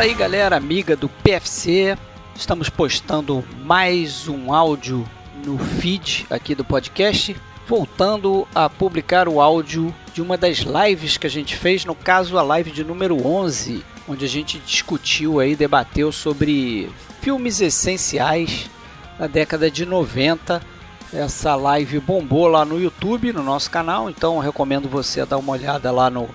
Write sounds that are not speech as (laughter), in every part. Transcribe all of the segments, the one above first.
Fala aí, galera amiga do PFC. Estamos postando mais um áudio no feed aqui do podcast, voltando a publicar o áudio de uma das lives que a gente fez, no caso a live de número 11, onde a gente discutiu aí, debateu sobre filmes essenciais da década de 90. Essa live bombou lá no YouTube, no nosso canal, então recomendo você dar uma olhada lá no,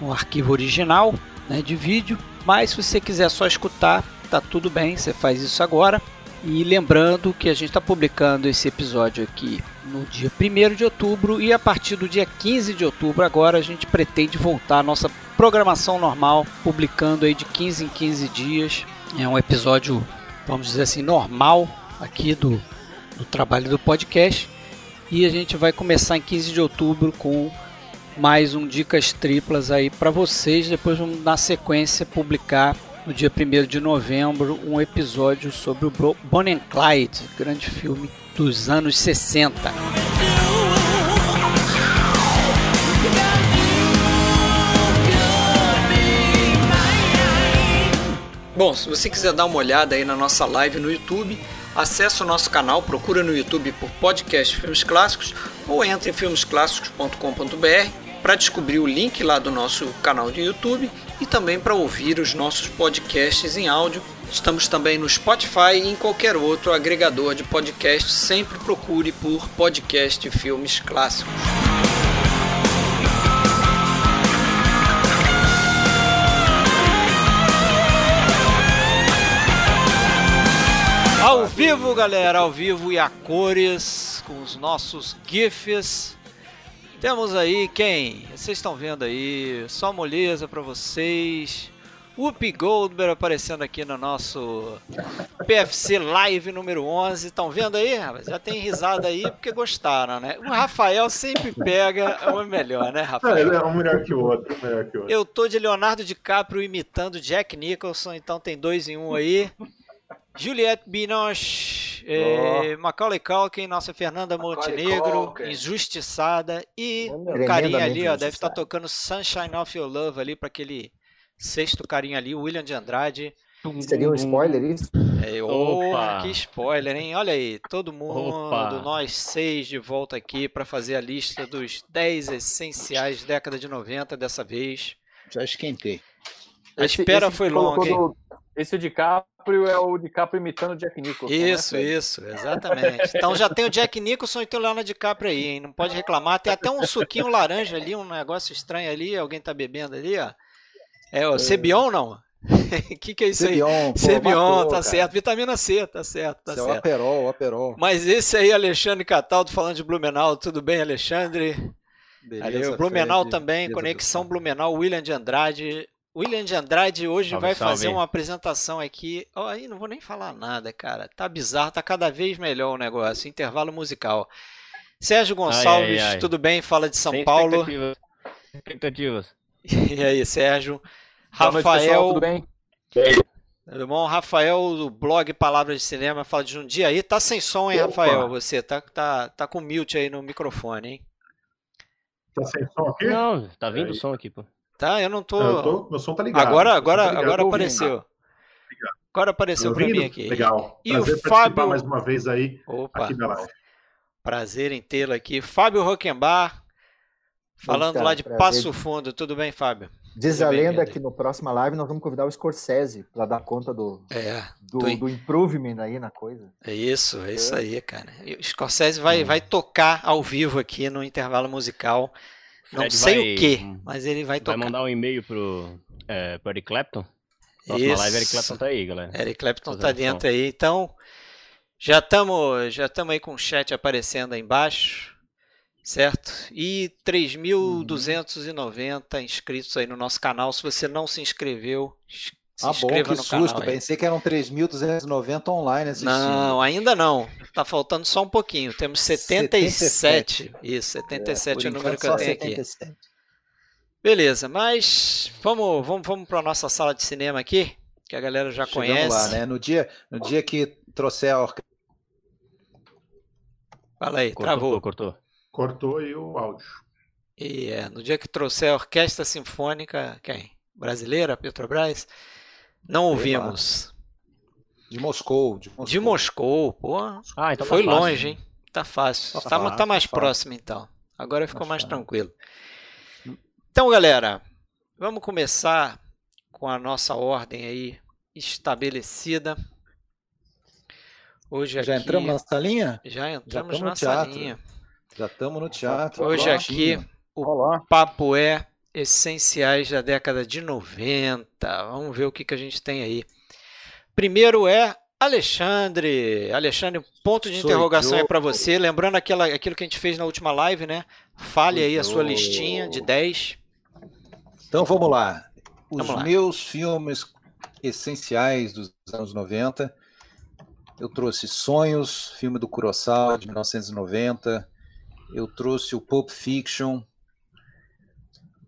no arquivo original né, de vídeo. Mas se você quiser só escutar, tá tudo bem, você faz isso agora. E lembrando que a gente está publicando esse episódio aqui no dia 1 de outubro e a partir do dia 15 de outubro agora a gente pretende voltar à nossa programação normal, publicando aí de 15 em 15 dias. É um episódio, vamos dizer assim, normal aqui do, do trabalho do podcast. E a gente vai começar em 15 de outubro com mais um Dicas Triplas aí para vocês. Depois vamos na sequência publicar no dia 1 de novembro um episódio sobre o Bonnie and Clyde, grande filme dos anos 60. Bom, se você quiser dar uma olhada aí na nossa live no YouTube, acesse o nosso canal, procura no YouTube por podcast Filmes Clássicos ou entre em filmesclássicos.com.br para descobrir o link lá do nosso canal de YouTube e também para ouvir os nossos podcasts em áudio. Estamos também no Spotify e em qualquer outro agregador de podcast. Sempre procure por podcast Filmes Clássicos. Ao vivo, galera, ao vivo e a cores, com os nossos GIFs. Temos aí quem? Vocês estão vendo aí, só moleza para vocês. Whoopi Goldberg aparecendo aqui no nosso PFC Live número 11. Estão vendo aí? Já tem risada aí porque gostaram, né? O Rafael sempre pega o melhor, né, Rafael? É, um melhor que o outro, um melhor que o outro. Eu tô de Leonardo DiCaprio imitando Jack Nicholson, então tem dois em um aí. Juliette Binoche, oh. eh, Macaulay Culkin, nossa Fernanda Montenegro, injustiçada e o carinha ali, ó, deve estar tá tocando Sunshine of Your Love ali para aquele sexto carinha ali, William de Andrade. Seria um spoiler isso? É, oh, que spoiler, hein? Olha aí, todo mundo, Opa. nós seis de volta aqui para fazer a lista dos 10 essenciais década de 90 dessa vez. Já esquentei. A espera esse foi longa, hein? Esse DiCaprio é o DiCaprio imitando o Jack Nicholson. Né, isso, né? isso, exatamente. Então já tem o Jack Nicholson e tem o Leonardo DiCaprio aí, hein? Não pode reclamar. Tem até um suquinho laranja ali, um negócio estranho ali. Alguém tá bebendo ali, ó. É o é. Cebion, não? O (laughs) que, que é isso Cebion, aí? Pô, Cebion, matou, tá cara. certo. Vitamina C, tá certo, tá Seu certo. É o Aperol, o Aperol. Mas esse aí, Alexandre Cataldo, falando de Blumenau. Tudo bem, Alexandre? Beleza, Ali, o Blumenau Fred, também, beleza, Conexão Blumenau, William de Andrade. William de Andrade hoje salve, vai salve. fazer uma apresentação aqui. Oh, aí não vou nem falar nada, cara. Tá bizarro, tá cada vez melhor o negócio. Intervalo musical. Sérgio Gonçalves, ai, ai, ai. tudo bem? Fala de São Sem Paulo. Expectativas. expectativas. (laughs) E aí, Sérgio? Rafael. Noite, pessoal, tudo bem? Tudo bom? Rafael do blog Palavras de Cinema fala de um dia aí. Tá sem som, hein, Opa. Rafael? Você tá, tá, tá com mute aí no microfone, hein? Tá sem som aqui? Não, tá vindo o som aqui, pô. Tá, eu não tô. Eu tô meu som tá ligado. Agora, agora, tá ligado. agora apareceu. Agora apareceu para mim aqui. Legal. E Prazer o Fábio mais uma vez aí Opa. aqui na live. Prazer em tê-lo aqui. Fábio Roquembar, falando Eita, lá de prazer. Passo Fundo. Tudo bem, Fábio? Diz a lenda que no próxima live nós vamos convidar o Scorsese para dar conta do, é, do, do, do, improvement aí na coisa. É isso, é isso aí, cara. O Scorsese vai, hum. vai tocar ao vivo aqui no intervalo musical. Não Fred sei vai, o que, mas ele vai tocar. Vai mandar um e-mail pro, é, pro Eric Clapton? Próxima Isso. live, Eric Clapton tá aí, galera. Eric Clapton Fazendo tá dentro som. aí, então já estamos já aí com o chat aparecendo aí embaixo, certo? E 3.290 uhum. inscritos aí no nosso canal. Se você não se inscreveu, se ah, bom, que susto. Canal, Pensei que eram 3.290 online assistindo. Não, ainda não. Tá faltando só um pouquinho. Temos 77. 77. Isso, 77 é, é o número que eu tenho 77. aqui. Beleza, mas vamos, vamos, vamos para a nossa sala de cinema aqui, que a galera já Chegamos conhece. lá, né? No dia, no dia que trouxer a orquestra. Fala aí, cortou, travou. Cortou. Cortou aí o áudio. E é, no dia que trouxer a Orquestra Sinfônica, quem? Brasileira, Petrobras, Não ouvimos. De Moscou. De Moscou. De Moscou, pô. Ah, então tá Foi fácil. longe, hein? Tá fácil. Tá Tá, fácil, tá mais tá fácil. próximo, então. Agora ficou mais Mais fácil. tranquilo. Então, galera, vamos começar com a nossa ordem aí estabelecida. Hoje Já aqui- entramos na salinha? Já entramos no na salinha. Já estamos no teatro. Hoje prontinho. aqui o Olá. papo é essenciais da década de 90. Vamos ver o que, que a gente tem aí. Primeiro é Alexandre. Alexandre, ponto de Sou interrogação eu. é para você. Lembrando aquela, aquilo que a gente fez na última live, né? Fale aí a sua listinha de 10. Então vamos lá. Os Vamos lá. meus filmes essenciais dos anos 90. Eu trouxe Sonhos, filme do Kurosawa, de 1990. Eu trouxe o Pulp Fiction,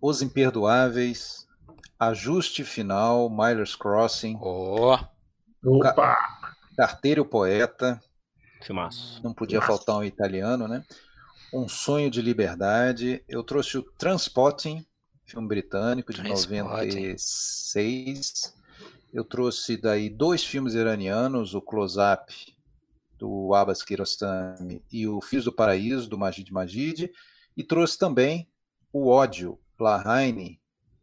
Os Imperdoáveis, Ajuste Final, Miller's Crossing, Ó, Opa! Carteiro e o Poeta, Filmaço. não podia faltar um italiano, né? Um Sonho de Liberdade. Eu trouxe o Transpotting, filme britânico de Transpotting. 96. Eu trouxe daí dois filmes iranianos, o Close Up do Abbas Kiarostami e o Filhos do Paraíso do Majid Majid, e trouxe também o Ódio, Lahaine,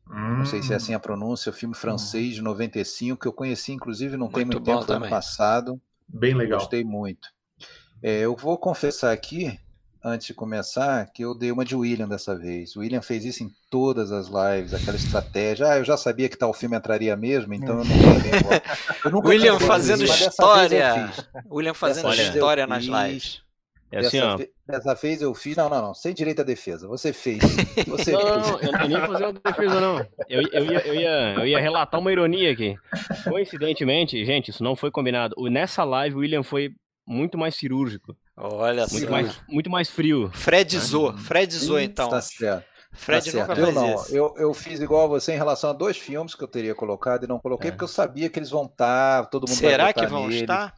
não sei Hum. se é assim a pronúncia, o filme francês de 95 que eu conheci inclusive não tem Muito muito tempo, ano passado. Bem legal. Gostei muito. É, eu vou confessar aqui, antes de começar, que eu dei uma de William dessa vez. O William fez isso em todas as lives, aquela estratégia. Ah, eu já sabia que tal filme entraria mesmo, então eu não. (laughs) Eu William fazendo isso, história. William fazendo Dessa história nas lives. É assim, dessa, ó. dessa vez eu fiz. Não, não, não. Sem direito à defesa. Você fez. Você (laughs) Não, fez. não, não, eu não ia nem fazer uma defesa, não. Eu, eu, ia, eu, ia, eu ia relatar uma ironia aqui. Coincidentemente, gente, isso não foi combinado. Nessa live, o William foi muito mais cirúrgico, Olha muito só. mais, muito mais frio. Fredizou. Fredizou, então. Tá certo. Fred Tá nunca. Eu não, isso. eu, eu fiz igual a você em relação a dois filmes que eu teria colocado e não coloquei É. porque eu sabia que eles vão estar, todo mundo vai Será votar que vão neles. estar?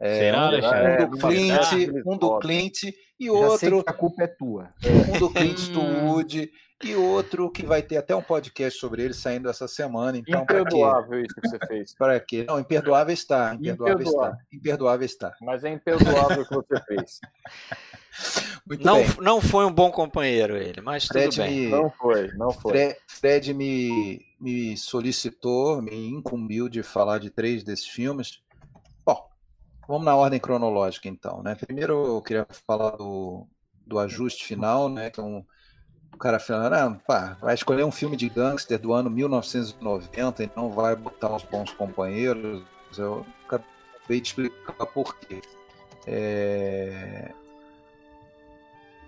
É, Será, um, Alexandre? um do É, Clint, um do. Clint e Já sei outro, que a culpa é tua. um do Clint Hum. Eastwood e outro que vai ter até um podcast sobre ele saindo essa semana. Então? Imperdoável isso que você fez. (laughs) Para quê? Não, imperdoável está, imperdoável está, Imperdoável. imperdoável está. Mas é imperdoável o que você fez. (laughs) Muito Não, bem. não foi um bom companheiro ele, mas tudo Fred bem. me, Não foi, não foi. Fre- Fred me, me solicitou, me incumbiu de falar de três desses filmes. Vamos na ordem cronológica então, né? Primeiro eu queria falar do, do ajuste final, né? Que é um, o cara falando, ah, pá, vai escolher um filme de gangster do ano 1990 e não vai botar os bons companheiros. Eu acabei de explicar por quê. É...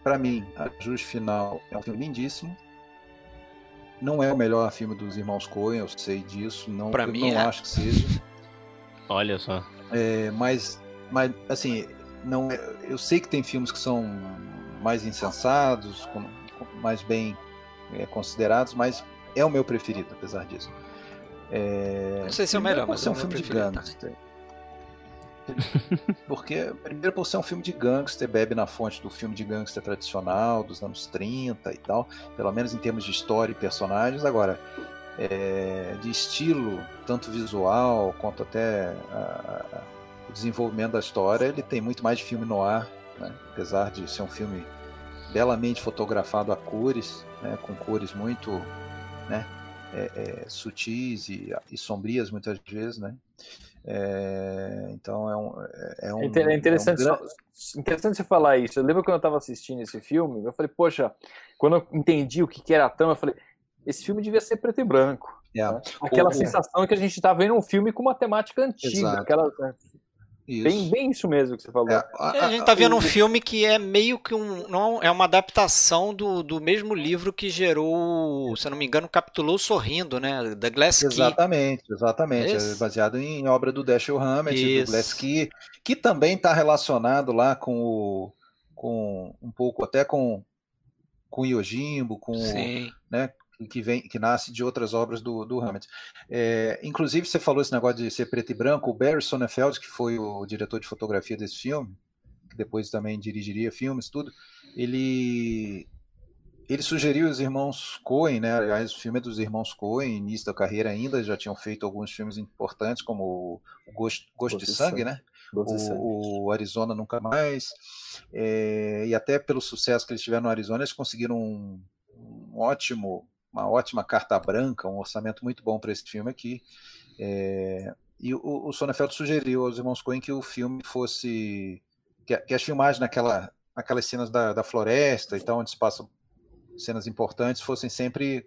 Para mim, Ajuste Final é um filme lindíssimo. Não é o melhor filme dos irmãos Coen, eu sei disso. Não, Pra mim não é. acho que seja. Olha só. É, mas, mas, assim, não é- eu sei que tem filmes que são mais insensados, com- com- mais bem é, considerados, mas é o meu preferido, apesar disso. É, Não sei se é o melhor, por mas ser é um filme de preferido gangster. (laughs) Porque, primeiro, por ser um filme de gangster, bebe na fonte do filme de gangster tradicional, dos anos 30 e tal, pelo menos em termos de história e personagens. Agora, é, de estilo, tanto visual quanto até a- a- o desenvolvimento da história, ele tem muito mais de filme no ar, apesar de ser um filme belamente fotografado a cores, né, com cores muito né, é, é, sutis e, e sombrias muitas vezes, né? É, então é um, é um, É é interessante, é um gran- só- interessante você falar isso. Eu lembro quando eu estava assistindo esse filme, eu falei, poxa, quando eu entendi o que, que era a trama, eu falei, esse filme devia ser preto e branco. é, né? Aquela O- o- sensação que a gente está vendo um filme com uma temática antiga. Exato. Aquela, né? isso. bem, bem isso mesmo que você falou. É, É, A gente tá vendo um filme que é meio que um. Não, é uma adaptação do, do mesmo livro que gerou, se eu não me engano, capitulou Sorrindo, né? Da Glass Key. Exatamente, exatamente. É baseado em obra do Dashiell Hammett, Isso. do Glass-Key, que também está relacionado lá com o, com um pouco até com com o Yojimbo, com o- Sim. Que vem que nasce de outras obras do, do Hammett. É, inclusive você falou esse negócio de ser preto e branco. O Barry Sonnenfeld, que foi o diretor de fotografia desse filme, que depois também dirigiria filmes, tudo, ele ele sugeriu os irmãos Coen, né? Aliás, o filme é dos irmãos Coen, início da carreira ainda, já tinham feito alguns filmes importantes, como o Gosto, Gosto de Sangue, né? Gosto de sangue. O, o Arizona Nunca Mais. É, e até pelo sucesso que eles tiveram no Arizona, eles conseguiram um, um ótimo, uma ótima carta branca, um orçamento muito bom para esse filme aqui. É, e o, o Sonnenfeld sugeriu aos irmãos Coen que o filme fosse. que, que as filmagens naquela, aquelas cenas da, da floresta e tal, onde se passam cenas importantes, fossem sempre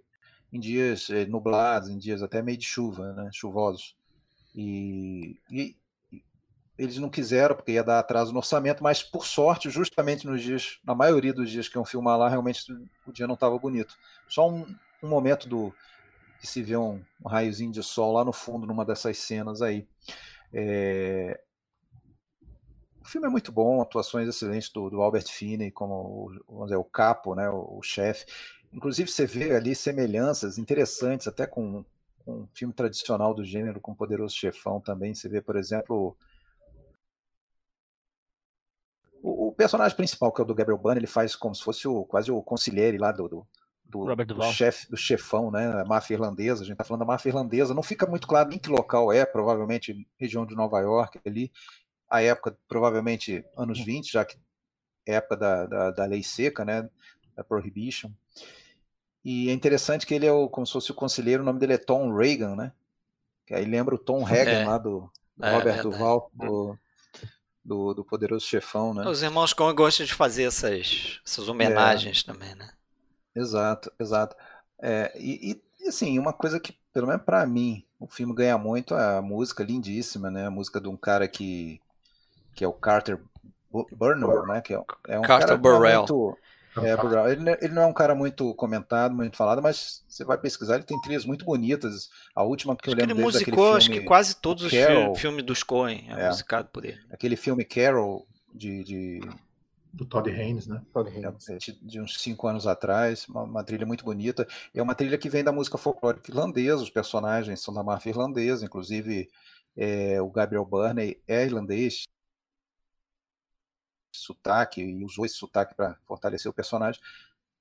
em dias eh, nublados, em dias até meio de chuva, né, chuvosos. E, e eles não quiseram, porque ia dar atraso no orçamento, mas por sorte, justamente nos dias, na maioria dos dias que iam filmar lá, realmente o dia não estava bonito. Só um, um momento do que se vê um, um raiozinho de sol lá no fundo, numa dessas cenas aí. É, o filme é muito bom, atuações excelentes do, do Albert Finney como o, dizer, o capo, né, o, o chefe. Inclusive você vê ali semelhanças interessantes até com, com um filme tradicional do gênero, com Poderoso Chefão também. Você vê, por exemplo, o, o personagem principal, que é o do Gabriel Byrne, ele faz como se fosse o, quase o conselheiro lá do, do, do, do do chefão, né? A máfia irlandesa, a gente tá falando da máfia irlandesa, não fica muito claro em que local é, provavelmente região de Nova York ali, a época, provavelmente anos 20, já que é época da, da, da lei seca, né? Da Prohibition. E é interessante que ele é o, como se fosse o conselheiro, o nome dele é Tom Reagan, né? Que aí lembra o Tom Hagen (laughs) É. lá do, do É, Robert verdade. Duval, do, do, do Poderoso Chefão, né? Os irmãos Coen gostam de fazer essas, essas homenagens também, né? Exato, exato. É, e, e, assim, uma coisa que, pelo menos pra mim, o filme ganha muito é a música lindíssima, né? A música de um cara que, que é o Carter Bu- Burnwell, né? Que é, é um Carter cara que é Burrell. muito- é, Burrell. Ele, não é- ele não é um cara muito comentado, muito falado, mas você vai pesquisar, ele tem trilhas muito bonitas. A última que eu Acho que ele lembro dele é daquele musicou, acho filme, que quase todos os Carol. fi- filmes dos Coen é, É. musicado por ele. aquele filme Carol de, de Do Todd Haynes, né? Todd Haynes. É, de, uns cinco anos atrás, uma, uma trilha muito bonita. É uma trilha que vem da música folclórica irlandesa, os personagens são da máfia irlandesa, inclusive é, o Gabriel Burney é irlandês, sotaque, e usou esse sotaque para fortalecer o personagem,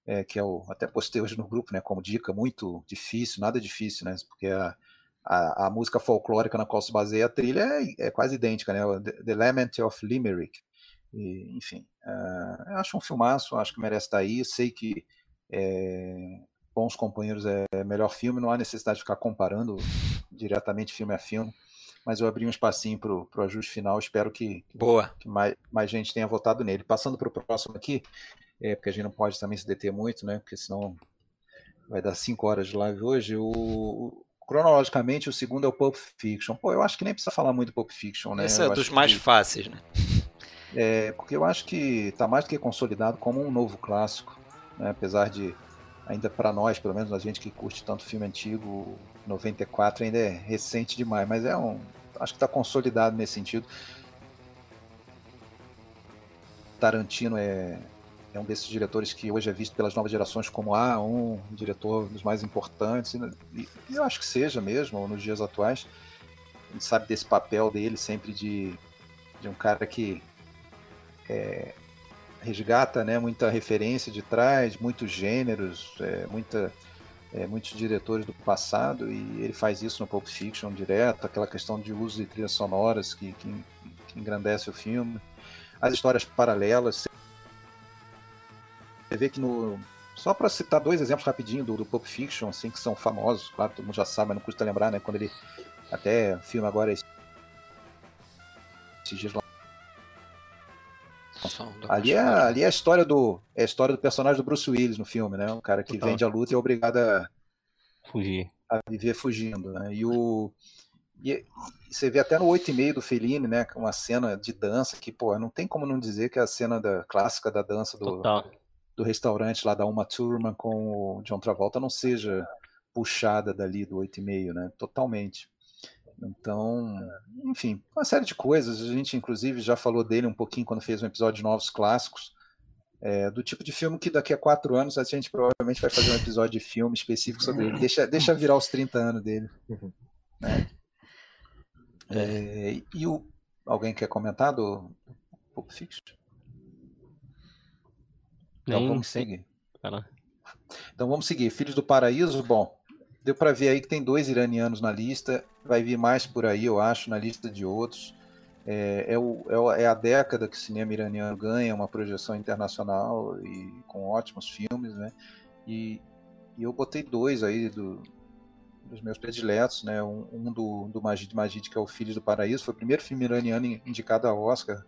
é, que é o, até postei hoje no grupo, né, como dica, muito difícil, nada difícil, né, porque a, a, a música folclórica na qual se baseia a trilha é, é quase idêntica, né, The Lament of Limerick, e, enfim, eu acho um filmaço, acho que merece estar aí. Sei que é, Bons Companheiros é melhor filme, não há necessidade de ficar comparando diretamente filme a filme, mas eu abri um espacinho para o ajuste final. Espero que, Boa. que mais, mais gente tenha votado nele. Passando para o próximo aqui, é, porque a gente não pode também se deter muito, né? Porque senão vai dar cinco horas de live hoje. O, cronologicamente, o segundo é o Pulp Fiction. Pô, eu acho que nem precisa falar muito do Pulp Fiction, né? Esse Eu é acho dos que- mais fáceis, né? É, porque eu acho que está mais do que consolidado como um novo clássico, né? apesar de ainda para nós, pelo menos a gente que curte tanto filme antigo, 94 ainda é recente demais, mas é um, acho que está consolidado nesse sentido. Tarantino é, é um desses diretores que hoje é visto pelas novas gerações como ah, um diretor dos mais importantes, e, e eu acho que seja mesmo nos dias atuais. A gente sabe desse papel dele sempre de, de um cara que é, resgata né, muita referência de trás, muitos gêneros, é, muita, é, muitos diretores do passado, e ele faz isso no Pulp Fiction direto, aquela questão de uso de trilhas sonoras que, que, que engrandece o filme, as histórias paralelas. Você vê que no. Só para citar dois exemplos rapidinho do, do Pulp Fiction, assim, que são famosos, claro, todo mundo já sabe, mas não custa lembrar, né? Quando ele até filme agora esses dias lá Ali é, ali é a história do é a história do personagem do Bruce Willis no filme, né? Um cara que Total. vende a luta e é obrigado a, Fugir. a viver fugindo, né? E o e você vê até no 8,5 do Fellini, né? Uma cena de dança que, pô, não tem como não dizer que é a cena da clássica da dança do, Total. do restaurante lá da Uma Thurman com o John Travolta não seja puxada dali do 8,5, né? Totalmente. Então, enfim, uma série de coisas. A gente, inclusive, já falou dele um pouquinho quando fez um episódio de Novos Clássicos. é, do tipo de filme que daqui a quatro anos a gente provavelmente vai fazer um episódio de filme específico sobre ele. Deixa, deixa virar os 30 anos dele. (laughs) Né? É, e o, alguém quer comentar do Pulp Fiction? Então Nem vamos seguir. Então vamos seguir. Filhos do Paraíso, bom, deu para ver aí que tem dois iranianos na lista, vai vir mais por aí, eu acho, na lista de outros. É, é, é, o, é a década que o cinema iraniano ganha uma projeção internacional e com ótimos filmes, né? E, e eu botei dois aí do, dos meus prediletos, né? Um, um do, do Majid Majid, que é o Filhos do Paraíso, foi o primeiro filme iraniano indicado a Oscar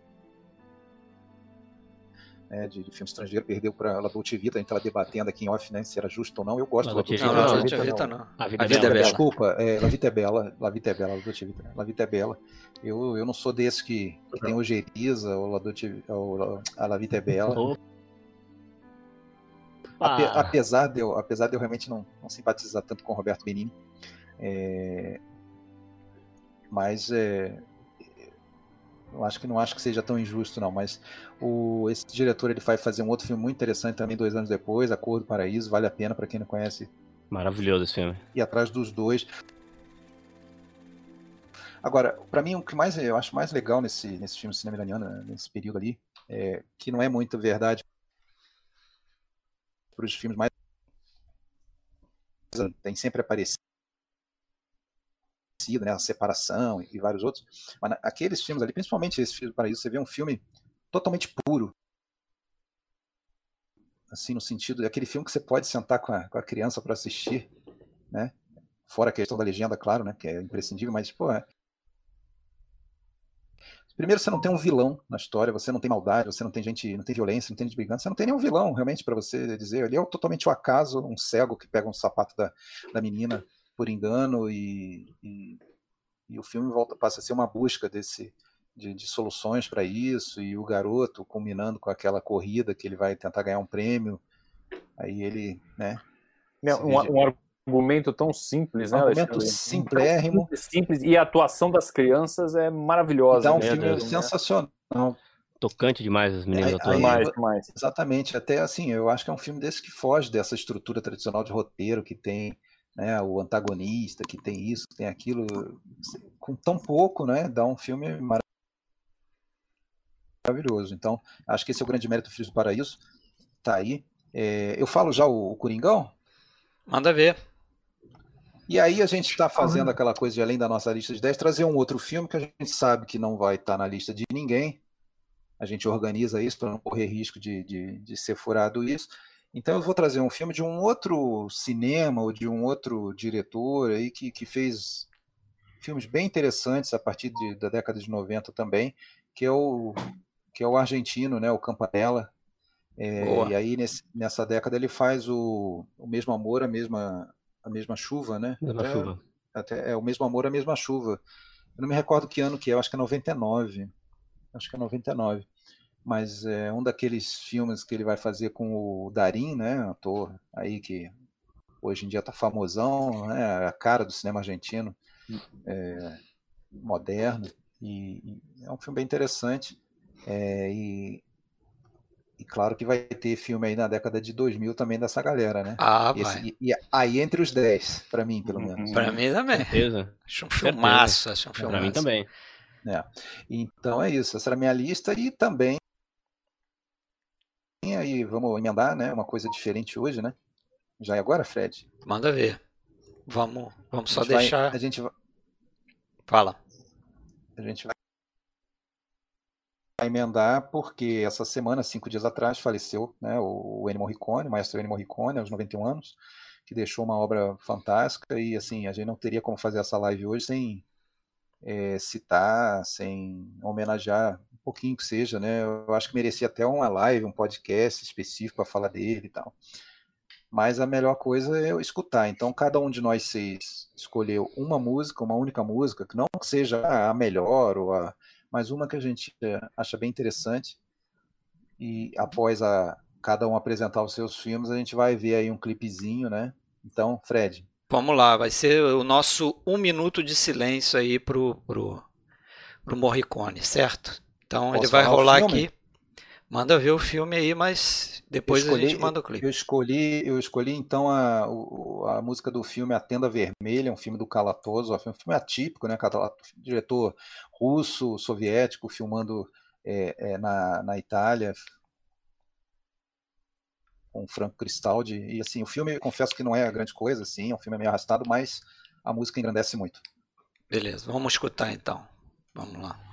né, de, de, filme estrangeiro, perdeu para La Dolce Vita, a gente estava debatendo aqui em off, né, se era justo ou não, eu gosto La da Dolce Vita, não, não. não, Dolce Vita não. A A vida, vida é é bela. Desculpa, é, La Vita é Bela, La Vita é Bela, La Dolce Vita, La Vita é Bela. Eu, eu não sou desse que, que tem ojeriza ou La Dolce, ou La- a La Vita é Bela. Ape- apesar, de eu, apesar de eu realmente não, não simpatizar tanto com o Roberto Benini, é, mas é, eu acho que não acho que seja tão injusto não, mas o, esse diretor ele vai fazer um outro filme muito interessante também dois anos depois, A Cor do Paraíso, vale a pena para quem não conhece Maravilhoso esse filme. ir atrás dos dois. Agora, para mim o que mais eu acho mais legal nesse nesse filme cinema iraniano né, nesse período ali, é, que não é muito verdade para os filmes mais tem sempre aparecido, né, a separação e vários outros, mas aqueles filmes ali, principalmente esse filme do Paraíso, você vê um filme totalmente puro, assim no sentido aquele filme que você pode sentar com a, com a criança para assistir, né? Fora a questão da legenda, claro, né? Que é imprescindível, mas, pô, é... Primeiro, você não tem um vilão na história, você não tem maldade, você não tem gente, não tem violência, não tem gente brigando, você não tem nenhum vilão, realmente, para você dizer. Ali é totalmente o acaso, um cego que pega um sapato da, da menina por engano e, e, e o filme volta, passa a ser uma busca desse, de, de soluções para isso, e o garoto combinando com aquela corrida que ele vai tentar ganhar um prêmio, aí ele, né, um, um argumento tão simples, né? argumento simplérrimo, Tão simples e a atuação das crianças é maravilhosa. dá um filme né? sensacional. Tocante demais as meninas Aí- atuando. aí- Demais, demais. Exatamente, até assim, eu acho que é um filme desse que foge dessa estrutura tradicional de roteiro que tem né, o antagonista, que tem isso, que tem aquilo, com tão pouco, né, dá um filme maravilhoso. Então, acho que esse é o grande mérito do Filhos do Paraíso, tá aí. É, eu falo já o, o Coringão, Manda ver. e aí a gente está fazendo aquela coisa de além da nossa lista de 10, trazer um outro filme que a gente sabe que não vai estar na lista de ninguém. A gente organiza isso para não correr risco de, de, de ser furado isso. Então eu vou trazer um filme de um outro cinema ou de um outro diretor aí que, que fez filmes bem interessantes a partir de- da década de 90 também, que é o, que é o argentino, né, o Campanella. É, e aí nesse- nessa década ele faz o, o mesmo amor, a mesma, a mesma chuva, né? Mesma Até- chuva. até, é o mesmo amor, a mesma chuva. Eu não me recordo que ano que é, eu acho que é 99. Acho que é 99. Mas é um daqueles filmes que ele vai fazer com o Darim, né? Ator aí que hoje em dia tá famosão, né? A cara do cinema argentino, é, moderno. E, e é um filme bem interessante. É, e, e claro que vai ter filme aí na década de 2000 também dessa galera, né? Ah, Esse- vai. e, e aí entre os 10, para mim, pelo menos. Pra mim também. Certeza. Acho um filmaço, acho um filmaço. Pra mim também. Então é isso, essa era a minha lista e também aí vamos emendar, né? Uma coisa diferente hoje, né? Já é agora, Fred? Manda ver. Vamos, vamos só a gente vai- deixar. a gente vai, Fala. a gente vai emendar porque essa semana, cinco dias atrás, faleceu, né? O Ennio Morricone, o maestro Ennio Morricone, aos 91 anos, que deixou uma obra fantástica e assim a gente não teria como fazer essa live hoje sem é, citar, sem homenagear pouquinho que seja, né? Eu acho que merecia até uma live, um podcast específico para falar dele e tal. Mas a melhor coisa é eu escutar. Então, cada um de nós seis escolheu uma música, uma única música, que não seja a melhor, ou a, mas uma que a gente acha bem interessante. E após a, cada um apresentar os seus filmes, a gente vai ver aí um clipezinho, né? Então, Fred, Vamos lá, vai ser o nosso um minuto de silêncio aí pro, pro, pro Morricone, certo? Então ele Posso vai falar o rolar aqui. Manda ver o filme aí, mas depois escolhi- a gente manda o clipe. Eu escolhi, eu escolhi então a, a música do filme A Tenda Vermelha, um filme do Kalatoso, um filme atípico, né? Diretor russo, soviético, filmando é, é, na, na Itália. com Franco Cristaldi. E assim, o filme, confesso que não é a grande coisa, assim, é um filme meio arrastado, mas a música engrandece muito. Beleza, vamos escutar então. Vamos lá.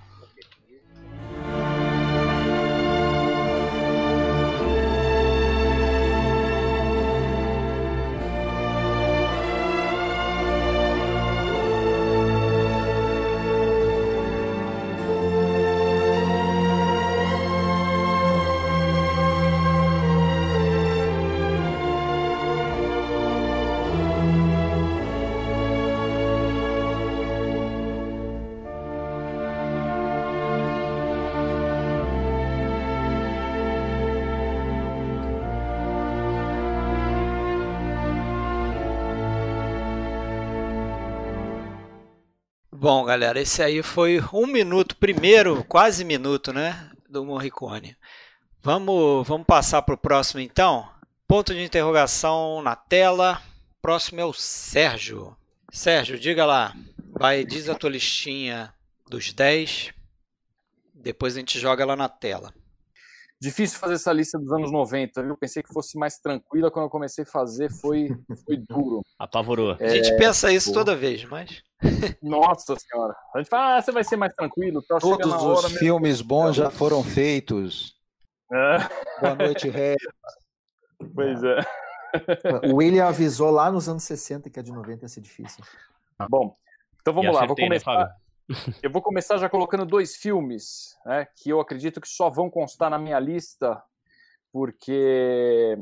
Bom, galera, esse aí foi um minuto, primeiro, quase minuto, né? Do Morricone. Vamos, vamos passar para o próximo então. Ponto de interrogação na tela. Próximo é o Sérgio. Sérgio, diga lá. Vai, diz a tua listinha dos 10. Depois a gente joga lá na tela. Difícil fazer essa lista dos anos 90, viu? Pensei que fosse mais tranquila, quando eu comecei a fazer foi, foi duro. Apavorou. A gente É, pensa isso pô. toda vez, mas. (laughs) Nossa senhora. A gente fala, ah, você vai ser mais tranquilo. Tá, chega Todos na os meu- filmes bons já foram feitos. É, Boa noite, Ré. pois é. O William avisou lá nos anos 60 que a de 90 ia ser difícil. Bom, então vamos E lá. Vou acertei, né, começar, Fábio? (laughs) eu vou começar já colocando dois filmes né, que eu acredito que só vão constar na minha lista, porque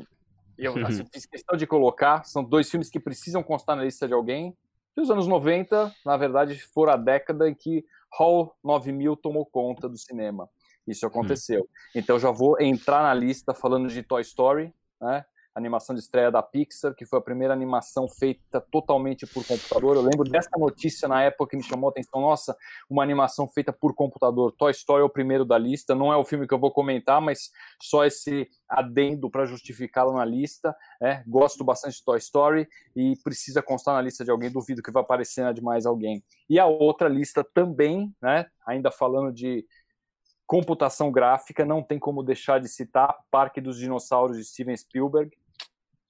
eu assim, (laughs) fiz questão de colocar. São dois filmes que precisam constar na lista de alguém. E os anos 90, na verdade, foram a década em que Hall 9000 tomou conta do cinema. Isso aconteceu. Então já vou entrar na lista falando de Toy Story, né? Animação de estreia da Pixar, que foi a primeira animação feita totalmente por computador. Eu lembro dessa notícia na época que me chamou a atenção. Nossa, uma animação feita por computador. Toy Story é o primeiro da lista. Não é o filme que eu vou comentar, mas só esse adendo para justificá-lo na lista. né? Gosto bastante de Toy Story e precisa constar na lista de alguém. Duvido que vai aparecer na de mais alguém. E a outra lista também, né? ainda falando de computação gráfica, não tem como deixar de citar Parque dos Dinossauros de Steven Spielberg,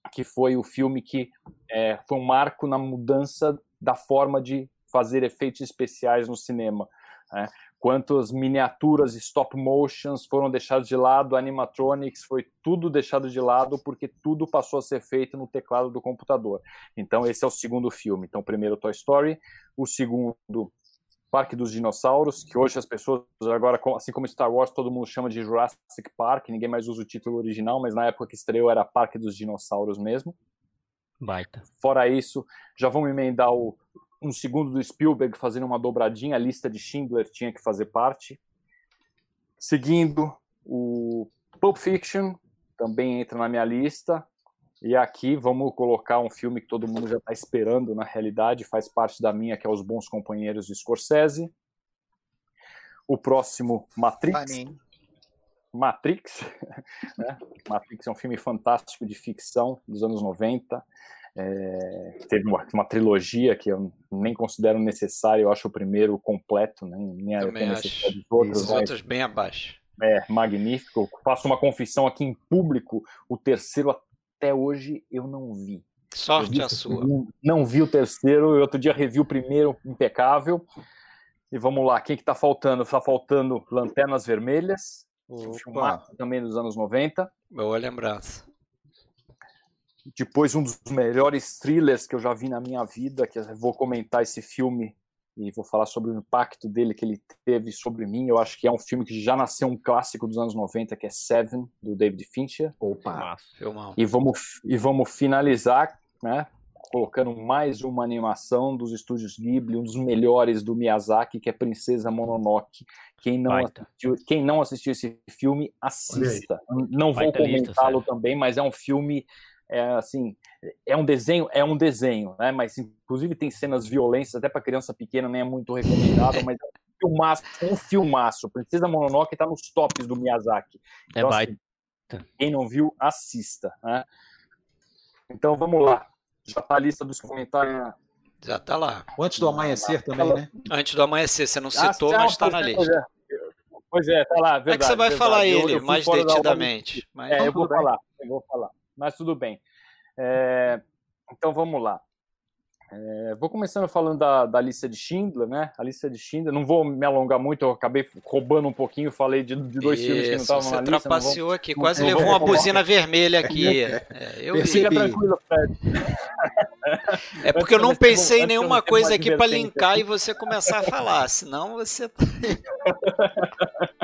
que foi o filme que é, foi um marco na mudança da forma de fazer efeitos especiais no cinema. Né? Quantas miniaturas stop motions foram deixados de lado, animatronics foi tudo deixado de lado porque tudo passou a ser feito no teclado do computador. Então esse é o segundo filme. Então primeiro Toy Story, o segundo Parque dos Dinossauros, que hoje as pessoas agora, assim como Star Wars, todo mundo chama de Jurassic Park, ninguém mais usa o título original, mas na época que estreou era Parque dos Dinossauros mesmo. Baita. Fora isso, já vamos emendar o, um segundo do Spielberg fazendo uma dobradinha, a lista de Schindler tinha que fazer parte. Seguindo, o Pulp Fiction também entra na minha lista. E aqui vamos colocar um filme que todo mundo já está esperando, na realidade, faz parte da minha, que é Os Bons Companheiros de Scorsese. O próximo, Matrix. Matrix. (laughs) né? Matrix é um filme fantástico de ficção dos anos 90. É, teve uma, uma, trilogia que eu nem considero necessário, eu acho o primeiro completo, né? Nem Também acho. Os outros, Os outros bem abaixo. É, magnífico. Faço uma confissão aqui em público: o terceiro até hoje eu não vi. Sorte a sua. Segundo, não vi o terceiro, eu outro dia revi o primeiro, impecável. E vamos lá, quem que tá faltando? Tá faltando Lanternas Vermelhas, Opa. também dos anos 90. Boa lembrança. Depois um dos melhores thrillers que eu já vi na minha vida, que eu vou comentar esse filme e vou falar sobre o impacto dele que ele teve sobre mim. Eu acho que é um filme que já nasceu um clássico dos anos 90, que é Seven, do David Fincher. Opa! E vamos, e vamos finalizar, né? Colocando mais uma animação dos estúdios Ghibli, um dos melhores do Miyazaki, que é Princesa Mononoke. Quem não, assistiu, quem não assistiu esse filme, assista. Não vou comentá-lo também, mas é um filme é assim, é um desenho, é um desenho, né? Mas inclusive tem cenas violentas, até para criança pequena nem é muito recomendado, (laughs) mas é um filmaço, um filmaço. Princesa Mononoke está nos tops do Miyazaki. Então, é baita. Assim, quem não viu, assista. Né? Então vamos lá. Já tá a lista dos comentários. Já tá lá. Antes do amanhecer também, né? Antes do amanhecer, você não citou, ah, mas está na lista. Pois é, tá lá, verdade. É que você vai verdade. falar eu, ele eu mais detidamente. Mas é, eu vou falar, eu vou falar. mas tudo bem. É, então vamos lá. É, vou começando falando da, da lista de Schindler, né? A lista de Schindler, não vou me alongar muito, eu acabei roubando um pouquinho, falei de, de dois Isso, filmes que não estavam na lista. Você trapaceou aqui, quase levou uma buzina vermelha aqui. (laughs) É, eu Fica tranquilo, Fred. É porque eu não pensei em nenhuma coisa aqui para linkar e você começar a falar, senão você. Tá (laughs)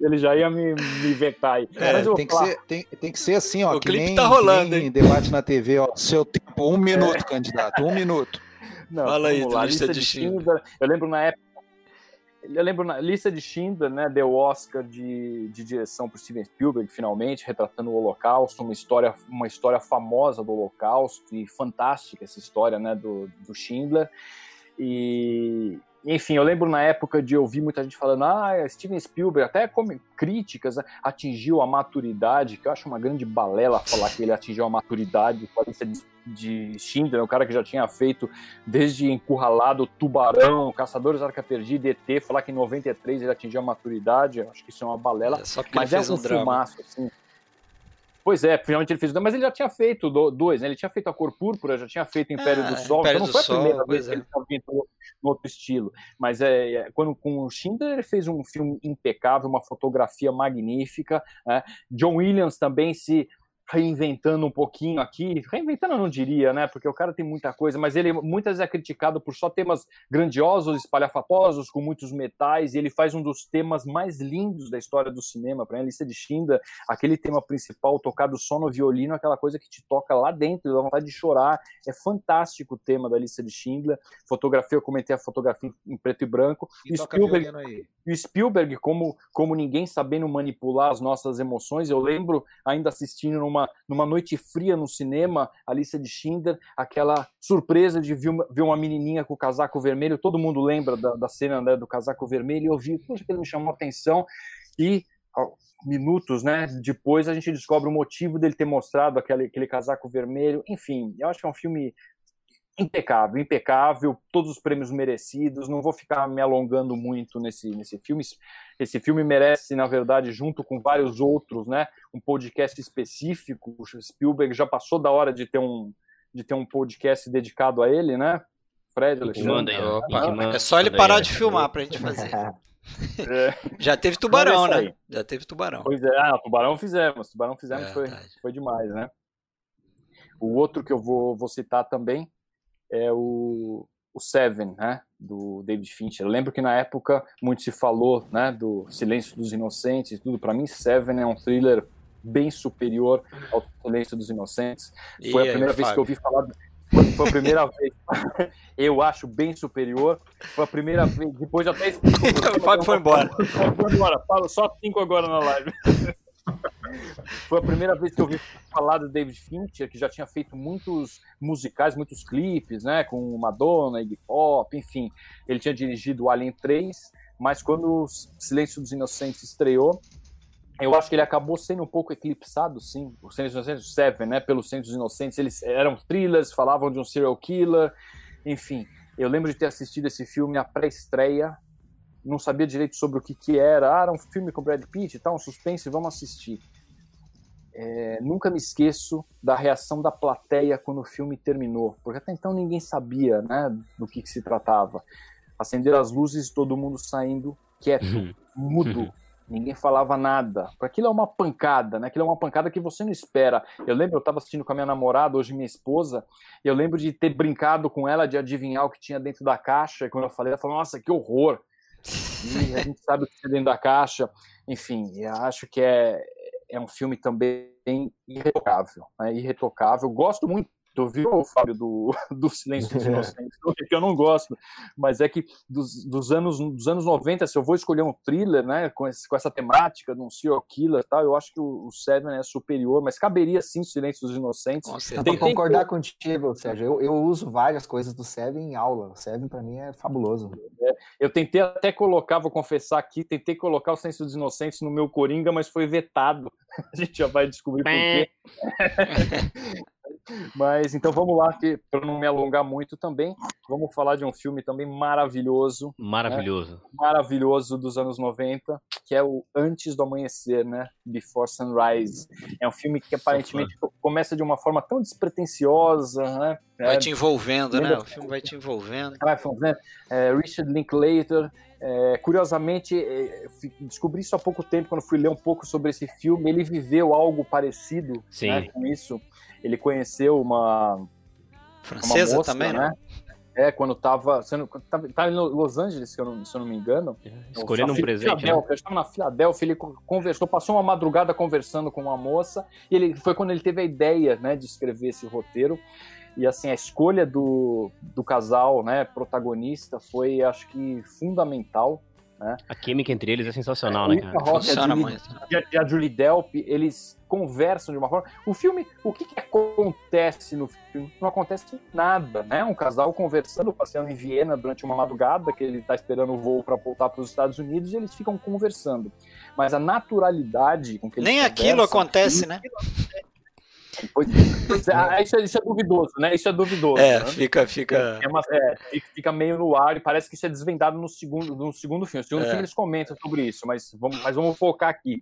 Ele já ia me, me vetar aí. É, tem, que ser, tem, tem, que ser assim, ó. O clipe nem, tá rolando, hein? debate na TV, ó. Seu tempo, um minuto, é. candidato, um minuto. Não, Fala aí, lá, lista, lista de Schindler. Eu lembro na época. Eu lembro na lista de Schindler, né? Deu Oscar de, de direção para Steven Spielberg, finalmente, retratando o Holocausto, uma história, uma história famosa do Holocausto e fantástica essa história, né? Do, do Schindler. E, enfim, eu lembro na época de ouvir muita gente falando, ah, Steven Spielberg, até como críticas, né, atingiu a maturidade, que eu acho uma grande balela falar que ele atingiu a maturidade lista de, de Schindler, o cara que já tinha feito desde Encurralado, Tubarão, Caçadores Arca Perdida, ET, falar que em 93 ele atingiu a maturidade, eu acho que isso é uma balela, é, mas é um, um filmaço, assim, Pois é, finalmente ele fez mas ele já tinha feito dois, né? Ele tinha feito a Cor Púrpura, já tinha feito Império ah, do Sol, Império então não foi a primeira vez é. que ele estava no outro estilo. Mas é, é, quando com o Schindler ele fez um filme impecável, uma fotografia magnífica. Né? John Williams também se reinventando um pouquinho aqui, reinventando eu não diria, né, porque o cara tem muita coisa, mas ele muitas vezes é criticado por só temas grandiosos, espalhafatosos, com muitos metais, e ele faz um dos temas mais lindos da história do cinema, para a lista de Schindler, aquele tema principal tocado só no violino, aquela coisa que te toca lá dentro, dá vontade de chorar, é fantástico o tema da lista de Schindler, fotografia, eu comentei a fotografia em preto e branco, e, e Spielberg, e Spielberg como, como ninguém sabendo manipular as nossas emoções, eu lembro ainda assistindo numa numa, numa noite fria no cinema, a lista de Schindler, aquela surpresa de ver uma, ver uma menininha com o casaco vermelho, todo mundo lembra da, da cena né, do casaco vermelho, e eu vi, poxa, ele me chamou a atenção, e minutos né, depois a gente descobre o motivo dele ter mostrado aquele, aquele casaco vermelho, enfim, eu acho que é um filme impecável, impecável, todos os prêmios merecidos. Não vou ficar me alongando muito nesse, nesse filme. Esse filme merece, na verdade, junto com vários outros, né, um podcast específico. O Spielberg já passou da hora de ter um de ter um podcast dedicado a ele, né? Fred, Alexandre. Manda aí, é só ele parar de filmar pra gente fazer. (laughs) É. Já teve tubarão, é né? Já teve tubarão. Pois é, ah, tubarão fizemos, tubarão fizemos, é, foi, foi demais, né? O outro que eu vou, vou citar também é o, o Seven, né, do David Fincher. Eu lembro que na época muito se falou, né, do Silêncio dos Inocentes e tudo. Para mim, Seven é um thriller bem superior ao Silêncio dos Inocentes. Foi e a primeira vez Fábio? que eu ouvi falar. Foi, a primeira (laughs) vez. Eu acho bem superior. Foi a primeira vez. Depois até (laughs) O Fábio foi embora. Foi embora. Fala só cinco agora na live. Foi a primeira vez que eu ouvi falar do David Fincher, que já tinha feito muitos musicais, muitos clipes, né, com Madonna, Iggy Pop, enfim. Ele tinha dirigido Alien 3, mas quando o Silêncio dos Inocentes estreou, eu acho que ele acabou sendo um pouco eclipsado, sim, o Silêncio dos Inocentes, o Seven, né, pelo Silêncio dos Inocentes, eles eram thrillers, falavam de um serial killer, enfim. Eu lembro de ter assistido esse filme na pré-estreia, não sabia direito sobre o que, que era. Ah, era um filme com Brad Pitt e tal, um suspense, vamos assistir. É, nunca me esqueço da reação da plateia quando o filme terminou, porque até então ninguém sabia né, do que, que se tratava. Acenderam as luzes, todo mundo saindo quieto, uhum. mudo, uhum. ninguém falava nada. Aquilo é uma pancada, né? Aquilo é uma pancada que você não espera. Eu lembro, eu estava assistindo com a minha namorada, hoje minha esposa, eu lembro de ter brincado com ela de adivinhar o que tinha dentro da caixa, e quando eu falei, ela falou, nossa, que horror! E a gente sabe o que tem dentro da caixa. Enfim, acho que é, é um filme também irretocável. Né? Irretocável. Gosto muito Tu viu, Fábio, do, (laughs) do Silêncio dos Inocentes? que eu não gosto, mas é que dos, dos, anos, dos anos 90, se eu vou escolher um thriller, né, com, esse, com essa temática de um serial killer tal, eu acho que o, o Seven é superior, mas caberia sim o Silêncio dos Inocentes. Nossa, tem, que concordar tem... contigo, Sérgio. Eu, eu uso várias coisas do Seven em aula. O Seven, para mim, é fabuloso. É, eu tentei até colocar, vou confessar aqui, tentei colocar o Silêncio dos Inocentes no meu Coringa, mas foi vetado. (laughs) A gente já vai descobrir por quê. (laughs) Mas então vamos lá, que para não me alongar muito também, vamos falar de um filme também maravilhoso. Maravilhoso. Né? Maravilhoso dos anos 90, que é o Antes do Amanhecer, né? Before Sunrise. É um filme que aparentemente começa de uma forma tão despretensiosa, né? Vai é, te envolvendo, né? O filme vai te envolvendo. Vai, é, Richard Linklater. É, curiosamente, é, descobri isso há pouco tempo quando fui ler um pouco sobre esse filme. Ele viveu algo parecido né, com isso. Ele conheceu uma francesa uma moça, também, né? É, quando estava tava, tava em Los Angeles, se eu não, se eu não me engano. É, escolhendo um presente. Né? Estava na Filadélfia, ele conversou, passou uma madrugada conversando com uma moça, e ele foi quando ele teve a ideia né, de escrever esse roteiro. E assim, a escolha do, do casal, né, protagonista, foi acho que fundamental né? A química entre eles é sensacional, é, né, cara? Rock, Funciona a, Julie, e a Julie Delp, eles conversam de uma forma. O filme, o que, que, acontece no filme? Não acontece nada, né? Um casal conversando, passeando em Viena durante uma madrugada, que ele está esperando o voo para voltar para os Estados Unidos, e eles ficam conversando. Mas a naturalidade com que eles Nem aquilo acontece, né? Pois, é, isso, é, isso, é, duvidoso, né? Isso é duvidoso. É, né? fica, fica... É uma, é, fica meio no ar e parece que isso é desvendado no segundo, no segundo filme. No segundo é. filme eles comentam sobre isso, mas vamos, mas vamos focar aqui.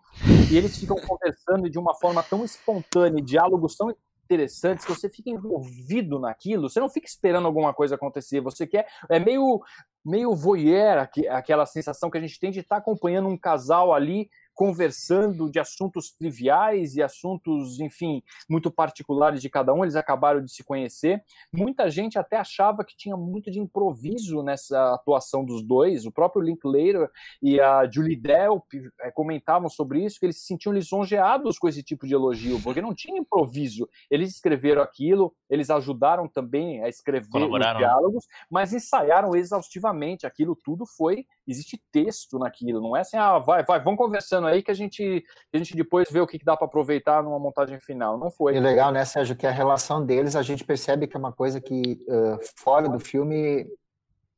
E eles ficam conversando de uma forma tão espontânea, diálogos tão interessantes que você fica envolvido naquilo, você não fica esperando alguma coisa acontecer, você quer, é meio meio voyeur, aquela sensação que a gente tem de estar acompanhando um casal ali conversando de assuntos triviais e assuntos, enfim, muito particulares de cada um. Eles acabaram de se conhecer. Muita gente até achava que tinha muito de improviso nessa atuação dos dois. O próprio Linklater e a Julie Delp é, comentavam sobre isso, que eles se sentiam lisonjeados com esse tipo de elogio, porque não tinha improviso. Eles escreveram aquilo, eles ajudaram também a escrever os né? diálogos, mas ensaiaram exaustivamente. Aquilo tudo foi, existe texto naquilo, não é assim, ah, vai, vai, vamos conversando aí que a gente, a gente depois vê o que, dá para aproveitar numa montagem final. Não foi. E legal, né, Sérgio, que a relação deles a gente percebe que é uma coisa que uh, fora do filme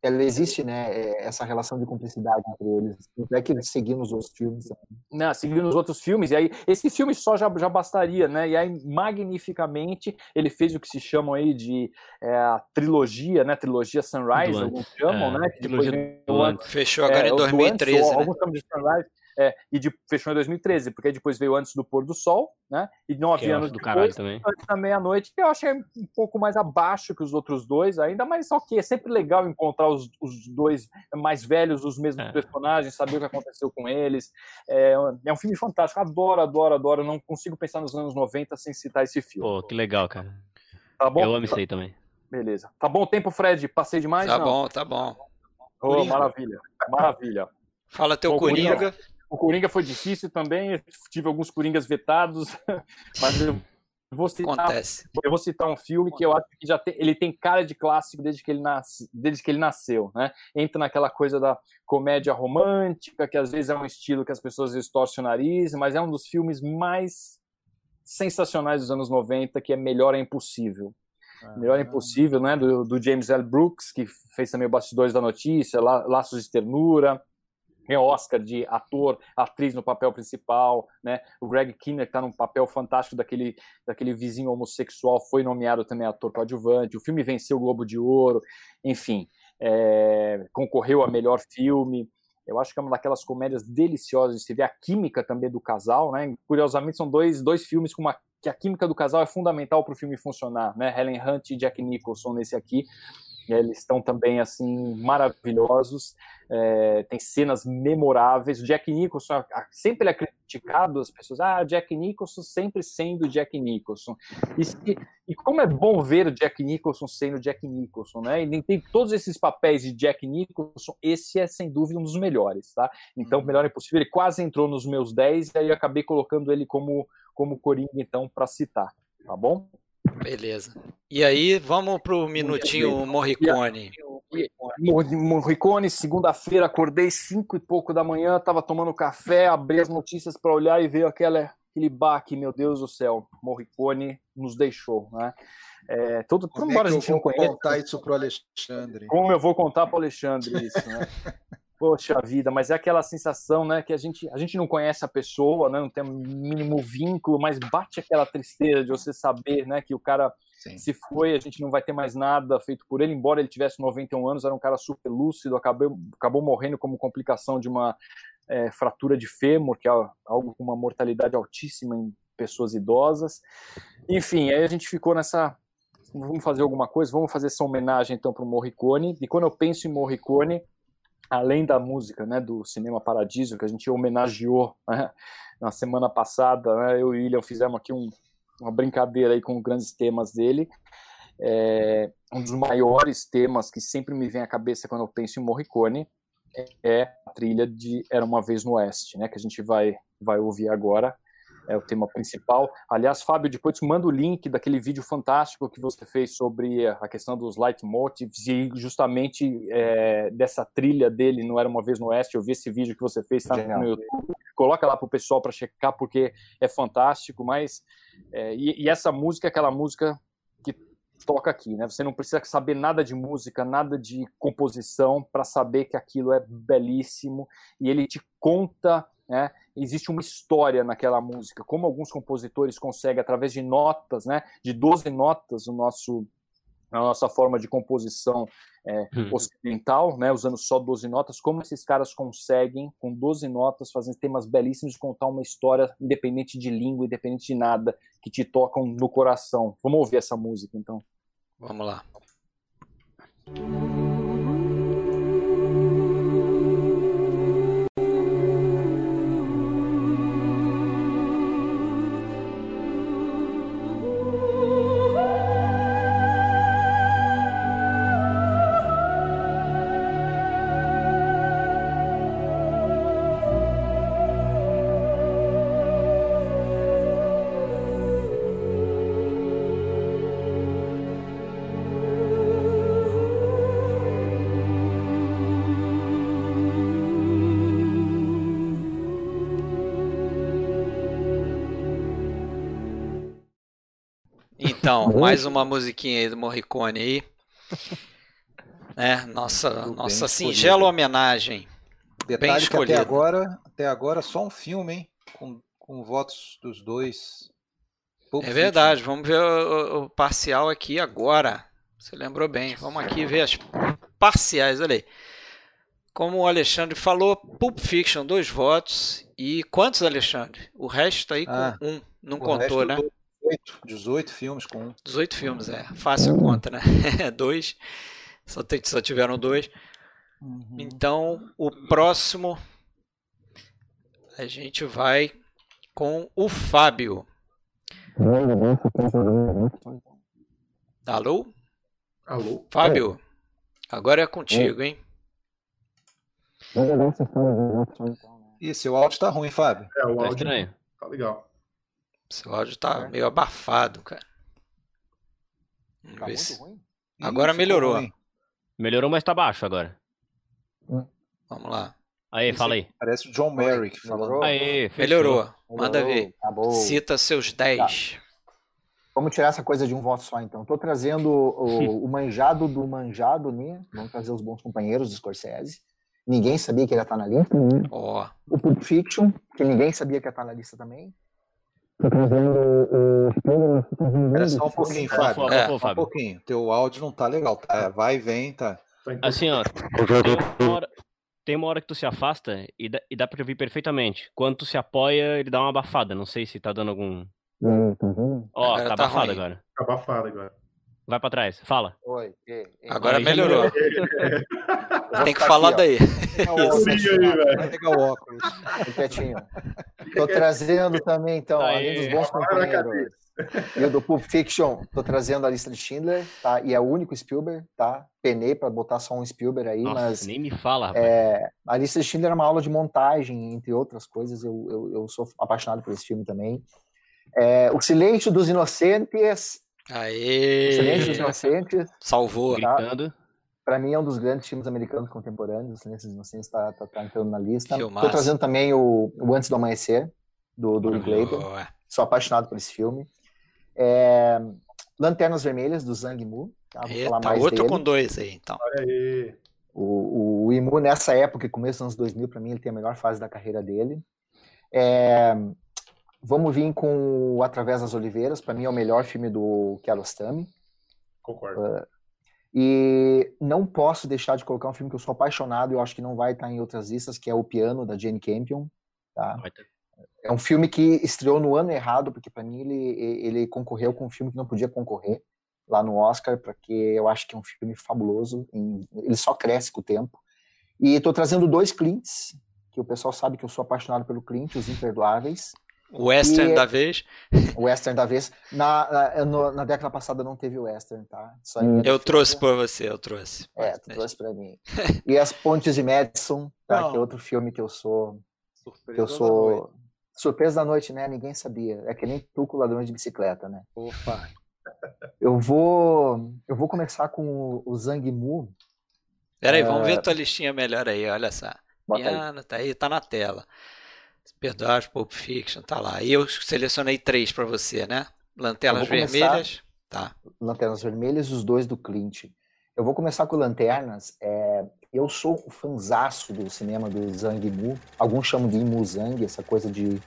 ela existe, né, é, essa relação de cumplicidade entre eles. Não é que seguindo os outros filmes. Não, seguindo os outros filmes. E aí, esse filme só já, já bastaria, né? E aí, magnificamente, ele fez o que se chamam aí de é, a trilogia, né? Trilogia Sunrise, alguns chamam, é, né? Que depois Fechou agora é, em 2013, antes, né? Alguns chamam de Sunrise. É, e de, fechou em 2013, porque depois veio antes do pôr do sol, né? E não havia anos do depois, também. antes da meia-noite, que eu achei um pouco mais abaixo que os outros dois, ainda, mas ok, é sempre legal encontrar os, os dois mais velhos, os mesmos é. personagens, saber o que aconteceu com eles. É, é um filme fantástico, adoro, adoro, adoro. Não consigo pensar nos anos 90 sem citar esse filme. Pô, que legal, cara. Tá bom? Eu amo isso aí também. Beleza. Tá bom o tempo, Fred? Passei demais? Tá não? bom, tá bom. Oh, maravilha, maravilha. Fala teu bom, Coringa. Coringa. O Coringa foi difícil também, eu tive alguns Coringas vetados, (laughs) mas eu vou citar, Acontece. eu vou citar um filme que eu acho que já tem, ele tem cara de clássico desde que ele, nasce, desde que ele nasceu, né? Entra naquela coisa da comédia romântica, que às vezes é um estilo que as pessoas distorcem o nariz, mas é um dos filmes mais sensacionais dos anos 90, que é Melhor é Impossível. Ah, Melhor é Impossível, né? Do, do, James L. Brooks, que fez também o Bastidores da Notícia, Laços de Ternura, ganhou Oscar de ator, atriz no papel principal, né? O Greg Kinnear está num papel fantástico daquele, daquele vizinho homossexual, foi nomeado também ator coadjuvante. O filme venceu o Globo de Ouro, enfim, é, concorreu a melhor filme. Eu acho que é uma daquelas comédias deliciosas. Você vê a química também do casal, né? Curiosamente, são dois, dois filmes com uma que a química do casal é fundamental para o filme funcionar, né? Helen Hunt e Jack Nicholson nesse aqui. Eles estão também assim maravilhosos é, tem cenas memoráveis. O Jack Nicholson sempre é criticado, as pessoas, ah, Jack Nicholson sempre sendo Jack Nicholson. E, e como é bom ver o Jack Nicholson sendo Jack Nicholson, né? E tem todos esses papéis de Jack Nicholson, esse é sem dúvida um dos melhores, tá? Então, melhor é possível, ele quase entrou nos meus 10 e aí eu acabei colocando ele como, como Coringa, então, para citar, tá bom? Beleza. E aí, vamos pro minutinho Morricone. Morricone, segunda-feira, acordei cinco e pouco da manhã, tava tomando café, abri as notícias para olhar e veio aquela, aquele baque, meu Deus do céu, Morricone nos deixou, né? É, todo, Como embora é a gente não conheça. contar isso pro Alexandre? Como eu vou contar pro Alexandre isso, né? (laughs) Poxa vida, mas é aquela sensação, né, que a gente, a gente não conhece a pessoa, né, não tem o mínimo vínculo, mas bate aquela tristeza de você saber, né, que o cara Sim. Se foi, a gente não vai ter mais nada feito por ele, embora ele tivesse 91 anos, era um cara super lúcido, acabou, acabou morrendo como complicação de uma é, fratura de fêmur, que é algo com uma mortalidade altíssima em pessoas idosas. Enfim, aí a gente ficou nessa. Vamos fazer alguma coisa, vamos fazer essa homenagem então para o Morricone. E quando eu penso em Morricone, além da música, né, do Cinema Paradiso, que a gente homenageou né, na semana passada, né, eu e o William fizemos aqui um, uma brincadeira aí com grandes temas dele. É, um dos maiores temas que sempre me vem à cabeça quando eu penso em Morricone é a trilha de Era uma vez no Oeste, né, que a gente vai vai ouvir agora é o tema principal. Aliás, Fábio, depois te manda o link daquele vídeo fantástico que você fez sobre a questão dos leitmotivs e justamente é, dessa trilha dele, não era uma vez no Oeste. Eu vi esse vídeo que você fez, tá no YouTube. Coloca lá para o pessoal para checar, porque é fantástico. Mas é, e, e essa música é aquela música que toca aqui, né? Você não precisa saber nada de música, nada de composição para saber que aquilo é belíssimo e ele te conta né? Existe uma história naquela música, como alguns compositores conseguem, através de notas, né? de 12 notas, o nosso, a nossa forma de composição é, hum. ocidental, né? usando só 12 notas, como esses caras conseguem, com 12 notas, fazer temas belíssimos e contar uma história independente de língua, independente de nada, que te tocam no coração. Vamos ouvir essa música, então. Vamos lá. Então, mais uma musiquinha aí do Morricone aí. (laughs) É, nossa, nossa singela homenagem. Detalhe Bem que até agora, até agora só um filme, hein? Com, com votos dos dois. Pulp é verdade, Fiction. vamos ver o, o, parcial aqui agora. Você lembrou bem. Vamos aqui ver as parciais, olha aí. Como o Alexandre falou, Pulp Fiction, dois votos. E quantos, Alexandre? O resto aí com ah, um. Não contou, né? 18, 18 filmes com um. 18 filmes, é. Fácil a conta, né? (laughs) dois. Só, tem, só tiveram dois. Uhum. Então, o próximo a gente vai com o Fábio. Alô? Alô? Fábio, agora é contigo, hein? Ih, seu áudio tá ruim, Fábio. É, o tá áudio tá estranho. Tá legal. Seu áudio tá é. meio abafado, cara. Vamos tá ver se... ruim? Agora Ih, melhorou. Ruim. Melhorou, mas tá baixo agora. Hum. Vamos lá. Aí, fala aí. Parece o John Merrick falando. Aí, melhorou. Manda ver. Acabou. Cita seus 10. Tá. Vamos tirar essa coisa de um voto só, então. Estou trazendo o, o, manjado do manjado, né? Vamos trazer os bons companheiros do Scorsese. Ninguém sabia que ele ia estar na lista. Oh. O Pulp Fiction, que ninguém sabia que ia estar na lista também. Tô trazendo o Spielberg. Espera só um pouquinho, Fábio. É, um pouquinho. Teu áudio não tá legal. Tá? Vai e vem, tá. Assim, ó. Tem uma, hora, tem uma hora que tu se afasta e dá, e dá pra ouvir perfeitamente. Quando tu se apoia, ele dá uma abafada. Não sei se tá dando algum. Ó, tá, tá abafado ruim. agora. Tá abafado agora. Vai pra trás, fala. Oi. Agora melhorou. Tem que falar daí. Vai pegar o óculos. Quietinho. Tô trazendo também, então, Aê. além dos bons companheiros. E o do Pulp Fiction, tô trazendo a lista de Schindler, tá? E é o único Spielberg, tá? Penei para botar só um Spielberg aí, Nossa, mas. Nem me fala, rapaz. É, a lista de Schindler é uma aula de montagem, entre outras coisas. Eu, eu, eu sou apaixonado por esse filme também. É, o Silêncio dos Inocentes. Aê! O Silêncio dos Inocentes. Salvou. Tá? Gritando para mim é um dos grandes filmes americanos contemporâneos, o Silêncio dos Inocentes está tá, tá entrando na lista. Estou trazendo também o, o, Antes do Amanhecer, do, do Linklater. Sou apaixonado por esse filme. É, Lanternas Vermelhas, do Zhang Mu. Tá? Vou Eita, falar mais outro dele. com dois aí, então. Olha aí. O, o, o Imu, nessa época, começo dos anos 2000, para mim, ele tem a melhor fase da carreira dele. É, vamos vir com o Através das Oliveiras, para mim é o melhor filme do Kiarostami. Concordo. Uh, e não posso deixar de colocar um filme que eu sou apaixonado e eu acho que não vai estar em outras listas, que é O Piano, da Jane Campion. Tá? É um filme que estreou no ano errado, porque para mim ele, ele concorreu com um filme que não podia concorrer lá no Oscar, porque eu acho que é um filme fabuloso, ele só cresce com o tempo. E estou trazendo dois Clints, que o pessoal sabe que eu sou apaixonado pelo Clint, Os Imperdoáveis. O western e, da vez. Western da vez. Na, na, na, década passada não teve western, tá? Só eu trouxe por você, eu trouxe. É, tu trouxe para mim. (laughs) E As Pontes de Madison, tá? que é outro filme que eu sou. Surpresa que eu sou. Da Surpresa da noite, né? Ninguém sabia. É que nem tu com ladrões de bicicleta, né? Opa! Eu vou. Eu vou começar com o Zhang Mu. Peraí, vamos ver a tua listinha melhor aí, olha só. Piano, aí. tá aí, tá na tela. Perdoar, Pulp Fiction, tá lá. E eu selecionei três para você, né? Lanternas Vermelhas. Tá. Lanternas Vermelhas e os dois do Clint. Eu vou começar com Lanternas. É, eu sou um fanzaço do cinema do Zhang Mu. Alguns chamam de Mu Zhang, essa coisa de,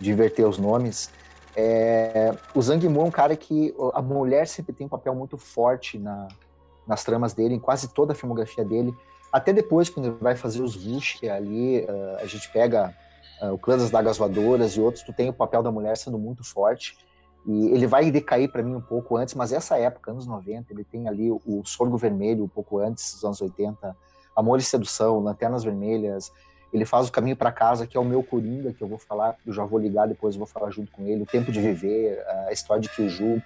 de inverter os nomes. É, o Zhang Mu é um cara que a mulher sempre tem um papel muito forte na, nas tramas dele, em quase toda a filmografia dele. Até depois, quando ele vai fazer os Wuxia ali, uh, a gente pega o Clã das Dagas Voadoras e outros, tu tem o papel da mulher sendo muito forte. E ele vai decair para mim um pouco antes, mas essa época, anos 90, ele tem ali o, Sorgo Vermelho, um pouco antes, dos anos 80, Amor e Sedução, Lanternas Vermelhas. Ele faz o Caminho para Casa, que é o meu Coringa, que eu vou falar, eu já vou ligar depois, vou falar junto com ele. O Tempo de Viver, a história de Kyuju.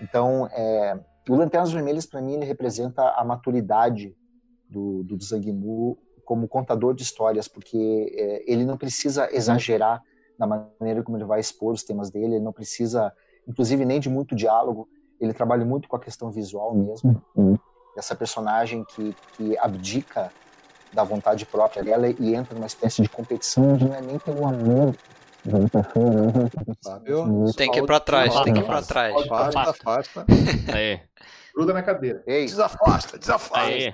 Então, é, o Lanternas Vermelhas, para mim, ele representa a maturidade do, do Zangmu como contador de histórias, porque é, ele não precisa exagerar na maneira como ele vai expor os temas dele, ele não precisa, inclusive, nem de muito diálogo, ele trabalha muito com a questão visual mesmo. Uhum. Essa personagem que, que abdica da vontade própria dela e entra numa espécie de competição onde não é nem pelo amor tem que ir pra trás, tem que ir pra trás. Afasta, afasta. Aí. Gruda na cadeira. Ei. Desafasta, desafasta. Aí.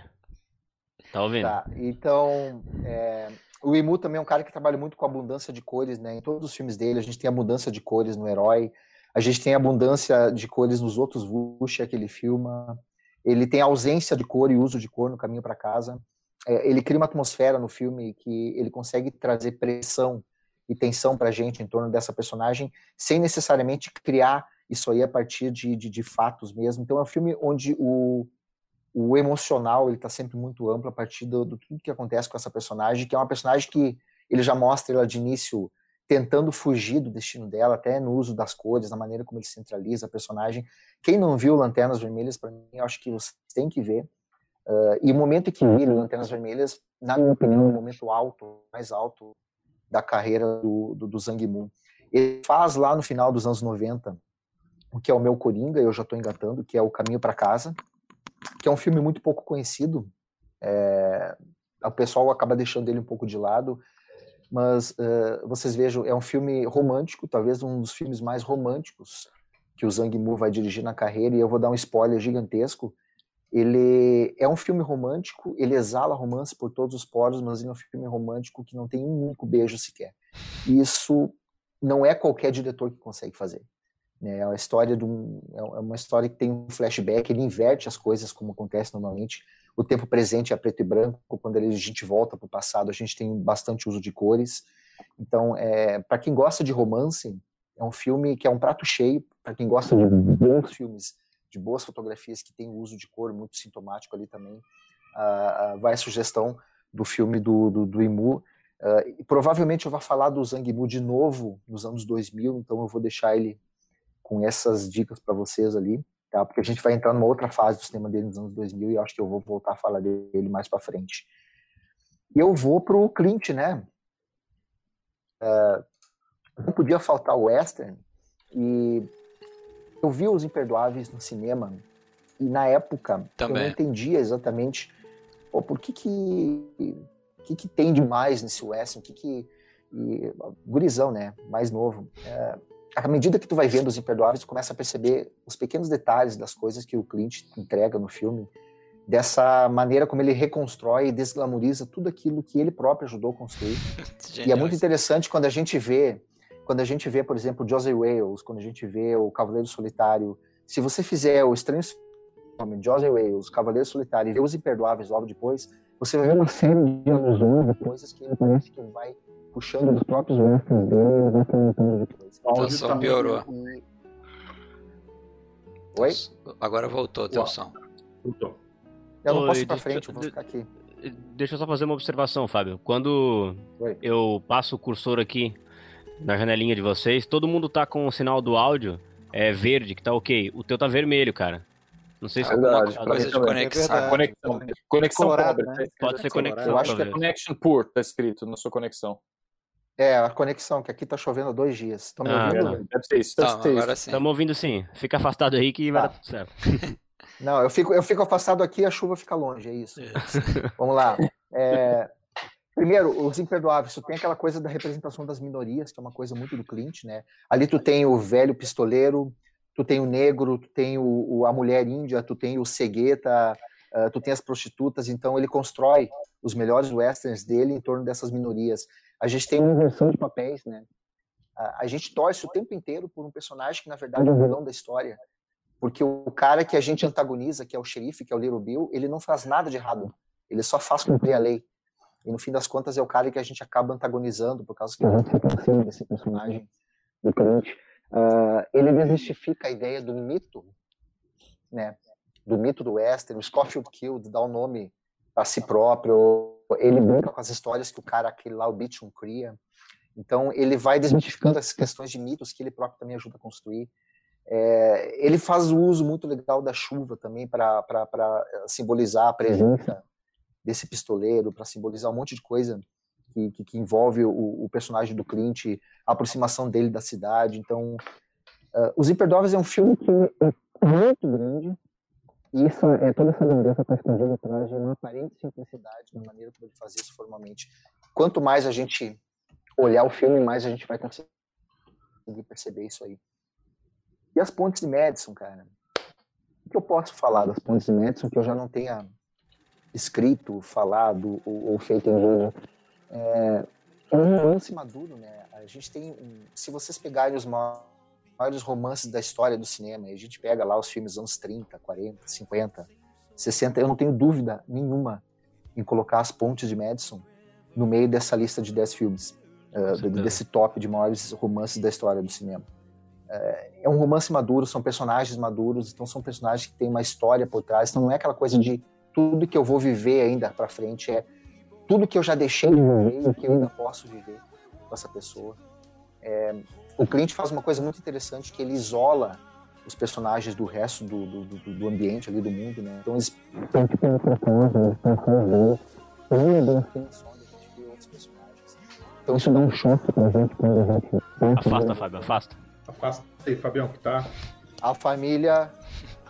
Tá ouvindo? Tá, então, é, o Imu também é um cara que trabalha muito com abundância de cores, né? Em todos os filmes dele, a gente tem abundância de cores no Herói, a gente tem abundância de cores nos outros Wuxia que ele filma, ele tem ausência de cor e uso de cor no Caminho para Casa. É, ele cria uma atmosfera no filme que ele consegue trazer pressão e tensão pra gente em torno dessa personagem, sem necessariamente criar isso aí a partir de, de, de fatos mesmo. Então é um filme onde o, o emocional ele está sempre muito amplo a partir do, do, tudo que acontece com essa personagem, que é uma personagem que ele já mostra ela de início tentando fugir do destino dela, até no uso das cores, na maneira como ele centraliza a personagem. Quem não viu Lanternas Vermelhas, para mim, eu acho que você tem que ver. Uh, e o momento em que vira Lanternas Vermelhas, na minha opinião, é o momento alto, mais alto da carreira do, do, do Zhang Mu. Ele faz lá no final dos anos 90 o que é o meu Coringa, eu já estou engatando, que é O Caminho para Casa, que é um filme muito pouco conhecido. É, o pessoal acaba deixando ele um pouco de lado, mas uh, vocês vejam, é um filme romântico, talvez um dos filmes mais românticos que o Zhang Mu vai dirigir na carreira, e eu vou dar um spoiler gigantesco. Ele é um filme romântico, ele exala romance por todos os poros, mas é um filme romântico que não tem um único beijo sequer. E isso não é qualquer diretor que consegue fazer. É uma história de um, é, é uma história que tem um flashback, ele inverte as coisas como acontece normalmente. O tempo presente é preto e branco, quando a gente volta para o passado, a gente tem bastante uso de cores. Então, é, para quem gosta de romance, é um filme que é um prato cheio. Para quem gosta de bons filmes, de boas fotografias que tem uso de cor muito sintomático ali também, vai a sugestão do filme do, do, do Imu. Uh, provavelmente eu vou falar do Zhang Mu de novo nos anos 2000, então eu vou deixar ele com essas dicas para vocês ali, tá? Porque a gente vai entrar numa outra fase do cinema dele nos anos 2000 e acho que eu vou voltar a falar dele mais para frente. E eu vou pro Clint, né? Uh, não podia faltar o western e eu vi Os Imperdoáveis no cinema e na época Também. eu não entendia exatamente pô, por que que, que que tem demais nesse western, o que que e, gurizão, né, mais novo. É, à medida que tu vai vendo Os Imperdoáveis, tu começa a perceber os pequenos detalhes das coisas que o Clint entrega no filme, dessa maneira como ele reconstrói e desglamoriza tudo aquilo que ele próprio ajudou a construir. (laughs) e é muito interessante quando a gente vê quando a gente vê, por exemplo, Josie Wales, quando a gente vê o Cavaleiro Solitário, se você fizer o Estranho Homem, Josie Wales, Cavaleiro Solitário e ver Os Imperdoáveis logo depois, você vai ver uma série de alusões, de coisas que parece que vai puxando dos próprios westerns dele e vai comentando depois. O então, som piorou. E... Oi? Agora voltou o teu som. Voltou. Eu não Oi, posso ir pra frente, eu vou ficar aqui. Deixa eu só fazer uma observação, Fábio. Quando Oi. eu passo o cursor aqui na janelinha de vocês, todo mundo tá com o sinal do áudio é verde, que tá ok. O teu tá vermelho, cara. Não sei se é verdade, alguma coisa de conexão. É conexão. Conexão Colorado, pobre, né? Pode ser conexão. Eu acho que é connection poor, tá escrito na sua conexão. É, a conexão, que aqui tá chovendo há dois dias. Estão me ah, ouvindo? Deve ser isso. Deve ser agora sim. Estamos ouvindo sim. Fica afastado aí que vai tá. dar tudo certo. (laughs) Não, eu fico, eu fico afastado aqui e a chuva fica longe, é isso. (laughs) Vamos lá. É, Primeiro, os imperdoáveis, tu tem aquela coisa da representação das minorias, que é uma coisa muito do Clint, né? Ali tu tem o velho pistoleiro, tu tem o negro, tu tem o, o a mulher índia, tu tem o cegueta, uh, tu tem as prostitutas, então ele constrói os melhores westerns dele em torno dessas minorias. A gente tem uma inversão de papéis, né? Uh, a gente torce o tempo inteiro por um personagem que na verdade é o vilão da história, porque o cara que a gente antagoniza, que é o xerife, que é o Little Bill, ele não faz nada de errado, ele só faz cumprir a lei. E no fim das contas é o cara que a gente acaba antagonizando por causa que a gente fica em desse personagem do Clint. Uh, ele desmistifica a ideia do mito, né? Do mito do western. O Scofield Killed dá o um nome a si próprio. Ele brinca com as histórias que o cara, aquele lá, o Beecham, cria. Então, ele vai desmistificando essas questões de mitos que ele próprio também ajuda a construir. É, ele faz o uso muito legal da chuva também para simbolizar a presença desse pistoleiro para simbolizar um monte de coisa que, que, que envolve o, o, personagem do Clint, a aproximação dele da cidade. Então, uh, Os Imperdoáveis é um filme que é muito grande, isso é toda essa lembrança está escondida atrás de uma aparente simplicidade na maneira como ele fazia isso formalmente. Quanto mais a gente olhar o filme, mais a gente vai conseguir perceber isso aí. E as pontes de Madison, cara? O que eu posso falar das pontes de Madison que eu já não tenha escrito, falado ou, ou feito em vídeo. É, é um romance maduro, né? A gente tem, se vocês pegarem os maiores romances da história do cinema, a gente pega lá os filmes anos 30, 40, 50, 60, eu não tenho dúvida nenhuma em colocar As Pontes de Madison no meio dessa lista de 10 filmes, uh, desse top de maiores romances da história do cinema. Uh, é um romance maduro, são personagens maduros, então são personagens que têm uma história por trás, então não é aquela coisa de tudo que eu vou viver ainda para frente é tudo que eu já deixei de viver e que eu ainda posso viver com essa pessoa. É, o cliente faz uma coisa muito interessante que ele isola os personagens do resto do, do, do, do ambiente ali do mundo, né? Então eles estão tipo Então isso dá um choque pra gente quando a gente. Afasta, Fábio, afasta. Afasta aí, Fabião, que tá. A família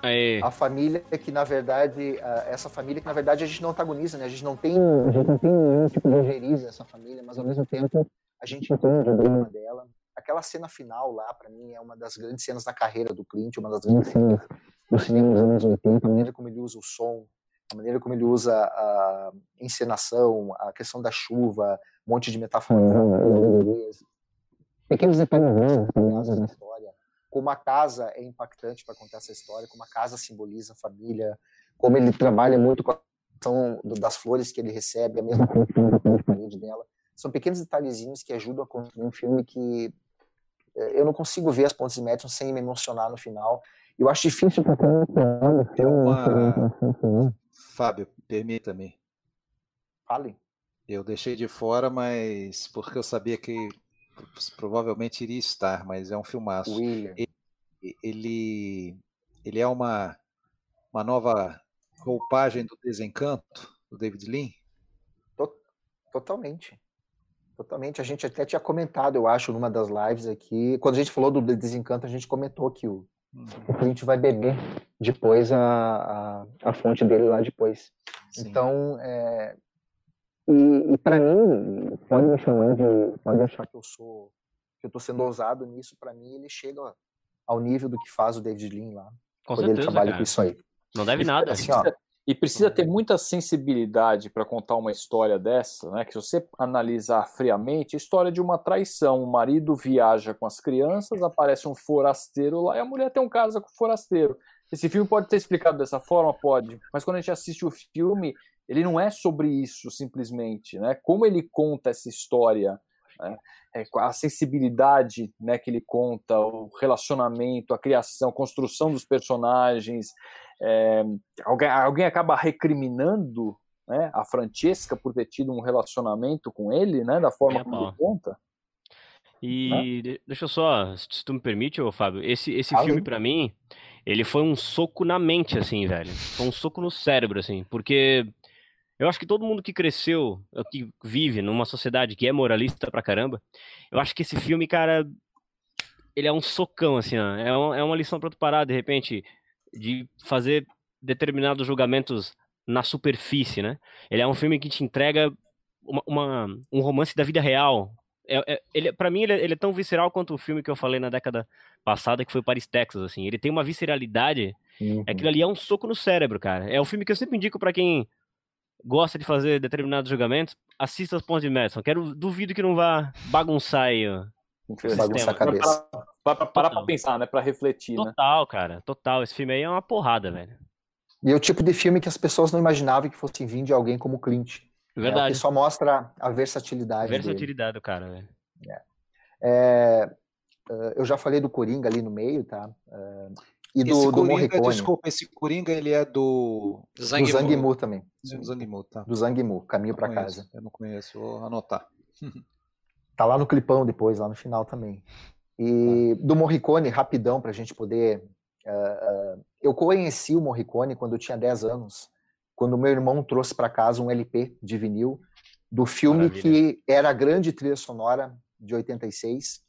Aê. A família que, na verdade, essa família que, na verdade, a gente não antagoniza, né? A gente não tem, a gente não tem nenhum tipo de ojeriza essa família, mas, ao mesmo tempo, a gente entende o drama dela. Aquela cena final lá, para mim, é uma das grandes cenas da carreira do Clint, uma das grandes cenas do cinema dos anos 80, a maneira como ele usa o som, a maneira como ele usa a encenação, a questão da chuva, um monte de metáforas, uhum. pequenos detalhes na história como a casa é impactante para contar essa história, como a casa simboliza a família, como ele trabalha muito com a questão das flores que ele recebe, a mesma coisa parede dela. São pequenos detalhezinhos que ajudam a construir um filme que eu não consigo ver as pontes de Madison sem me emocionar no final. Eu acho difícil para ter uma... Fábio, permita-me. Fale. Eu deixei de fora, mas porque eu sabia que provavelmente iria estar, mas é um filmaço. Ele, ele, ele é uma, uma nova roupagem do desencanto do David Lean? Totalmente. Totalmente. A gente até tinha comentado, eu acho, numa das lives aqui. Quando a gente falou do desencanto, a gente comentou que o, uhum. o cliente vai beber depois a, a, a, fonte dele lá depois. Sim. Então, é, e, e para mim, pode me chamar de. Pode achar que eu sou. que eu tô sendo ousado nisso, para mim ele chega ao nível do que faz o David Lean lá. Com certeza, ele trabalha cara. com isso aí. Não deve nada. Assim, ó, E precisa ter muita sensibilidade para contar uma história dessa, né? Que se você analisar friamente, a história de uma traição. O marido viaja com as crianças, aparece um forasteiro lá e a mulher tem um caso com o forasteiro. Esse filme pode ter explicado dessa forma, pode. Mas quando a gente assiste o filme, ele não é sobre isso simplesmente, né? Como ele conta essa história, né? é, a sensibilidade, né, que ele conta, o relacionamento, a criação, a construção dos personagens, é, alguém, alguém acaba recriminando né, a Francesca por ter tido um relacionamento com ele, né, da forma é, como ele conta. E né? deixa eu só, se tu me permite, ô Fábio, esse, esse filme para mim, ele foi um soco na mente, assim, velho. Foi um soco no cérebro, assim, porque eu acho que todo mundo que cresceu, que vive numa sociedade que é moralista pra caramba, eu acho que esse filme, cara, ele é um socão, assim, ó. É, é uma lição pra tu parar, de repente, de fazer determinados julgamentos na superfície, né? Ele é um filme que te entrega uma, uma um romance da vida real. É, é, ele, para mim, ele, é, ele, é tão visceral quanto o filme que eu falei na década passada, que foi Paris, Texas, assim. Ele tem uma visceralidade. Uhum. Aquilo ali é um soco no cérebro, cara. É o um filme que eu sempre indico para quem gosta de fazer determinados julgamentos, assista os pontos de Madison. Quero, duvido que não vá bagunçar aí, ó. Bagunçar a cabeça. Para parar pra pensar, né? Pra refletir, total, né? Total, cara. Total. Esse filme aí é uma porrada, velho. E é o tipo de filme que as pessoas não imaginavam que fosse vir de alguém como Clint. Verdade. É, que só mostra a versatilidade. Versatilidade dele. do cara, velho. É. É, é, eu já falei do Coringa ali no meio, tá? É, e do, esse do Coringa, Morricone. Desculpa, esse Coringa ele é do. Do Zang, do Zang Mu também. Do Zang Mu, tá. Do Caminho para Casa. Eu não conheço, vou anotar. (laughs) tá lá no clipão depois, lá no final também. E tá. do Morricone, rapidão, para a gente poder. Uh, uh, eu conheci o Morricone quando eu tinha 10 anos, quando meu irmão trouxe para casa um LP de vinil do filme Maravilha. que era a grande trilha sonora de 86.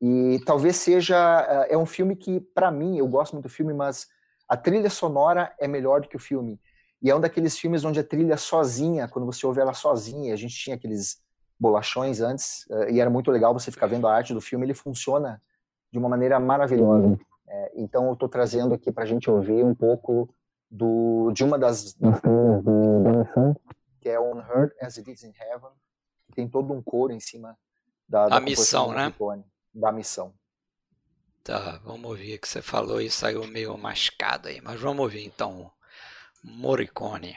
E talvez seja. Uh, é um filme que, para mim, eu gosto muito do filme, mas a trilha sonora é melhor do que o filme. E é um daqueles filmes onde a trilha sozinha, quando você ouve ela sozinha, a gente tinha aqueles bolachões antes, uh, e era muito legal você ficar vendo a arte do filme, ele funciona de uma maneira maravilhosa. É, então eu estou trazendo aqui para a gente ouvir um pouco do, de uma das, das do que é On Earth as It Is in Heaven, que tem todo um coro em cima da, da a missão, né? da missão. Tá, vamos ouvir que você falou e saiu meio mascado aí, mas vamos ouvir então Morricone.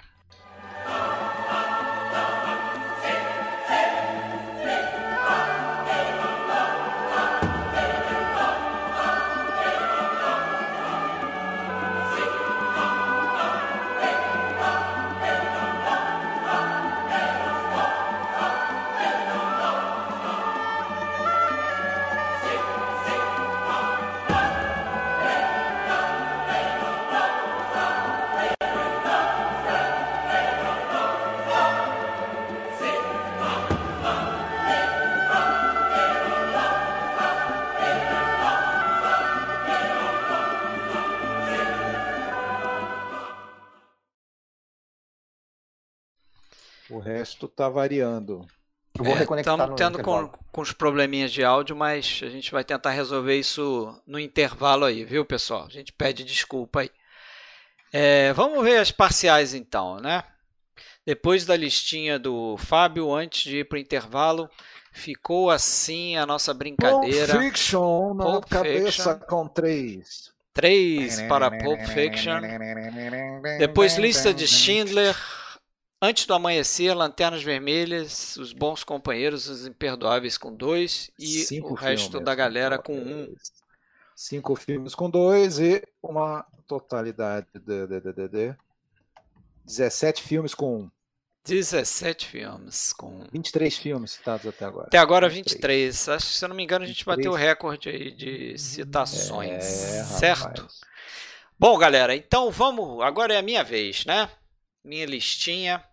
Resto tá variando. Eu vou é, reconectar Estamos tendo com, com os probleminhas de áudio, mas a gente vai tentar resolver isso no intervalo aí, viu, pessoal? A gente pede desculpa aí. É, vamos ver as parciais então, né? Depois da listinha do Fábio, antes de ir para o intervalo, ficou assim a nossa brincadeira. Pulp Fiction na Pulp cabeça Fiction. com três. Três para Pulp Fiction. Depois lista de Schindler. Antes do amanhecer, Lanternas Vermelhas, Os Bons Companheiros, Os Imperdoáveis com dois e Cinco o resto da galera com um. Cinco filmes com dois e uma totalidade de, de, de, de 17 filmes com um. 17 filmes com 23 filmes citados até agora. Até agora 23. 23. Acho que se eu não me engano a gente 23. bateu o recorde aí de citações, é, certo? Rapaz. Bom, galera, então vamos, agora é a minha vez, né? minha listinha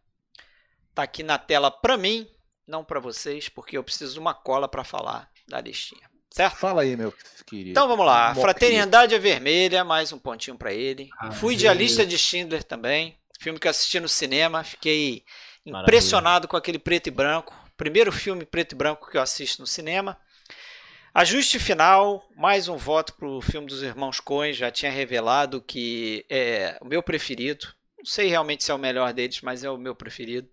tá aqui na tela para mim, não para vocês, porque eu preciso de uma cola para falar da listinha. Certo? Fala aí, meu querido. Então vamos lá. Fraternidade é Vermelha, mais um pontinho para ele. Ah, Fui de A Lista de Schindler também. Filme que eu assisti no cinema. Fiquei Maravilha. impressionado com aquele preto e branco. Primeiro filme preto e branco que eu assisto no cinema. Ajuste final, mais um voto para o filme dos Irmãos Coen. Já tinha revelado que é o meu preferido Não sei realmente se é o melhor deles, mas é o meu preferido.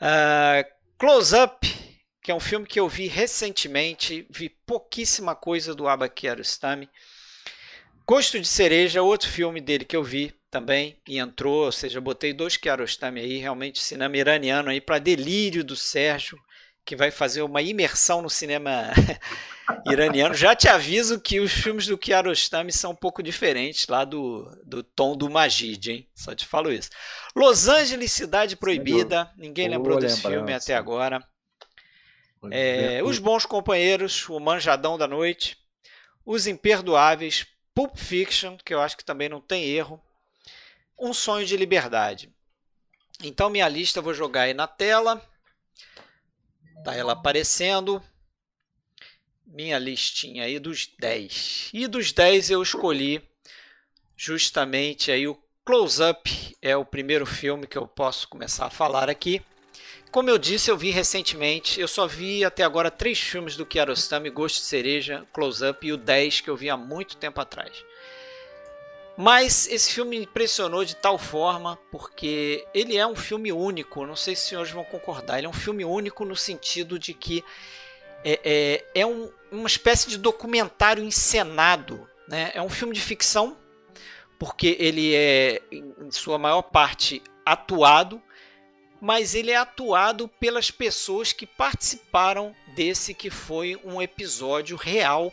Uh, Close Up, que é um filme que eu vi recentemente, vi pouquíssima coisa do Abba Kiarostami. Gosto de Cereja, outro filme dele que eu vi também e entrou, ou seja, botei dois Kiarostami aí, realmente cinema iraniano aí para delírio do Sérgio, que vai fazer uma imersão no cinema (laughs) iraniano. Já te aviso que os filmes do Kiarostami são um pouco diferentes lá do, do tom do Majid, hein? Só te falo isso. Los Angeles, Cidade Proibida. Ninguém Boa lembrou desse filme até agora. É, os Bons Companheiros, O Manjadão da Noite. Os Imperdoáveis. Pulp Fiction, que eu acho que também não tem erro. Um Sonho de Liberdade. Então, minha lista eu vou jogar aí na tela. Tá ela aparecendo. Minha listinha aí dos 10. E dos 10 eu escolhi justamente aí o Close Up. É o primeiro filme que eu posso começar a falar aqui. Como eu disse, eu vi recentemente. Eu só vi até agora três filmes do Kiarostami: Gosto de Cereja, Close Up e o 10 que eu vi há muito tempo atrás. Mas esse filme me impressionou de tal forma porque ele é um filme único. Não sei se os senhores vão concordar. Ele é um filme único no sentido de que é, é, é um, uma espécie de documentário encenado. Né? É um filme de ficção, porque ele é, em sua maior parte, atuado, mas ele é atuado pelas pessoas que participaram desse que foi um episódio real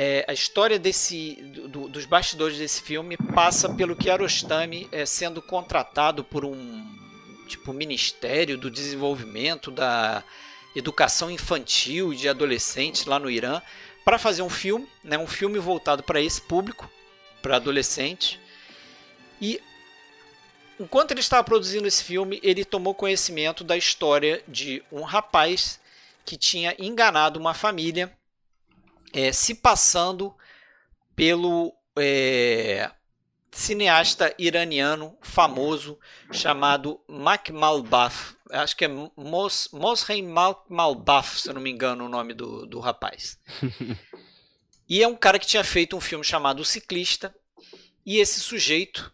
é, a história desse, do, dos bastidores desse filme passa pelo Kiarostami é, sendo contratado por um tipo Ministério do Desenvolvimento da Educação Infantil de Adolescentes lá no Irã para fazer um filme, né, um filme voltado para esse público, para adolescentes. E enquanto ele estava produzindo esse filme, ele tomou conhecimento da história de um rapaz que tinha enganado uma família é, se passando pelo é, cineasta iraniano famoso chamado Makmalbaf. Acho que é Mos, Mosheim Malbaf, se eu não me engano o nome do, do rapaz. (laughs) e é um cara que tinha feito um filme chamado O Ciclista. E esse sujeito,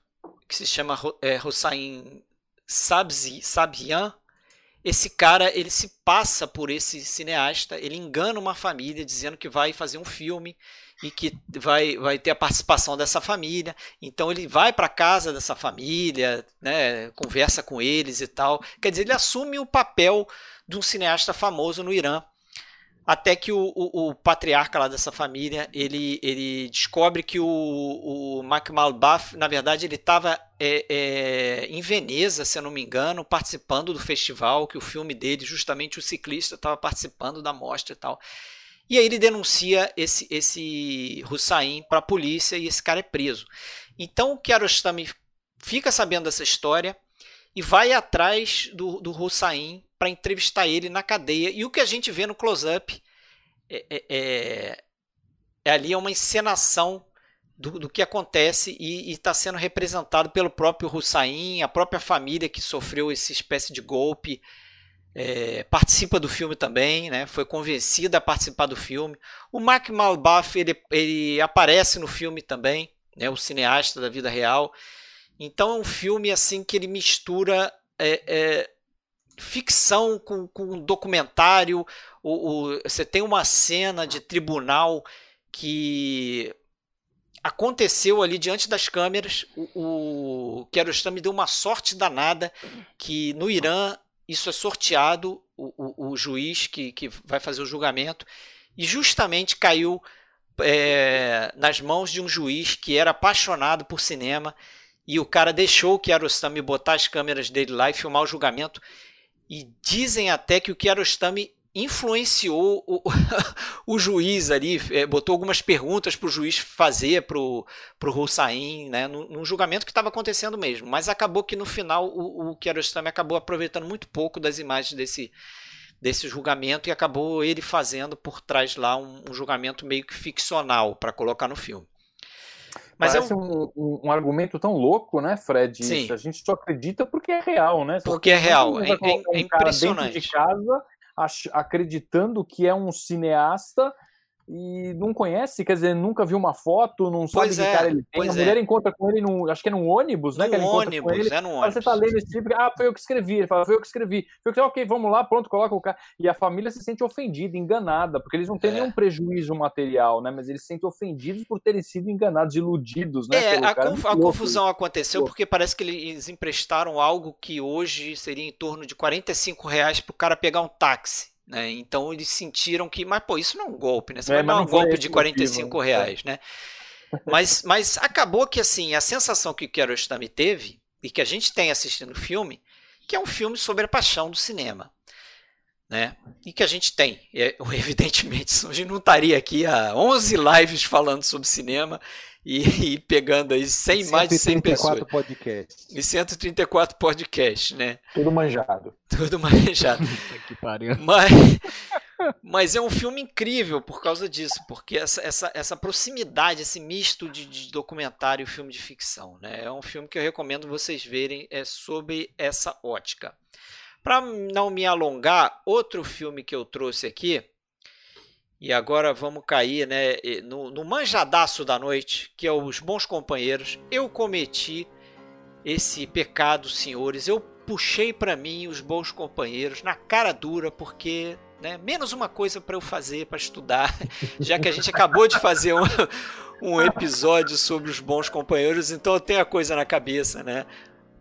que se chama é, Hossein Sabzi, Sabian, esse cara ele se passa por esse cineasta, ele engana uma família dizendo que vai fazer um filme e que vai, vai ter a participação dessa família. Então ele vai para casa dessa família, né, conversa com eles e tal. Quer dizer, ele assume o papel de um cineasta famoso no Irã até que o, o, o, patriarca lá dessa família ele, ele descobre que o, o Malbaf, na verdade, ele estava é, é, em Veneza, se eu não me engano, participando do festival, que o filme dele, justamente o ciclista, estava participando da mostra e tal. E aí ele denuncia esse, esse Hussain para a polícia e esse cara é preso. Então o Kiarostami fica sabendo dessa história e vai atrás do, do Hussain para entrevistar ele na cadeia. E o que a gente vê no close-up é, é, é, é, ali é uma encenação do, do que acontece e está sendo representado pelo próprio Hussain, a própria família que sofreu essa espécie de golpe. É, participa do filme também, né? foi convencida a participar do filme. O Mark Malbaf ele, ele aparece no filme também, né? o cineasta da vida real. Então é um filme assim que ele mistura é, é, ficção com, com documentário. O, o, você tem uma cena de tribunal que aconteceu ali diante das câmeras. O, o Kiarostami deu uma sorte danada que no Irã isso é sorteado, o, o, o juiz que, que vai fazer o julgamento, e justamente caiu é, nas mãos de um juiz que era apaixonado por cinema e o cara deixou o Kiarostami botar as câmeras dele lá e filmar o julgamento. E dizem até que o Kiarostami influenciou o, (laughs) o juiz ali, é, botou algumas perguntas para o juiz fazer para o Hussain, né, num, num julgamento que estava acontecendo mesmo. Mas acabou que no final o, o Kiarostami acabou aproveitando muito pouco das imagens desse, desse julgamento e acabou ele fazendo por trás lá um, um julgamento meio que ficcional para colocar no filme. Mas Parece é um... Um, um... argumento tão louco, né, Fred? Sim. A gente só acredita porque é real, né? Porque é real. É, é, é impressionante. de casa acreditando que é um cineasta e não conhece, quer dizer, nunca viu uma foto, não sabe pois que é, cara ele tem. A mulher é. encontra com ele, num, acho que é num ônibus, né? No que ele ônibus, com ele. é no Fala, ônibus. Você tá lendo esse livro? Ah, foi eu que escrevi. Ele fala, foi eu que escrevi. Foi eu que, ok, vamos lá, pronto, coloca o cara. E a família se sente ofendida, enganada, porque eles não têm É. nenhum prejuízo material, né? Mas eles se sentem ofendidos por terem sido enganados, iludidos, né? É, a, conf- a confusão aconteceu Louco. porque parece que eles emprestaram algo que hoje seria em torno de 45 reais pro cara pegar um táxi. Né? Então eles sentiram que, mas pô, isso não é um golpe, né? Você É, vai dar um golpe de o 45 motivo, né? reais, né? Mas, mas acabou que assim, a sensação que o Kiarostami teve, e que a gente tem assistindo o filme, que é um filme sobre a paixão do cinema. Né? E que a gente tem, é, (laughs) evidentemente, gente não estaria aqui há 11 lives falando sobre cinema e, (laughs) e pegando aí 100, mais de 100 pessoas. 134 podcasts. E 134 podcasts, né? Tudo manjado. (laughs) Tudo manjado. Que pariu. Mas, mas é um filme incrível por causa disso, porque essa, essa, essa proximidade, esse misto de, de documentário e filme de ficção. Né? É um filme que eu recomendo vocês verem é sobre essa ótica. Para não me alongar, outro filme que eu trouxe aqui, e agora vamos cair né, no, no manjadaço da noite, que é Os Bons Companheiros. Eu cometi esse pecado, senhores. Eu puxei para mim os bons companheiros na cara dura, porque né, menos uma coisa para eu fazer, para estudar, (laughs) já que a gente acabou de fazer um, (laughs) um episódio sobre os bons companheiros, então eu tenho a coisa na cabeça, né?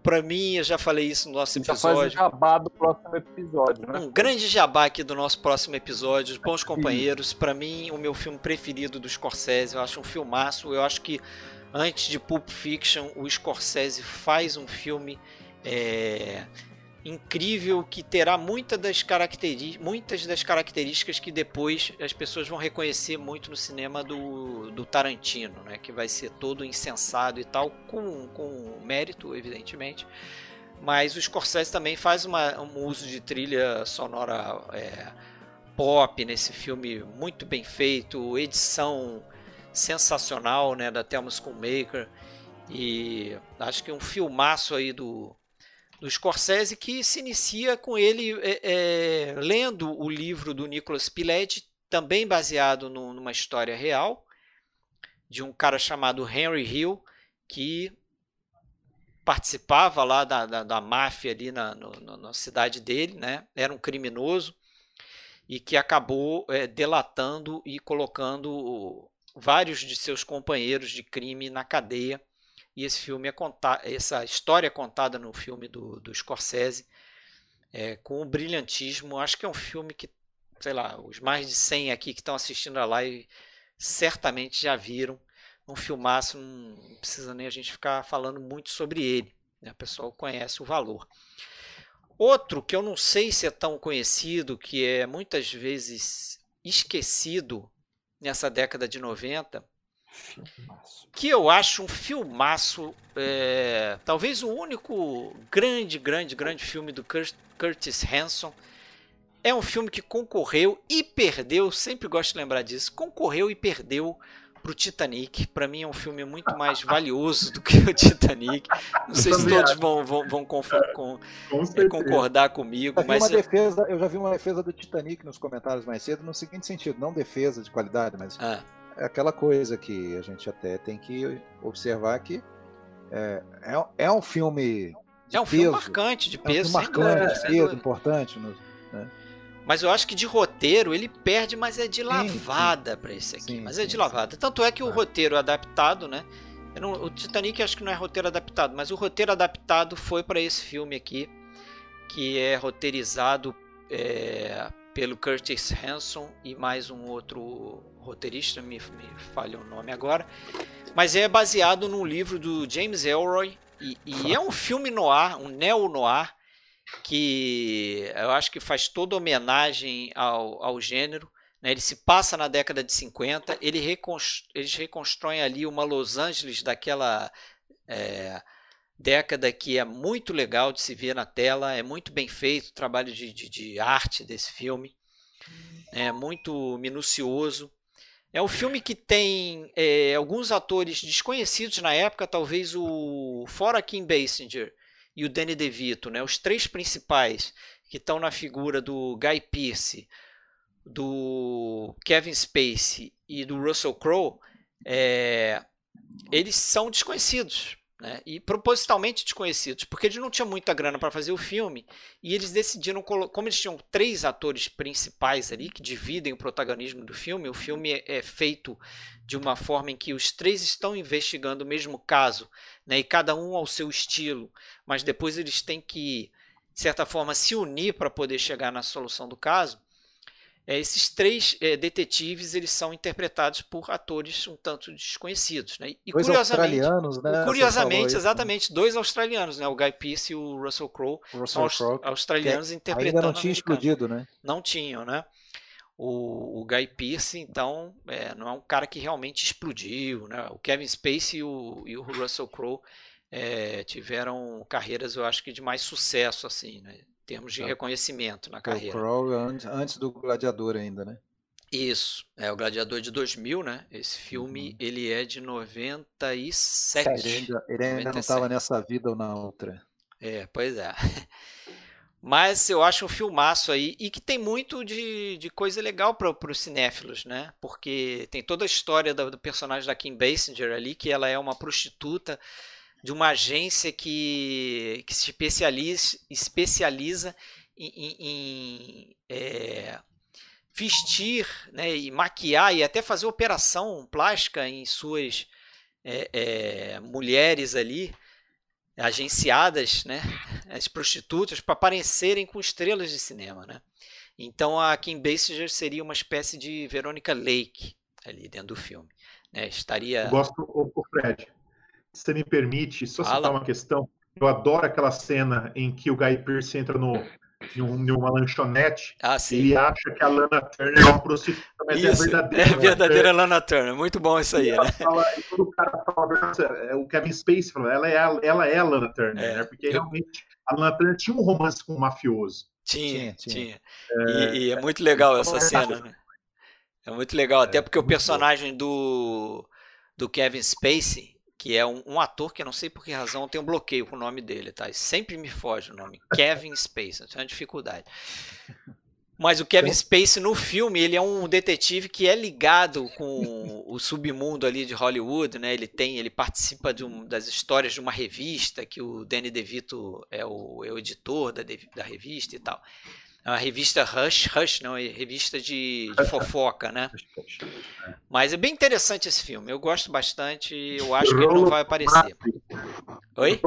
Para mim, eu já falei isso no nosso Já faz o episódio. jabá do próximo episódio, né? Um grande jabá aqui do nosso próximo episódio, Bons Companheiros. Para mim, o meu filme preferido do Scorsese. Eu acho um filmaço. Eu acho que antes de Pulp Fiction, o Scorsese faz um filme é, incrível que terá muita das muitas das características que depois as pessoas vão reconhecer muito no cinema do, do Tarantino, né? que vai ser todo insensado e tal, com, com mérito, evidentemente. Mas o Scorsese também faz uma, um uso de trilha sonora é, pop nesse filme muito bem feito, edição sensacional né, da Thelma Schoonmaker e acho que um filmaço aí do, do Scorsese que se inicia com ele é, é, lendo o livro do Nicholas Pileggi, também baseado no, numa história real de um cara chamado Henry Hill que participava lá da, da, da máfia ali na, no, na cidade dele, né? Era um criminoso e que acabou é, delatando e colocando vários de seus companheiros de crime na cadeia. E esse filme é contar, essa história é contada no filme do, do Scorsese é, com um brilhantismo. Acho que é um filme que, sei lá, os mais de 100 aqui que estão assistindo a live certamente já viram um filmaço, não precisa nem a gente ficar falando muito sobre ele. Né? O pessoal conhece o valor. Outro que eu não sei se é tão conhecido, que é muitas vezes esquecido nessa década de 90, filmaço. que eu acho um filmaço, é, talvez o único grande, grande, grande filme do Curtis Hanson. É um filme que concorreu e perdeu, sempre gosto de lembrar disso, concorreu e perdeu pro Titanic. Para mim é um filme muito mais (laughs) valioso do que o Titanic. Não sei se todos vão, vão, vão com, com, é, concordar comigo. Eu, mas uma defesa, eu já vi uma defesa do Titanic nos comentários mais cedo, no seguinte sentido, não defesa de qualidade, mas ah. É aquela coisa que a gente até tem que observar que é, é, é um filme é um peso, filme marcante, de peso. É um marcante, dúvida, peso, importante. Né? Mas eu acho que de roteiro ele perde, mas é de lavada para esse aqui. Sim, mas é de sim, lavada. Tanto é que o roteiro adaptado, né? Não, o Titanic acho que não é roteiro adaptado, mas o roteiro adaptado foi para esse filme aqui, que é roteirizado é, pelo Curtis Hanson e mais um outro roteirista, me, me falha o nome agora. Mas é baseado num livro do James Elroy e, e é um filme noir, um neo-noir que eu acho que faz toda homenagem ao, ao gênero. Né? Ele se passa na década de 50, ele eles reconstroem ali uma Los Angeles daquela é, década que é muito legal de se ver na tela, é muito bem feito o trabalho de, de, de arte desse filme, é muito minucioso. É um filme que tem é, alguns atores desconhecidos na época, talvez o fora Kim Basinger, e o Danny DeVito, né? os três principais que estão na figura do Guy Pearce, do Kevin Spacey e do Russell Crowe, é, eles são desconhecidos. Né? E propositalmente desconhecidos, porque eles não tinham muita grana para fazer o filme e eles decidiram, como eles tinham três atores principais ali que dividem o protagonismo do filme, o filme é, é feito de uma forma em que os três estão investigando o mesmo caso, né? e cada um ao seu estilo, mas depois eles têm que, de certa forma, se unir para poder chegar na solução do caso. É, esses três é, detetives eles são interpretados por atores um tanto desconhecidos, né? E dois curiosamente, australianos, né? Curiosamente, exatamente, dois australianos, né? O Guy Pearce e o Russell Crowe são Crowe, australianos interpretando. Ainda não tinha explodido, né? Não tinham, né? O, o Guy Pearce, então, é, não é um cara que realmente explodiu, né? O Kevin Spacey e o, e o Russell Crowe é, tiveram carreiras, eu acho que de mais sucesso, assim, né? Termos de tá. reconhecimento na carreira. O Crow antes, antes do Gladiador ainda, né? Isso, é o Gladiador de 2000, né? Esse filme uhum. ele é de 97. Ele ainda, ele ainda não estava nessa vida ou na outra. É, pois é. (laughs) Mas eu acho um filmaço aí e que tem muito de, de coisa legal para os cinéfilos, né? Porque tem toda a história do, do personagem da Kim Basinger ali, que ela é uma prostituta de uma agência que, que se especializa, especializa em, em, é, vestir né, e maquiar e até fazer operação plástica em suas é, é, mulheres ali agenciadas, né, as prostitutas, para parecerem com estrelas de cinema. Né? Então a Kim Basinger seria uma espécie de Veronica Lake ali dentro do filme. Né? Estaria. Eu gosto, o Fred, você me permite, só Fala. citar uma questão. Eu adoro aquela cena em que o Guy Pearce entra no, em uma lanchonete ah, e acha que a Lana Turner é uma prostituta, mas isso, é verdadeira. É verdadeira é, Lana Turner, muito bom isso aí. Né? Fala, e quando o cara fala, é o Kevin Spacey falou, ela é, ela é a Lana Turner, é, né? porque eu... realmente a Lana Turner tinha um romance com um mafioso. Tinha, tinha. tinha. É, e, e, é muito legal essa cena, né? É muito legal, até porque o personagem do, do Kevin Spacey, que é um, um, ator que eu não sei por que razão tem um bloqueio com o nome dele, tá? sempre me foge o nome. (laughs) Kevin Spacey, tem uma dificuldade. Mas o Kevin Spacey no filme, ele é um detetive que é ligado com o submundo ali de Hollywood, né? Ele tem, ele participa um, das histórias de uma revista que o Danny DeVito é o, é o editor da, da revista e tal a revista Rush, Rush não, é revista de, de fofoca, né? Mas é bem interessante esse filme, eu gosto bastante, eu acho que ele não vai aparecer. Oi?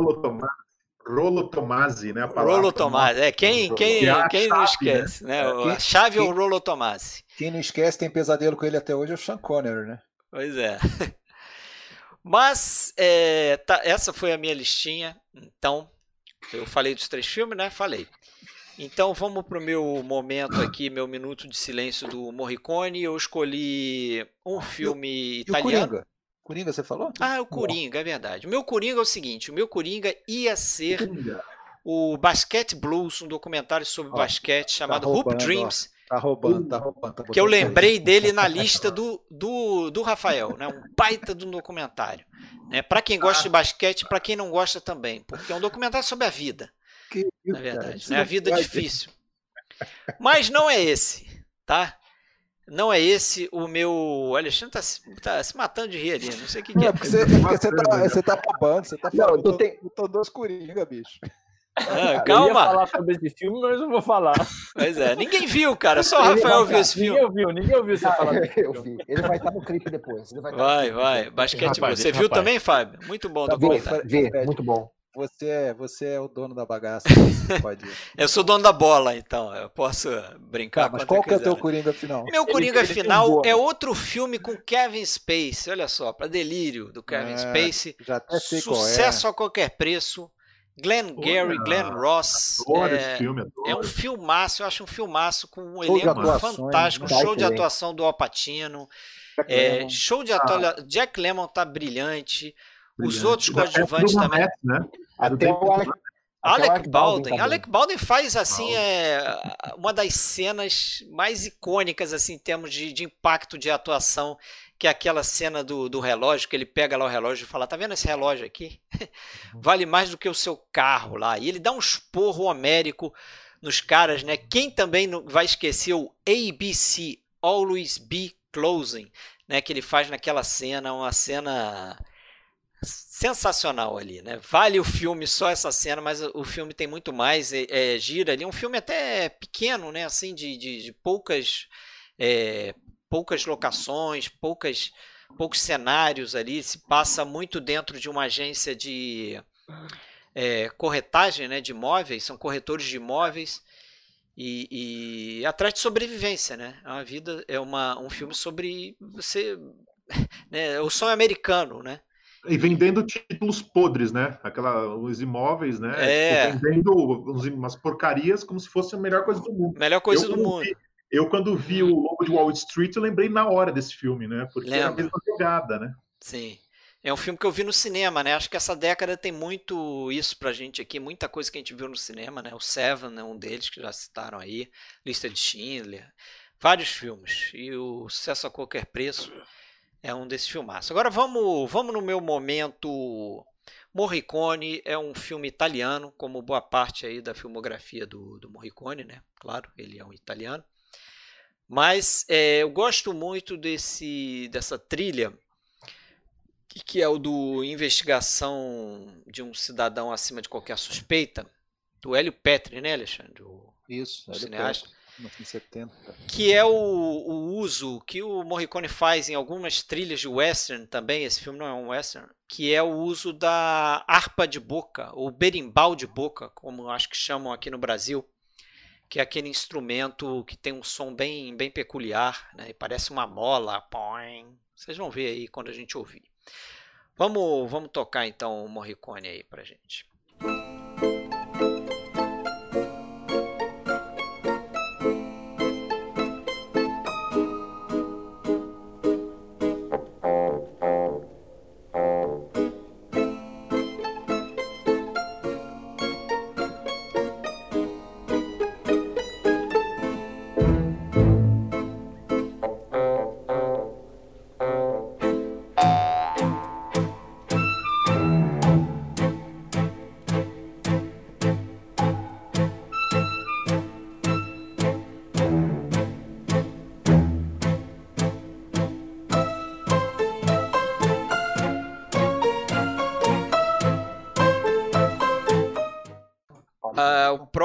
Rolo Tomasi, né? Rolo Tomasi, é quem, quem, é quem não né? esquece, né? né? A chave é o Rolo Tomasi. Quem não esquece tem pesadelo com ele até hoje é o Sean Connery, né? Pois é. (laughs) Mas é, tá, essa foi a minha listinha. Então, eu falei dos três filmes, né? Falei. Então vamos para o meu momento aqui, meu minuto de silêncio do Morricone. Eu escolhi um filme e, italiano. E o Coringa? Coringa você falou? Ah, o Coringa, é verdade. O meu Coringa é o seguinte: o meu Coringa ia ser Coringa. o Basket Blues, um documentário sobre ó, basquete tá chamado roubando, Hoop Dreams. Ó, tá roubando, tá roubando. Tá que eu lembrei dele na lista do, do, do Rafael, né? Um baita do documentário. Né? Para quem gosta ah. de basquete, para quem não gosta também, porque é um documentário sobre a vida. Que isso, na verdade. Né? A vida é difícil. Mas não é esse, tá? Não é esse o meu. O Alexandre tá, tá se matando de rir ali. Não sei o que, não, que é. Porque você, porque você, tá, você tá roubando, você tá falando. Não, eu tô, tem... tô dois coringa, bicho. Ah, calma. Eu ia falar sobre esse filme, mas não vou falar. Pois é, ninguém viu, cara. Só o Rafael viu esse filme. Ninguém ouviu, ninguém ouviu você ah, falar. Eu vi. Ele vai estar no clipe depois. vai, vai. vai. Basquete. Rapaz, você viu rapaz. também, Fábio? Muito bom. Tá, vi, muito bom. Você é, você é o dono da bagaça. (laughs) pode... eu sou dono da bola, então. Eu posso brincar. Tá, mas qual que é o teu Coringa final? Meu Coringa ele, final ele é outro filme com Kevin Spacey. Olha só, para delírio do Kevin é, Spacey. Já até sei Sucesso qual é. a qualquer preço. Glenn Gary, Glenn Ross. É, filme, é, um filmaço, eu acho um filmaço com um elenco fantástico, show de atuação do Alpatino. É, show de atuação. Ah. Jack Lemmon tá brilhante. Brilhante. Os outros coadjuvantes também. né? Até o Alec, Alec Baldwin. Alec Baldwin faz assim é, uma das cenas mais icônicas assim em termos de, de impacto de atuação, que é aquela cena do, do relógio que ele pega lá o relógio e fala: "Tá vendo esse relógio aqui? vale mais do que o seu carro lá". E ele dá um esporro homérico nos caras, né? Quem também vai esquecer o ABC, Always Be Closing, né? Que ele faz naquela cena, uma cena sensacional ali, né? Vale o filme só essa cena, mas o filme tem muito mais, é, é gira ali, um filme até pequeno, né? Assim, de, de, de poucas, é, poucas locações, poucas, poucos cenários ali, se passa muito dentro de uma agência de é, corretagem, né? De imóveis, são corretores de imóveis. E, e, atrás de sobrevivência, né? É uma vida, é uma, um filme sobre você, (laughs) né? O sonho americano, né? E vendendo títulos podres, né? Aquela, os imóveis, né? É. Tipo, vendendo umas porcarias como se fosse a melhor coisa do mundo. Melhor coisa eu, do mundo. Vi, eu, quando vi o Lobo de Wall Street, eu lembrei na hora desse filme, né? Porque Lembra. é a mesma pegada, né? Sim. É um filme que eu vi no cinema, né? Acho que essa década tem muito isso pra gente aqui, muita coisa que a gente viu no cinema, né? O Seven é um deles que já citaram aí, Lista de Schindler, vários filmes. E o Sucesso a Qualquer Preço é um desses filmaços. Agora vamos, vamos no meu momento. Morricone é um filme italiano, como boa parte aí da filmografia do, do Morricone, né? Claro, ele é um italiano. Mas é, eu gosto muito desse, dessa trilha, que é o do Investigação de um Cidadão Acima de Qualquer Suspeita, do Hélio Petri, né, Alexandre? O, Isso, o cineasta. Petri. 1970. Que é o, o, uso que o Morricone faz em algumas trilhas de western também, esse filme não é um western, que é o uso da harpa de boca, ou berimbau de boca, como acho que chamam aqui no Brasil, que é aquele instrumento que tem um som bem, bem peculiar, né? E parece uma mola. Poing. Vocês vão ver aí quando a gente ouvir. Vamos, vamos tocar então o Morricone aí pra gente.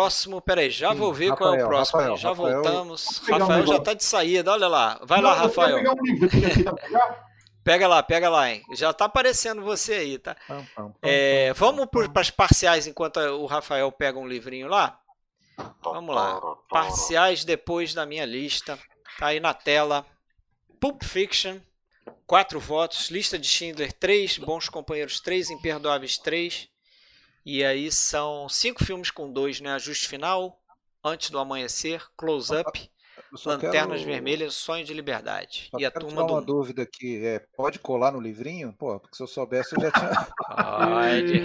Próximo, peraí, já Sim, vou ver Rafael, qual é o próximo. Rafael, já Rafael, voltamos. Rafael já tá de saída, olha lá. Vai Não, lá, Rafael. (laughs) Pega lá, pega lá, hein? Já tá aparecendo você aí, tá? É, vamos para as parciais enquanto o Rafael pega um livrinho lá? Vamos lá. Parciais depois da minha lista. Tá aí na tela. Pulp Fiction, quatro votos. Lista de Schindler, três. Bons Companheiros, três. Imperdoáveis, três. E aí são cinco filmes com dois, né? Ajuste Final, Antes do Amanhecer, Close Up, Lanternas quero... Vermelhas, Sonho de Liberdade. Só e a turma do. uma dúvida aqui, é, pode colar no livrinho? Pô, porque se eu soubesse eu já tinha. (laughs) Pode.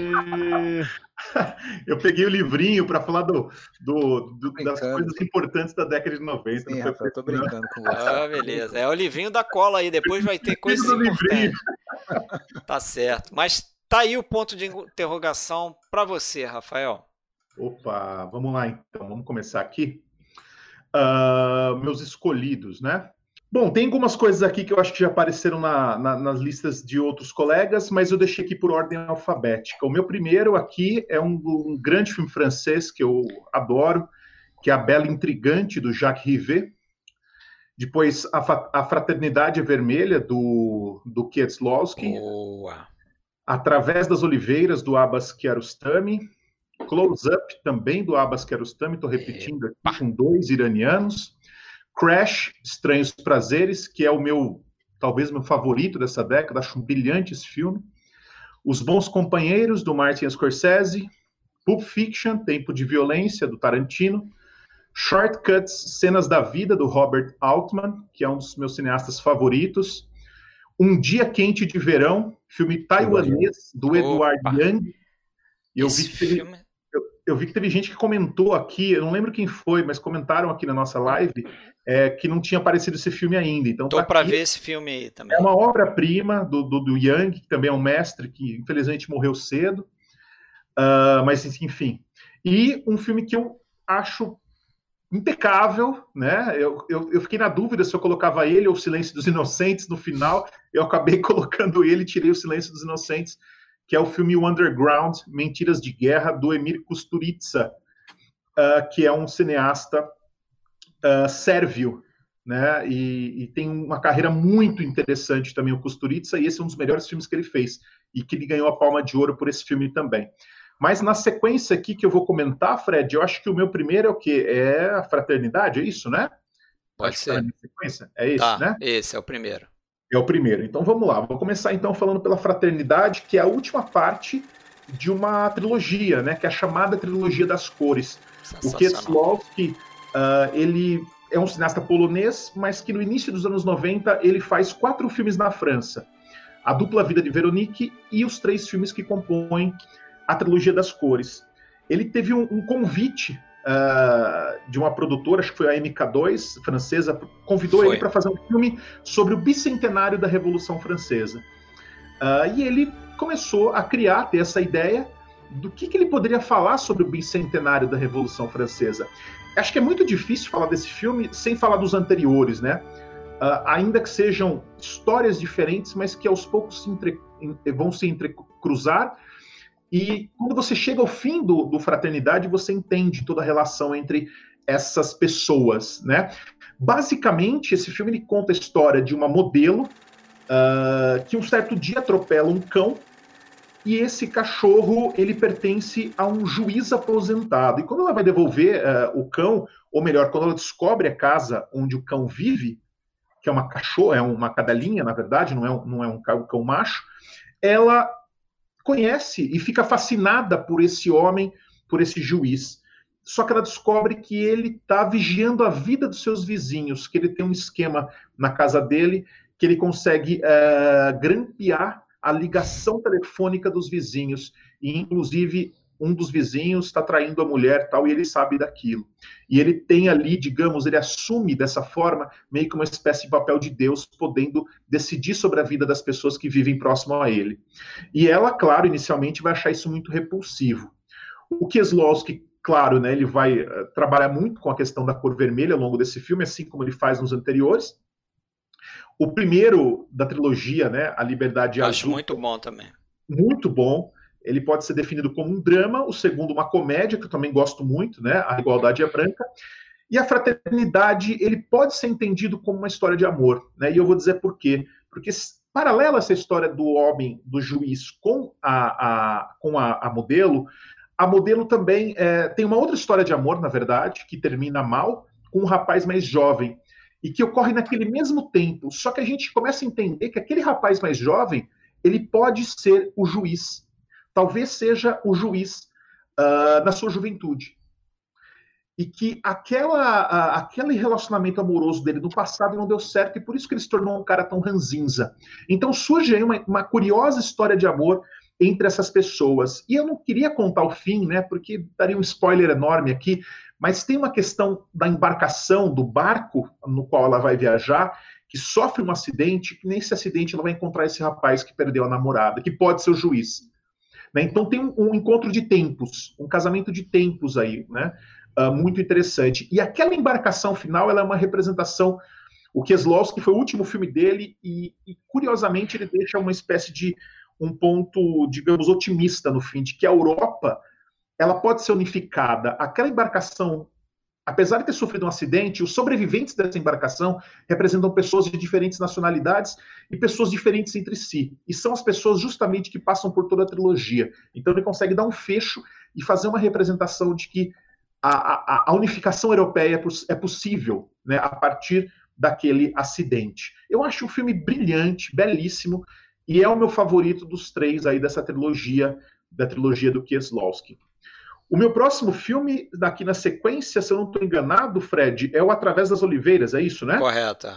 (laughs) eu peguei o livrinho para falar do, do, do das coisas importantes da década de 90. Sim, Rafael, eu tô brincando com você. Ah, beleza. É o livrinho da cola aí, depois vai ter (laughs) coisas importantes. Tá certo. Mas Tá aí o ponto de interrogação para você, Rafael. Opa, vamos lá então, vamos começar aqui. Uh, meus escolhidos, né? Bom, tem algumas coisas aqui que eu acho que já apareceram na, na, nas listas de outros colegas, mas eu deixei aqui por ordem alfabética. O meu primeiro aqui é um, um grande filme francês que eu adoro, que é A Bela Intrigante, do Jacques Rivet. Depois, A, a Fraternidade Vermelha, do, do Kieslowski. Boa! Através das Oliveiras, do Abbas Kiarostami. Close Up, também do Abbas Kiarostami, estou repetindo aqui, com dois iranianos. Crash, Estranhos Prazeres, que é o meu, talvez meu favorito dessa década, acho um brilhante esse filme. Os Bons Companheiros, do Martin Scorsese. Pulp Fiction, Tempo de Violência, do Tarantino. Shortcuts, Cenas da Vida, do Robert Altman, que é um dos meus cineastas favoritos. Um Dia Quente de Verão, filme taiwanês do Edward Young. E eu vi, que teve, filme... eu, eu, vi que teve gente que comentou aqui, eu não lembro quem foi, mas comentaram aqui na nossa live é, que não tinha aparecido esse filme ainda. Então, Tô tá para ver esse filme aí também. É uma obra-prima do, do, do, Young, que também é um mestre que infelizmente morreu cedo. Uh, mas enfim. E um filme que eu acho impecável, né? Eu, eu, eu, fiquei na dúvida se eu colocava ele ou o Silêncio dos Inocentes no final. Eu acabei (laughs) colocando ele, tirei o Silêncio dos Inocentes, que é o filme Underground, Mentiras de Guerra, do Emir Kusturica, uh, que é um cineasta uh, sérvio, né? E, e, tem uma carreira muito interessante também o Kusturica, e esse é um dos melhores filmes que ele fez, e que ele ganhou a Palma de Ouro por esse filme também. Mas na sequência aqui que eu vou comentar, Fred, eu acho que o meu primeiro é o quê? É a fraternidade, é isso, né? Pode acho ser. sequência. É esse, tá, né? Esse é o primeiro. É o primeiro. Então vamos lá. Vou começar então falando pela fraternidade, que é a última parte de uma trilogia, né? Que é a chamada trilogia das cores. O Kieslowski, uh, ele é um cineasta polonês, mas que no início dos anos 90 ele faz quatro filmes na França. A Dupla Vida de Veronique e os três filmes que compõem a trilogia das cores. Ele teve um, um convite uh, de uma produtora, acho que foi a MK2, francesa, convidou foi. ele para fazer um filme sobre o bicentenário da Revolução Francesa. Uh, e ele começou a criar, ter essa ideia do que, que ele poderia falar sobre o bicentenário da Revolução Francesa. Acho que é muito difícil falar desse filme sem falar dos anteriores, né? Uh, ainda que sejam histórias diferentes, mas que aos poucos se entre, vão se entrecruzar e quando você chega ao fim do, do Fraternidade, você entende toda a relação entre essas pessoas, né? Basicamente, esse filme ele conta a história de uma modelo uh, que um certo dia atropela um cão e esse cachorro ele pertence a um juiz aposentado. E quando ela vai devolver uh, o cão, ou melhor, quando ela descobre a casa onde o cão vive, que é uma cachorra, é uma cadelinha, na verdade, não é um, não é um cão macho, ela conhece e fica fascinada por esse homem, por esse juiz. Só que ela descobre que ele está vigiando a vida dos seus vizinhos, que ele tem um esquema na casa dele, que ele consegue uh, grampear a ligação telefônica dos vizinhos e, inclusive, um dos vizinhos está traindo a mulher tal, e ele sabe daquilo. E ele tem ali, digamos, ele assume dessa forma meio que uma espécie de papel de Deus, podendo decidir sobre a vida das pessoas que vivem próximo a ele. E ela, claro, inicialmente vai achar isso muito repulsivo. O Kieslowski, claro, né, ele vai uh, trabalhar muito com a questão da cor vermelha ao longo desse filme, assim como ele faz nos anteriores. O primeiro da trilogia, né, A Liberdade Acho Azul, muito bom também. Muito bom ele pode ser definido como um drama, o segundo uma comédia, que eu também gosto muito, né? A Igualdade é Branca. E a fraternidade, ele pode ser entendido como uma história de amor, né? E eu vou dizer por quê. Porque paralela essa história do homem, do juiz, com a, a com a, a, modelo, a modelo também é, tem uma outra história de amor, na verdade, que termina mal, com um rapaz mais jovem, e que ocorre naquele mesmo tempo. Só que a gente começa a entender que aquele rapaz mais jovem, ele pode ser o juiz talvez seja o juiz uh, na sua juventude. E que aquela, uh, aquele relacionamento amoroso dele no passado não deu certo, e por isso que ele se tornou um cara tão ranzinza. Então surge aí uma, uma curiosa história de amor entre essas pessoas. E eu não queria contar o fim, né? Porque daria um spoiler enorme aqui, mas tem uma questão da embarcação, do barco no qual ela vai viajar, que sofre um acidente, que nesse acidente ela vai encontrar esse rapaz que perdeu a namorada, que pode ser o juiz. Né? Então tem um, um, encontro de tempos, um casamento de tempos aí, né? Uh, muito interessante. E aquela embarcação final, ela é uma representação. O Kieslowski foi o último filme dele e, e, curiosamente, ele deixa uma espécie de um ponto, digamos, otimista no fim, de que a Europa ela pode ser unificada. Aquela embarcação Apesar de ter sofrido um acidente, os sobreviventes dessa embarcação representam pessoas de diferentes nacionalidades e pessoas diferentes entre si. E são as pessoas justamente que passam por toda a trilogia. Então ele consegue dar um fecho e fazer uma representação de que a, a, a unificação europeia é, é possível né, a partir daquele acidente. Eu acho um filme brilhante, belíssimo, e é o meu favorito dos três aí dessa trilogia, da trilogia do Kieslowski. O meu próximo filme, daqui na sequência, se eu não estou enganado, Fred, é o Através das Oliveiras, é isso, né? Correto.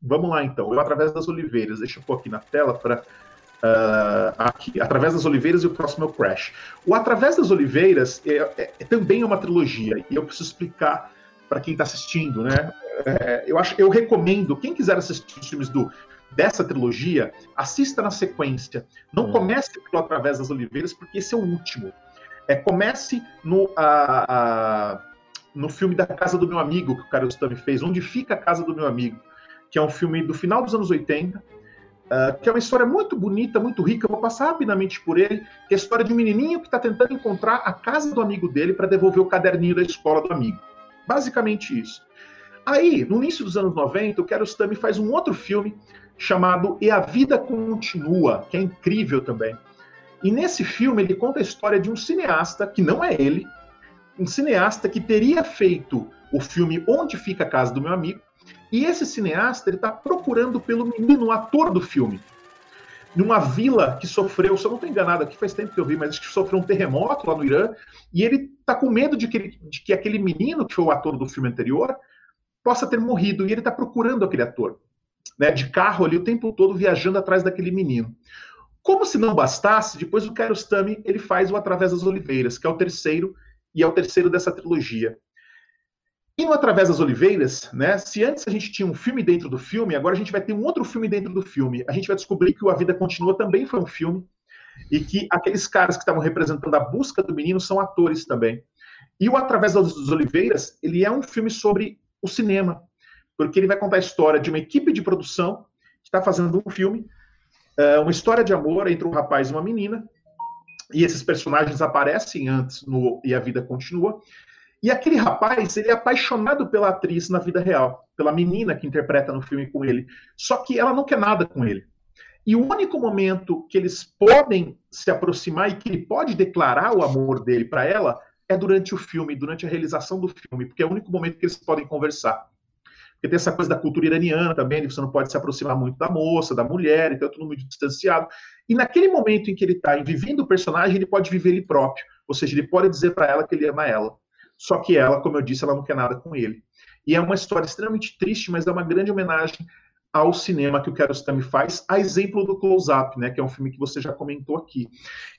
Vamos lá, então. O Através das Oliveiras. Deixa eu pôr aqui na tela para. Uh, aqui, Através das Oliveiras e o próximo é o Crash. O Através das Oliveiras é, é, é também é uma trilogia, e eu preciso explicar para quem está assistindo, né? É, eu, acho, eu recomendo, quem quiser assistir os filmes do, dessa trilogia, assista na sequência. Não hum. comece pelo Através das Oliveiras, porque esse é o último. É, comece no, a, a, no filme da Casa do Meu Amigo, que o Kiarostami fez, Onde Fica a Casa do Meu Amigo, que é um filme do final dos anos 80, uh, ah, que é uma história muito bonita, muito rica. Eu vou passar rapidamente por ele, que é a história de um menininho que está tentando encontrar a casa do amigo dele para devolver o caderninho da escola do amigo. Basicamente isso. Aí, no início dos anos 90, o Kiarostami faz um outro filme chamado E a Vida Continua, que é incrível também. E nesse filme ele conta a história de um cineasta, que não é ele, um cineasta que teria feito o filme Onde Fica a Casa do Meu Amigo, e esse cineasta ele está procurando pelo menino, o ator do filme, numa vila que sofreu, se eu não estou enganado aqui, faz tempo que eu vi, mas que sofreu um terremoto lá no Irã, e ele está com medo de que, de que aquele menino, que foi o ator do filme anterior, possa ter morrido, e ele está procurando aquele ator, né, de carro ali o tempo todo viajando atrás daquele menino. Como se não bastasse, depois o Kiarostami ele faz o Através das Oliveiras, que é o terceiro e é o terceiro dessa trilogia. E no Através das Oliveiras, né, se antes a gente tinha um filme dentro do filme, agora a gente vai ter um outro filme dentro do filme. A gente vai descobrir que o A Vida Continua também foi um filme e que aqueles caras que estavam representando a busca do menino são atores também. E o Através das Oliveiras, ele é um filme sobre o cinema, porque ele vai contar a história de uma equipe de produção que está fazendo um filme, é, uma história de amor entre um rapaz e uma menina, e esses personagens aparecem antes no E a Vida Continua, e aquele rapaz, ele é apaixonado pela atriz na vida real, pela menina que interpreta no filme com ele, só que ela não quer nada com ele. E o único momento que eles podem se aproximar e que ele pode declarar o amor dele para ela é durante o filme, durante a realização do filme, porque é o único momento que eles podem conversar. Porque tem essa coisa da cultura iraniana também, você não pode se aproximar muito da moça, da mulher, então é tudo muito distanciado. E naquele momento em que ele está vivendo o personagem, ele pode viver ele próprio. Ou seja, ele pode dizer para ela que ele ama ela. Só que ela, como eu disse, ela não quer nada com ele. E é uma história extremamente triste, mas é uma grande homenagem ao cinema que o Kiarostami faz, a exemplo do Close Up, né, que é um filme que você já comentou aqui.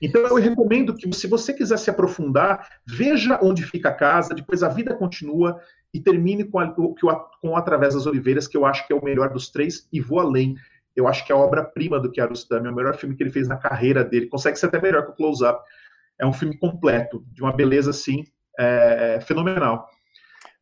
Então eu recomendo que, se você quiser se aprofundar, veja onde fica a casa, depois a vida continua e termine com, a, com Através das Oliveiras, que eu acho que é o melhor dos três, e vou além. Eu acho que é a obra-prima do Kiarostami, é o melhor filme que ele fez na carreira dele. Consegue ser até melhor que o Close Up. É um filme completo, de uma beleza assim é, fenomenal.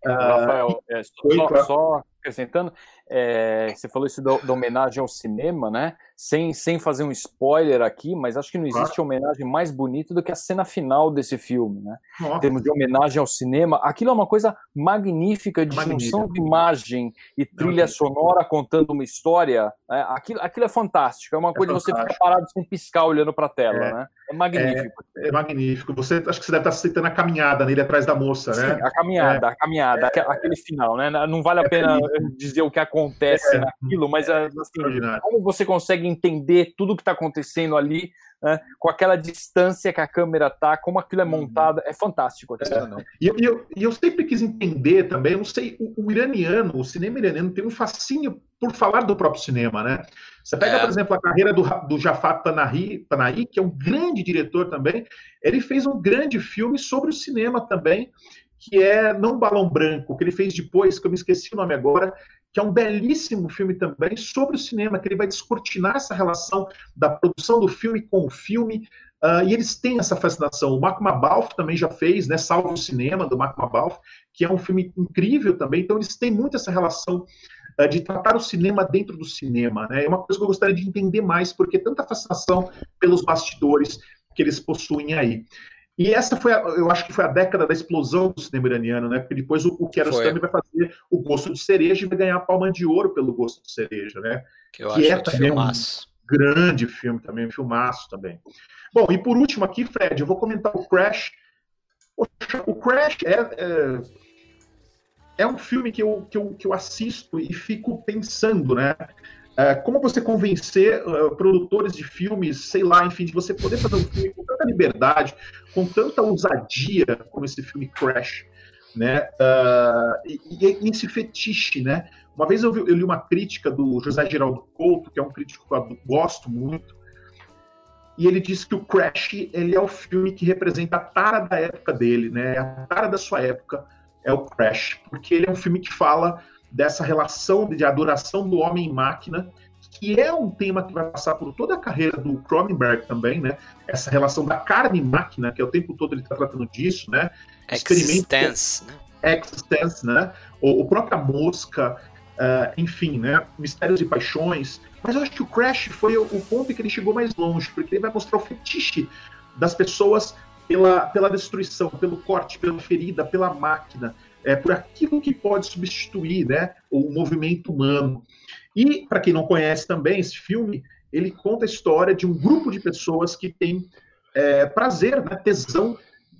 Rafael, ah, é, só, só, acrescentando, é, você falou isso da, da, homenagem ao cinema, né? Sem, sem fazer um spoiler aqui, mas acho que não existe claro. homenagem mais bonita do que a cena final desse filme, né? Nossa. Em termos de homenagem ao cinema, aquilo é uma coisa magnífica de Magnífica. junção de imagem e trilha sonora contando uma história. Né? Aquilo, aquilo é fantástico, é uma é coisa de você ficar parado sem piscar olhando para a tela, é. né? É magnífico. É, é, magnífico. Você acho que você deve estar citando a caminhada nele atrás da moça, né? Sim, a caminhada, é. a caminhada, aquele final, né? Não vale a é pena dizer o que acontece naquilo, mas assim, como você consegue entender tudo o que está acontecendo ali, né, com aquela distância que a câmera tá, como aquilo é uhum. montado, é fantástico. É. E, eu, e eu sempre quis entender também, eu não sei, o, o, iraniano, o cinema iraniano tem um fascínio por falar do próprio cinema, né? Você pega, é. por exemplo, a carreira do, do Jafar Panahi, Panahi, que é um grande diretor também, ele fez um grande filme sobre o cinema também, que é Não Balão Branco, que ele fez depois, que eu me esqueci o nome agora, que é um belíssimo filme também sobre o cinema, que ele vai descortinar essa relação da produção do filme com o filme, uh, e eles têm essa fascinação. O Mark Mabalf também já fez, né, Salve o Cinema, do Mark Mabalf, que é um filme incrível também, então eles têm muito essa relação uh, de tratar o cinema dentro do cinema, né, é uma coisa que eu gostaria de entender mais, porque tanta fascinação pelos bastidores que eles possuem aí. E essa foi, a, eu acho que foi a década da explosão do cinema iraniano, né? Porque depois o, o Kiarostami vai fazer o Gosto de Cereja e vai ganhar a Palma de Ouro pelo Gosto de Cereja, né? Que eu que acho é também um grande filme também, um filmaço também. Bom, e por último aqui, Fred, eu vou comentar o Crash. Poxa, o Crash é, é, é um filme que eu, que, eu, que eu assisto e fico pensando, né? É, como você convencer uh, produtores de filmes, sei lá, enfim, de você poder fazer um filme com tanta liberdade, com tanta ousadia como esse filme Crash, né? Uh, e, e, esse fetiche, né? Uma vez eu, vi, eu, li uma crítica do José Geraldo Couto, que é um crítico que eu gosto muito, e ele disse que o Crash ele é o filme que representa a tara da época dele, né? A tara da sua época é o Crash, porque ele é um filme que fala dessa relação de adoração do homem máquina, que é um tema que vai passar por toda a carreira do Cronenberg também, né? Essa relação da carne máquina, que é o tempo todo ele está tratando disso, né? Existence, né? Existence, né? Ou, o própria Mosca, uh, enfim, né? Mistérios e Paixões. Mas eu acho que o Crash foi o, o ponto em que ele chegou mais longe, porque ele vai mostrar o fetiche das pessoas pela, pela destruição, pelo corte, pela ferida, pela máquina, é, por aquilo que pode substituir né, o movimento humano. E, para quem não conhece também, esse filme, ele conta a história de um grupo de pessoas que tem é, prazer, né, tesão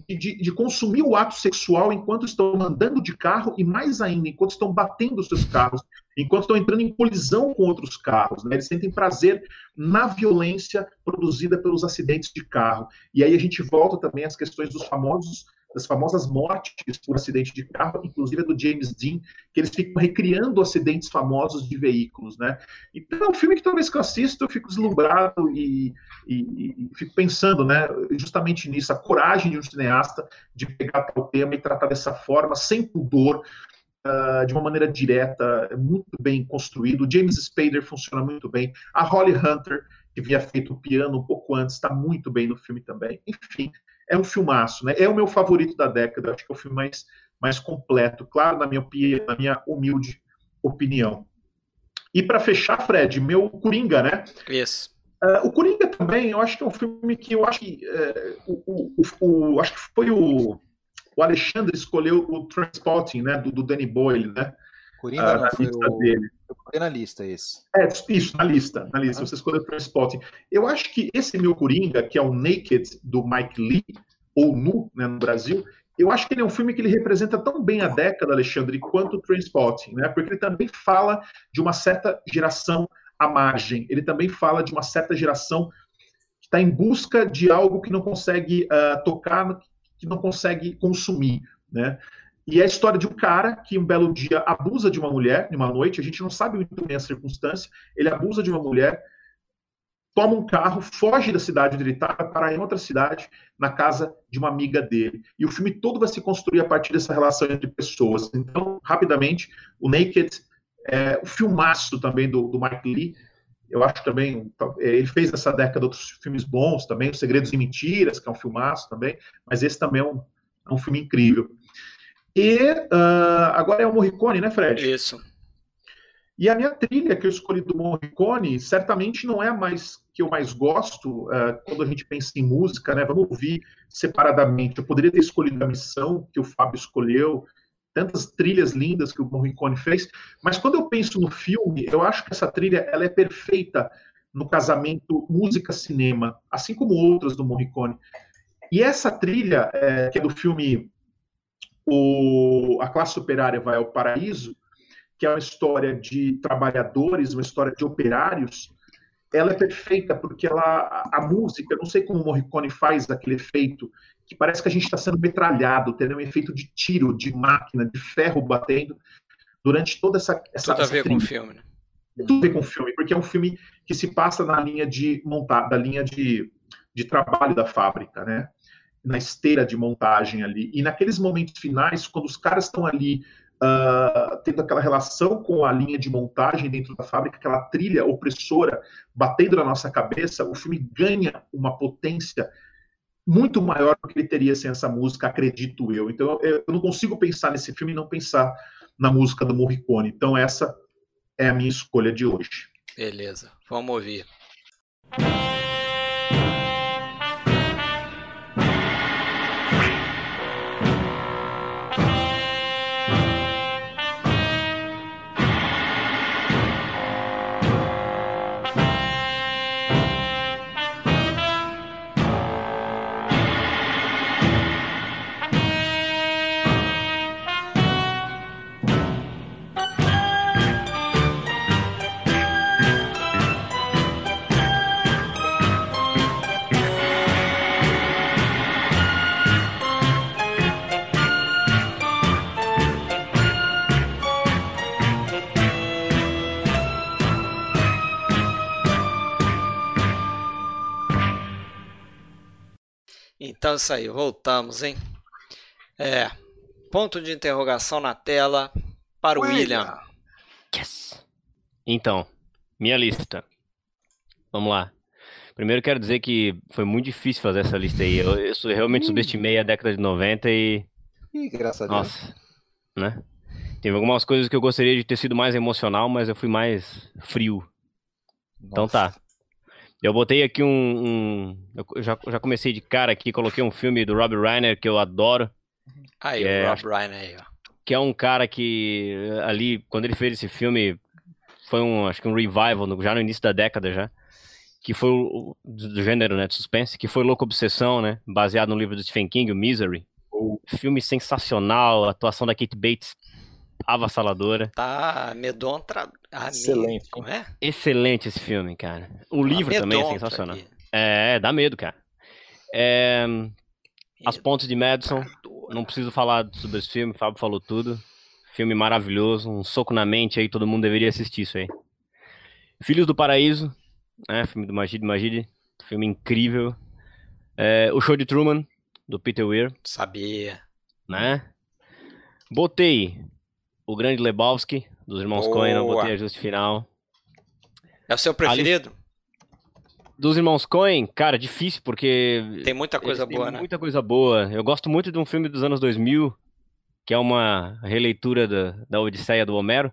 de, de, consumir o ato sexual enquanto estão andando de carro e, mais ainda, enquanto estão batendo os seus carros, enquanto estão entrando em colisão com outros carros. Né? Eles sentem prazer na violência produzida pelos acidentes de carro. E aí a gente volta também às questões dos famosos das famosas mortes por acidente de carro, inclusive do James Dean, que eles ficam recriando acidentes famosos de veículos, né? Então é um filme que toda vez que eu assisto eu fico deslumbrado e, e, e fico pensando, né, justamente nisso, a coragem de um cineasta de pegar o tema e tratar dessa forma, sem pudor, Uh, de uma maneira direta, muito bem construído. James Spader funciona muito bem. A Holly Hunter, que havia feito o piano um pouco antes, está muito bem no filme também. Enfim, é um filmaço, né? É o meu favorito da década, acho que é o filme mais, mais completo, claro, na minha, na minha humilde opinião. E para fechar, Fred, meu Coringa, né? Isso. Uh, o Coringa também, eu acho que é um filme que eu acho que uh, o, o, o, acho que foi o, o Alexandre escolheu o Transporting, né? Do, do Danny Boyle, né? Coringa uh, não, foi o... dele. Eu na lista esse. É, isso, na lista, na lista. Ah. Você escolheu o Transporting. Eu acho que esse meu Coringa, que é o Naked, do Mike Lee, ou Nu, né, no Brasil, eu acho que ele é um filme que ele representa tão bem a década, Alexandre, quanto o Transporting, né? Porque ele também fala de uma certa geração à margem. Ele também fala de uma certa geração que está em busca de algo que não consegue uh, tocar, que não consegue consumir, né? E é a história de um cara que um belo dia abusa de uma mulher, numa noite, a gente não sabe muito bem a circunstância, ele abusa de uma mulher, toma um carro, foge da cidade onde ele está, para em outra cidade, na casa de uma amiga dele. E o filme todo vai se construir a partir dessa relação entre pessoas. Então, rapidamente, o Naked, é, o filmaço também do, do Mike Lee, eu acho também, é, ele fez nessa década outros filmes bons também, Os Segredos e Mentiras, que é um filmaço também, mas esse também é um, é um filme incrível. E uh, agora é o Morricone, né, Fred? Isso. E a minha trilha que eu escolhi do Morricone certamente não é a mais que eu mais gosto uh, quando a gente pensa em música, né? Vamos ouvir separadamente. Eu poderia ter escolhido a missão que o Fábio escolheu, tantas trilhas lindas que o Morricone fez, mas quando eu penso no filme, eu acho que essa trilha ela é perfeita no casamento música-cinema, assim como outras do Morricone. E essa trilha, é, que é do filme o, A Classe Operária Vai ao Paraíso, que é uma história de trabalhadores, uma história de operários, ela é perfeita porque ela, a música, não sei como o Morricone faz aquele efeito, que parece que a gente está sendo metralhado, tendo um efeito de tiro, de máquina, de ferro batendo durante toda essa. essa Tudo a ver com o filme, né? Tudo a ver com o filme, porque é um filme que se passa na linha de montar, da linha de, de trabalho da fábrica, né? Na esteira de montagem ali. E naqueles momentos finais, quando os caras estão ali uh, tendo aquela relação com a linha de montagem dentro da fábrica, aquela trilha opressora batendo na nossa cabeça, o filme ganha uma potência muito maior do que ele teria sem essa música, acredito eu. Então eu não consigo pensar nesse filme e não pensar na música do Morricone. Então essa é a minha escolha de hoje. Beleza, vamos ouvir. Então isso aí, voltamos, hein? É, ponto de interrogação na tela para o William. Yes. Então, minha lista. Vamos lá. Primeiro quero dizer que foi muito difícil fazer essa lista aí. Eu, eu realmente subestimei a década de 90 e. Ih, graças a Deus. Nossa. né? Teve algumas coisas que eu gostaria de ter sido mais emocional, mas eu fui mais frio. Nossa. Então tá. Eu botei aqui um. um eu já, já comecei de cara aqui, coloquei um filme do Rob Reiner que eu adoro. Aí, o é, Rob Reiner aí, ó. Que é um cara que ali, quando ele fez esse filme, foi um, acho que um revival, já no início da década já. Que foi o, do gênero, né, de suspense, que foi Louco Obsessão, né? Baseado no livro do Stephen King, o Misery. Oh. Filme sensacional, a atuação da Kate Bates avassaladora. Tá, Medontra. Ah, Excelente. Como é? Excelente esse filme, cara. O livro também é sensacional. É, dá medo, cara. É... As Pontes de Madison. Não preciso falar sobre esse filme, o Fábio falou tudo. Filme maravilhoso, um soco na mente aí, todo mundo deveria assistir isso aí. Filhos do Paraíso, né? Filme do Magid Magid, filme incrível. É, o Show de Truman, do Peter Weir. Sabia. Né? Botei o Grande Lebowski, dos irmãos Coen, não botei ajuste final. É o seu preferido? Dos irmãos Coen, cara, difícil, porque. Tem muita coisa boa, né? Muita coisa boa. Eu gosto muito de um filme dos anos 2000, que é uma releitura da, da Odisseia do Homero,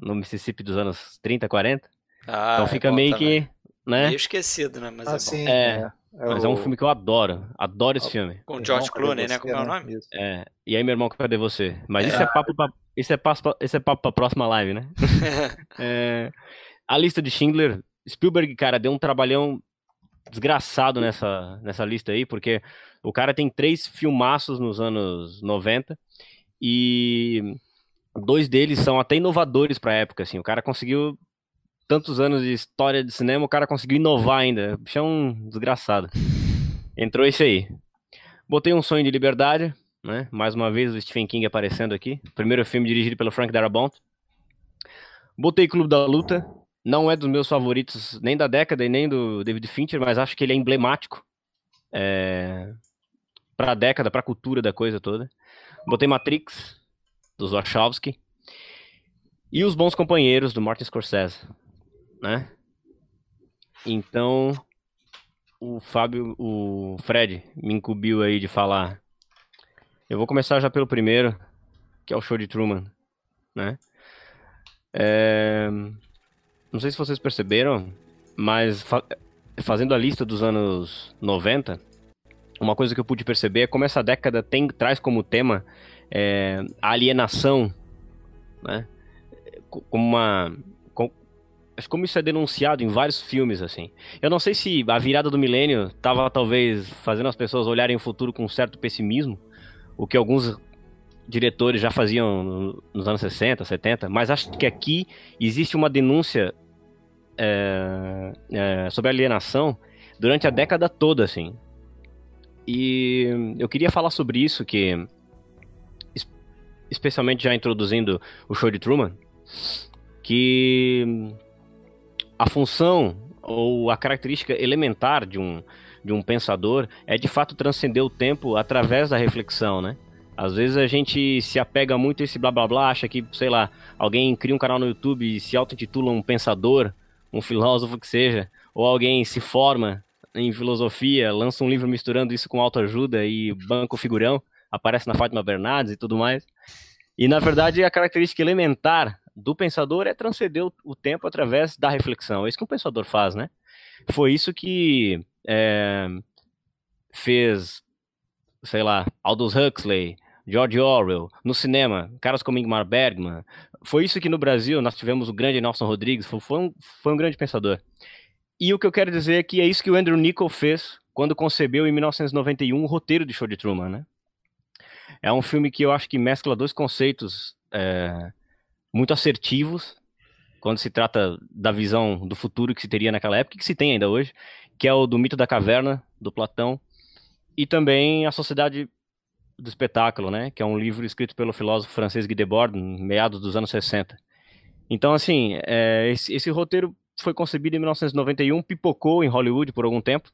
no Mississippi dos anos 30, 40. Ah, então é fica é meio também. que. Né? Meio esquecido, né? Mas ah, é sim, é. é. É Mas o... é um filme que eu adoro. Adoro esse filme. Com o George Clooney, né? Como é o né? nome? É. E aí, meu irmão, cadê você? Mas é. isso é papo pra, isso é papo, isso é papo pra próxima live, né? (laughs) é... A lista de Schindler. Spielberg, cara, deu um trabalhão desgraçado nessa, nessa lista aí, porque o cara tem três filmaços nos anos 90 e dois deles são até inovadores pra época, assim. O cara conseguiu tantos anos de história de cinema, o cara conseguiu inovar ainda. Bicho é um desgraçado. Entrou esse aí. Botei um sonho de liberdade, né? Mais uma vez o Stephen King aparecendo aqui. Primeiro filme dirigido pelo Frank Darabont. Botei Clube da Luta. Não é dos meus favoritos nem da década e nem do David Fincher, mas acho que ele é emblemático é... para a década, para a cultura da coisa toda. Botei Matrix, dos Wachowski. E Os Bons Companheiros, do Martin Scorsese né? Então, o Fábio, o Fred me incumbiu aí de falar. Eu vou começar já pelo primeiro, que é o show de Truman, né? É... Não sei se vocês perceberam, mas fa... fazendo a lista dos anos 90, uma coisa que eu pude perceber é como essa década tem, traz como tema é, a alienação, né? Como uma como isso é denunciado em vários filmes, assim. Eu não sei se a virada do milênio estava talvez fazendo as pessoas olharem o futuro com um certo pessimismo, o que alguns diretores já faziam nos anos 60, 70, mas acho que aqui existe uma denúncia é, é, sobre alienação durante a década toda, assim. E eu queria falar sobre isso, que especialmente já introduzindo o show de Truman, que a função ou a característica elementar de um, de um pensador é de fato transcender o tempo através da reflexão, né? Às vezes a gente se apega muito a esse blá blá blá, acha que, sei lá, alguém cria um canal no YouTube e se auto-intitula um pensador, um filósofo que seja, ou alguém se forma em filosofia, lança um livro misturando isso com autoajuda e banco figurão, aparece na Fátima Bernardes e tudo mais. E na verdade a característica elementar do pensador é transcender o, tempo através da reflexão. É isso que um pensador faz, né? Foi isso que é, fez, sei lá, Aldous Huxley, George Orwell, no cinema, caras como Ingmar Bergman. Foi isso que no Brasil nós tivemos o grande Nelson Rodrigues, foi, um, foi um grande pensador. E o que eu quero dizer é que é isso que o Andrew Niccol fez quando concebeu em 1991 o roteiro de Show de Truman, né? É um filme que eu acho que mescla dois conceitos é, muito assertivos quando se trata da visão do futuro que se teria naquela época, que se tem ainda hoje, que é o do mito da caverna, do Platão, e também a Sociedade do Espetáculo, né, que é um livro escrito pelo filósofo francês Guy Debord, meados dos anos 60. Então, assim, é, esse, esse roteiro foi concebido em 1991, pipocou em Hollywood por algum tempo,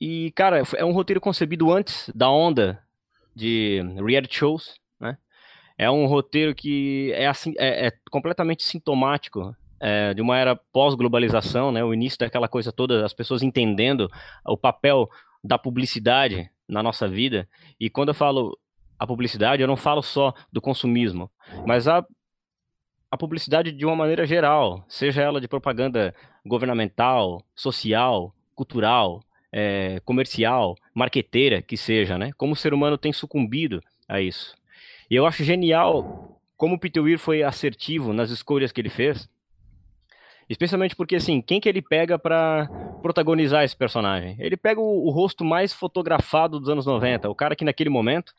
e, cara, é um roteiro concebido antes da onda de reality shows, é um roteiro que é, assim, é, é completamente sintomático é, de uma era pós-globalização, né? O início daquela coisa toda, as pessoas entendendo o papel da publicidade na nossa vida. E quando eu falo a publicidade, eu não falo só do consumismo, mas a, a publicidade de uma maneira geral, seja ela de propaganda governamental, social, cultural, é, comercial, marqueteira, que seja, né? Como o ser humano tem sucumbido a isso. E eu acho genial como o Peter Weir foi assertivo nas escolhas que ele fez, especialmente porque, assim, quem que ele pega para protagonizar esse personagem? Ele pega o, o, rosto mais fotografado dos anos 90, o cara que naquele momento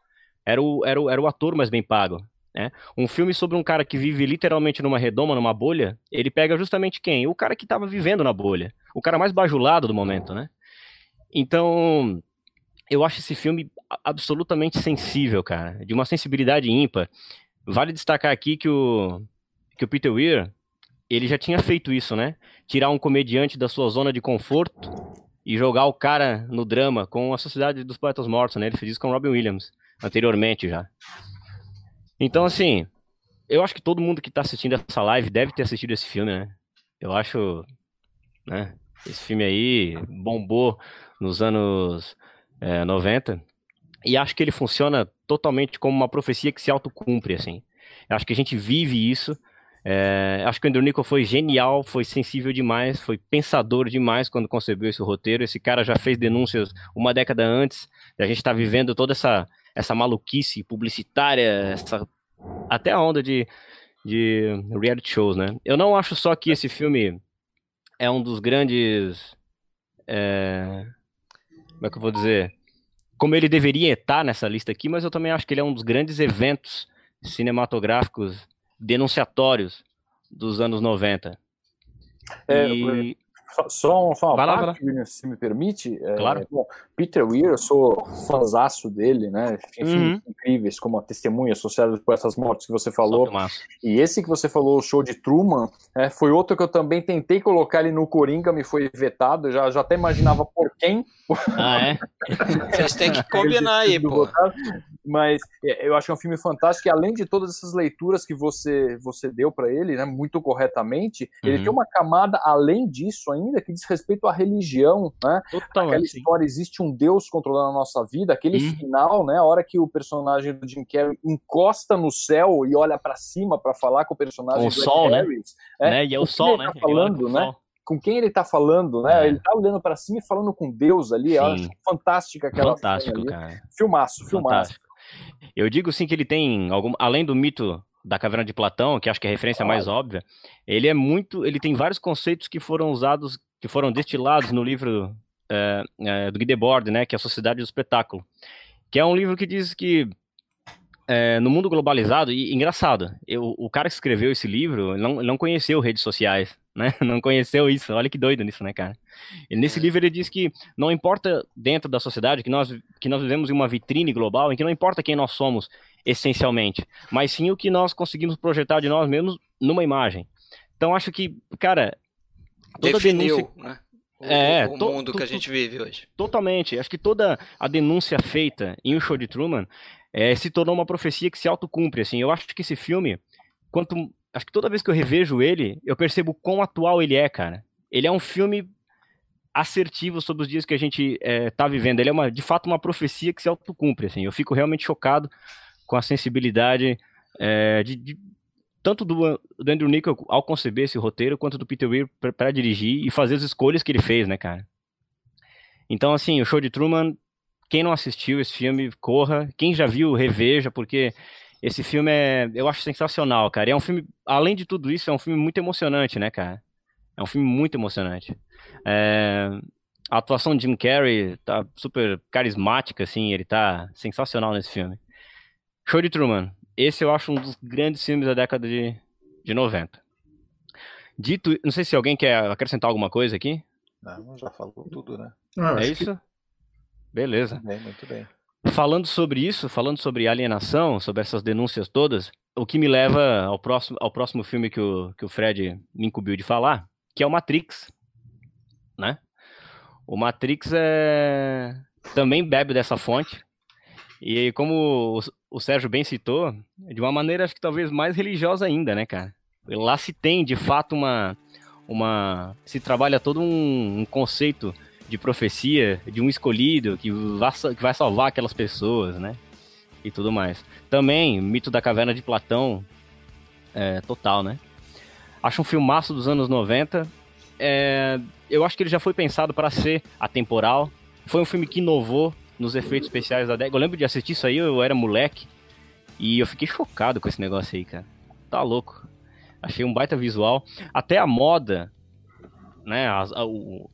era o, era o, era o ator mais bem pago. Né? Um filme sobre um cara que vive literalmente numa redoma, numa bolha, ele pega justamente quem? O cara que estava vivendo na bolha. O cara mais bajulado do momento, né? Então, eu acho esse filme absolutamente sensível, cara. De uma sensibilidade ímpar. Vale destacar aqui que o, que o Peter Weir, ele já tinha feito isso, né? Tirar um comediante da sua zona de conforto e jogar o cara no drama com a Sociedade dos Poetas Mortos, né? Ele fez isso com Robin Williams anteriormente já. Então, assim, eu acho que todo mundo que está assistindo essa live deve ter assistido esse filme, né? Eu acho, né? Esse filme aí bombou nos anos é, 90 e acho que ele funciona totalmente como uma profecia que se autocumpre, assim. Eu acho que a gente vive isso. É, acho que o Andrew Niccol foi genial, foi sensível demais, foi pensador demais quando concebeu esse roteiro. Esse cara já fez denúncias uma década antes. A gente está vivendo toda essa essa maluquice publicitária, essa até a onda de, de reality shows, né? Eu não acho só que esse filme é um dos grandes. É, como é que eu vou dizer? Como ele deveria estar nessa lista aqui, mas eu também acho que ele é um dos grandes eventos (laughs) cinematográficos denunciatórios dos anos 90. É, e... Só, só uma vai parte, lá, vai lá. se me permite. É, claro. É, bom, Peter Weir, eu sou fãzaço dele, né? Enfim, uhum. incríveis, como a Testemunha Associada por essas mortes que você falou. E esse que você falou, o show de Truman, é, foi outro que eu também tentei colocar ele no Coringa, me foi vetado. Já, já até imaginava por quem. Ah, é? (laughs) Vocês têm que combinar aí, pô. Mas é, eu acho que é um filme fantástico e além de todas essas leituras que você, você deu para ele, né, muito corretamente, uhum. ele tem uma camada além disso ainda que diz respeito à religião, né? Totalmente. Aquela história, existe um Deus controlando a nossa vida, aquele uhum. final, né, a hora que o personagem do Jim Carrey encosta no céu e olha para cima para falar com o personagem o do sol, né? Harris, é, né? E é o sol, né? Tá falando, né? Sol com quem ele está falando, né? É. Ele está olhando para cima e falando com Deus ali. Sim. Eu acho fantástica aquela Fantástico, cara. Filmaço, filmaço. Fantástico. Eu digo sim que ele tem algum, além do mito da caverna de Platão, que acho que é a referência mais óbvia, ele é muito, ele tem vários conceitos que foram usados, que foram destilados no livro é, é, do Guy Debord, né, que é a Sociedade do Espetáculo, que é um livro que diz que é, no mundo globalizado, e engraçado, eu, o cara que escreveu esse livro não, não conheceu redes sociais, (laughs) né? Não conheceu isso. Olha que doido nisso, né, cara? Nesse é. livro ele diz que não importa dentro da sociedade que nós que nós vivemos em uma vitrine global, em que não importa quem nós somos essencialmente, mas sim o que nós conseguimos projetar de nós mesmos numa imagem. Então acho que, cara, toda Definiu, denúncia, né? O, é, o mundo que a gente vive hoje. Totalmente. Acho que toda a denúncia feita em O Show de Truman é, se tornou uma profecia que se autocumpre, assim. Eu acho que esse filme, quanto acho que toda vez que eu revejo ele, eu percebo quão atual ele é, cara. Ele é um filme assertivo sobre os dias que a gente é, tá vivendo. Ele é uma, de fato uma profecia que se autocumpre, assim. Eu fico realmente chocado com a sensibilidade é, de, de, tanto do, do Andrew Niccol ao conceber esse roteiro, quanto do Peter Weir para dirigir e fazer as escolhas que ele fez, né, cara? Então, assim, o show de Truman quem não assistiu esse filme, corra. Quem já viu, reveja, porque esse filme é, eu acho sensacional, cara. E é um filme, além de tudo isso, é um filme muito emocionante, né, cara? É um filme muito emocionante. É, a atuação de Jim Carrey tá super carismática, assim, ele tá sensacional nesse filme. Show de Truman. Esse eu acho um dos grandes filmes da década de, de 90. Dito, não sei se alguém quer acrescentar alguma coisa aqui. Não, já falou tudo, né? é isso? Que... Beleza. Muito bem, muito bem. Falando sobre isso, falando sobre alienação, sobre essas denúncias todas, o que me leva ao próximo, ao próximo filme que o, que o Fred me incumbiu de falar, que é o Matrix, né? O Matrix é... também bebe dessa fonte, e como o, Sérgio bem citou, de uma maneira acho que talvez mais religiosa ainda, né, cara? Lá se tem, de fato, uma... uma se trabalha todo um, um conceito de profecia de um escolhido que vai, que vai salvar aquelas pessoas, né? e tudo mais. Também, Mito da Caverna de Platão, é, total, né? Acho um filmaço dos anos 90. É, eu acho que ele já foi pensado para ser atemporal. Foi um filme que inovou nos efeitos especiais da década. Eu lembro de assistir isso aí, eu era moleque. E eu fiquei chocado com esse negócio aí, cara. Tá louco. Achei um baita visual. Até a moda, né? A, a, o,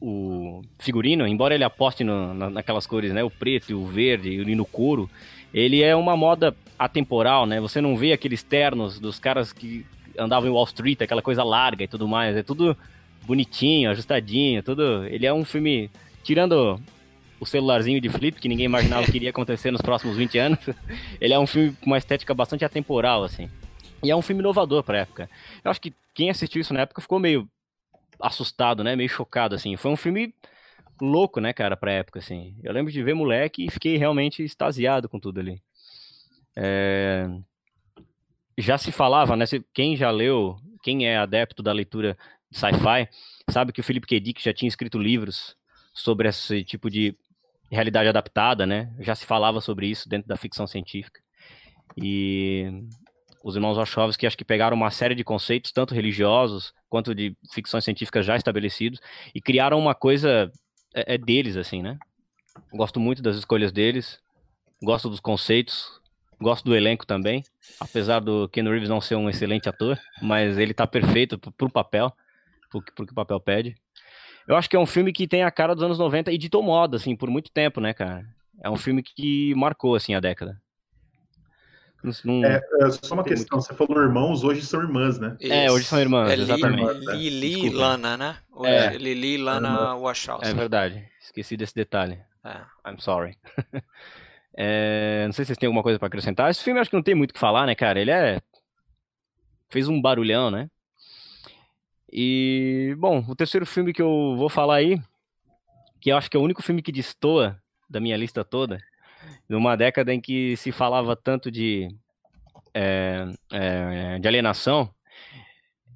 o figurino, embora ele aposte no, na, naquelas cores, né? O preto e o verde e no couro, ele é uma moda atemporal, né? Você não vê aqueles ternos dos caras que andavam em Wall Street, aquela coisa larga e tudo mais. É tudo bonitinho, ajustadinho, tudo. Ele é um filme. Tirando o celularzinho de flip, que ninguém imaginava que iria acontecer nos próximos 20 anos, (laughs) ele é um filme com uma estética bastante atemporal, assim. E é um filme inovador pra época. Eu acho que quem assistiu isso na época ficou meio assustado, né? Meio chocado, assim. Foi um filme louco, né, cara, pra época, assim. Eu lembro de ver moleque e fiquei realmente extasiado com tudo ali. É... Já se falava, né? Quem já leu, quem é adepto da leitura sci-fi, sabe que o Philip K. Dick já tinha escrito livros sobre esse tipo de realidade adaptada, né? Já se falava sobre isso dentro da ficção científica. E os irmãos Wachowski acho que pegaram uma série de conceitos, tanto religiosos quanto de ficções científicas já estabelecidos, e criaram uma coisa é, é deles, assim, né? Gosto muito das escolhas deles, gosto dos conceitos, gosto do elenco também, apesar do Ken Reeves não ser um excelente ator, mas ele tá perfeito pro papel, pro, pro que o papel pede. Eu acho que é um filme que tem a cara dos anos 90 e ditou moda, assim, por muito tempo, né, cara? É um filme que marcou, assim, a década. Não, é, é, só uma questão, muito... você falou irmãos, hoje são irmãs, né? Isso. É, hoje são irmãs, é exatamente. Lili e Lana, né? Hoje, é. Lili e Lana Wachowski. É verdade, esqueci desse detalhe. É. I'm sorry. (laughs) é, não sei se vocês têm alguma coisa para acrescentar. Esse filme acho que não tem muito o que falar, né, cara? Ele é... Fez um barulhão, né? E, bom, o terceiro filme que eu vou falar aí, que eu acho que é o único filme que destoa da minha lista toda, numa década em que se falava tanto de, é, é, de alienação.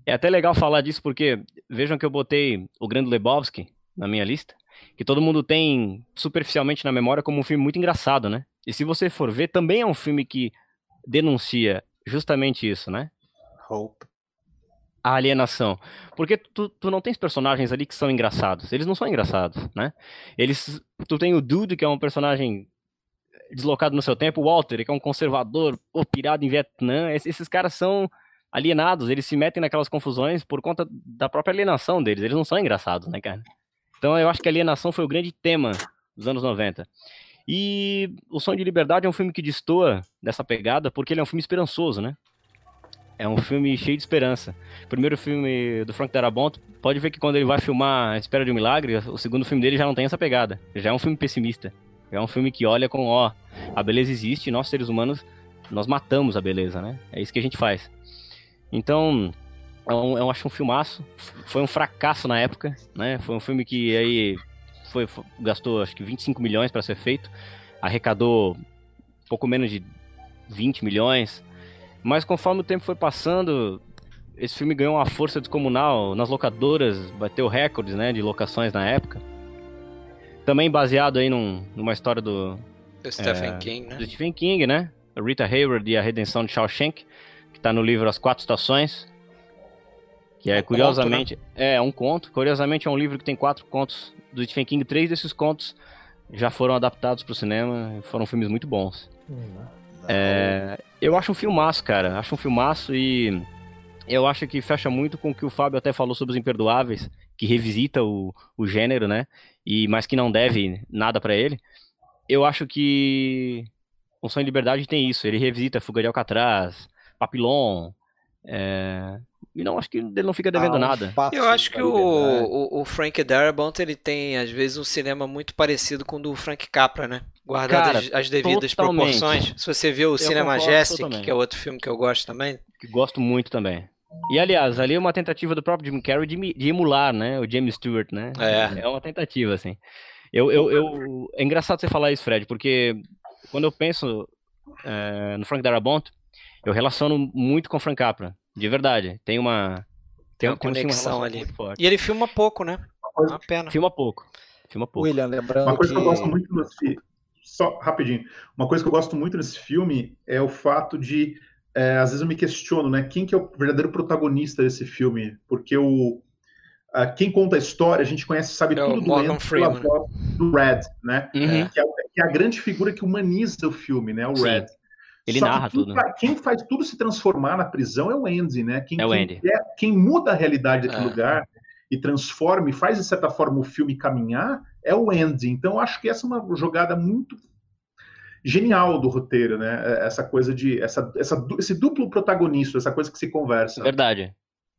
É até legal falar disso porque vejam que eu botei o Grande Lebowski na minha lista, que todo mundo tem superficialmente na memória como um filme muito engraçado, né? E se você for ver, também é um filme que denuncia justamente isso, né? Hope. A alienação. Porque tu, tu não tens personagens ali que são engraçados. Eles não são engraçados, né? Eles. Tu tem o Dude, que é um personagem deslocado no seu tempo, o Walter, que é um conservador, pirado em Vietnã, esses caras são alienados, eles se metem naquelas confusões por conta da própria alienação deles, eles não são engraçados, né, cara? Então eu acho que alienação foi o grande tema dos anos 90. E O Sonho de Liberdade é um filme que destoa dessa pegada porque ele é um filme esperançoso, né? É um filme cheio de esperança. O primeiro filme do Frank Darabont, pode ver que quando ele vai filmar A Espera de um Milagre, o segundo filme dele já não tem essa pegada. Já é um filme pessimista. É um filme que olha com, ó, a beleza existe nós seres humanos, nós matamos a beleza, né? É isso que a gente faz. Então, eu, é eu acho um filmaço. Foi um fracasso na época, né? Foi um filme que aí foi, foi gastou acho que 25 milhões para ser feito, arrecadou pouco menos de 20 milhões. Mas conforme o tempo foi passando, esse filme ganhou uma força descomunal nas locadoras, bateu recordes, né, de locações na época. Também baseado aí num, numa história do... do Stephen é, King, né? Do Stephen King, né? Rita Hayward e a Redenção de Shawshank, que tá no livro As Quatro Estações. Que é, um curiosamente... Conto, né? É, um conto. Curiosamente é um livro que tem quatro contos do Stephen King. Três desses contos já foram adaptados para o cinema. Foram filmes muito bons. Hum, é, eu acho um filmaço, cara. Acho um filmaço e eu acho que fecha muito com o que o Fábio até falou sobre os Imperdoáveis, que revisita o, o gênero, né? e mas que não deve nada para ele. Eu acho que o Sonho de Liberdade tem isso. Ele revisita Fuga de Alcatraz, Papillon. É... E não acho que ele não fica devendo ah, um nada. Eu acho que o, o, o, Frank Darabont ele tem às vezes um cinema muito parecido com o do Frank Capra, né? Guardado as, as, devidas totalmente. proporções. Se você vê o eu Cinema Jessic, que é outro filme que eu gosto também. Que gosto muito também. E aliás, ali é uma tentativa do próprio Jim Carrey de, de emular, né? O James Stewart, né? É. É uma tentativa, assim. Eu, eu, eu... É engraçado você falar isso, Fred, porque quando eu penso é, no Frank Darabont, eu relaciono muito com o Frank Capra. De verdade. Tem uma. Tem, uma conexão uma ali. E ele filma pouco, né? Uma pena. Filma pouco. Filma pouco. William, lembrando Uma coisa que... que eu gosto muito nesse, só rapidinho. Uma coisa que eu gosto muito nesse filme é o fato de, é, às vezes eu me questiono, né? Quem que é o verdadeiro protagonista desse filme? Porque o uh, quem conta a história, a gente conhece, sabe é tudo do Morgan Freeman. do Red, né? Uhum. Que, é, que, é, a grande figura que humaniza o filme, né? O Sim. Ele Só narra tudo. Faz, quem faz tudo se transformar na prisão é o Andy, né? Quem, é o Andy. Quem, é, quem muda a realidade daquele é. lugar e transforma e faz, de certa forma, o filme caminhar é o Andy. Então, acho que essa é uma jogada muito genial do roteiro, né? É, essa coisa de. Essa, essa, esse duplo protagonista, essa coisa que se conversa. Verdade.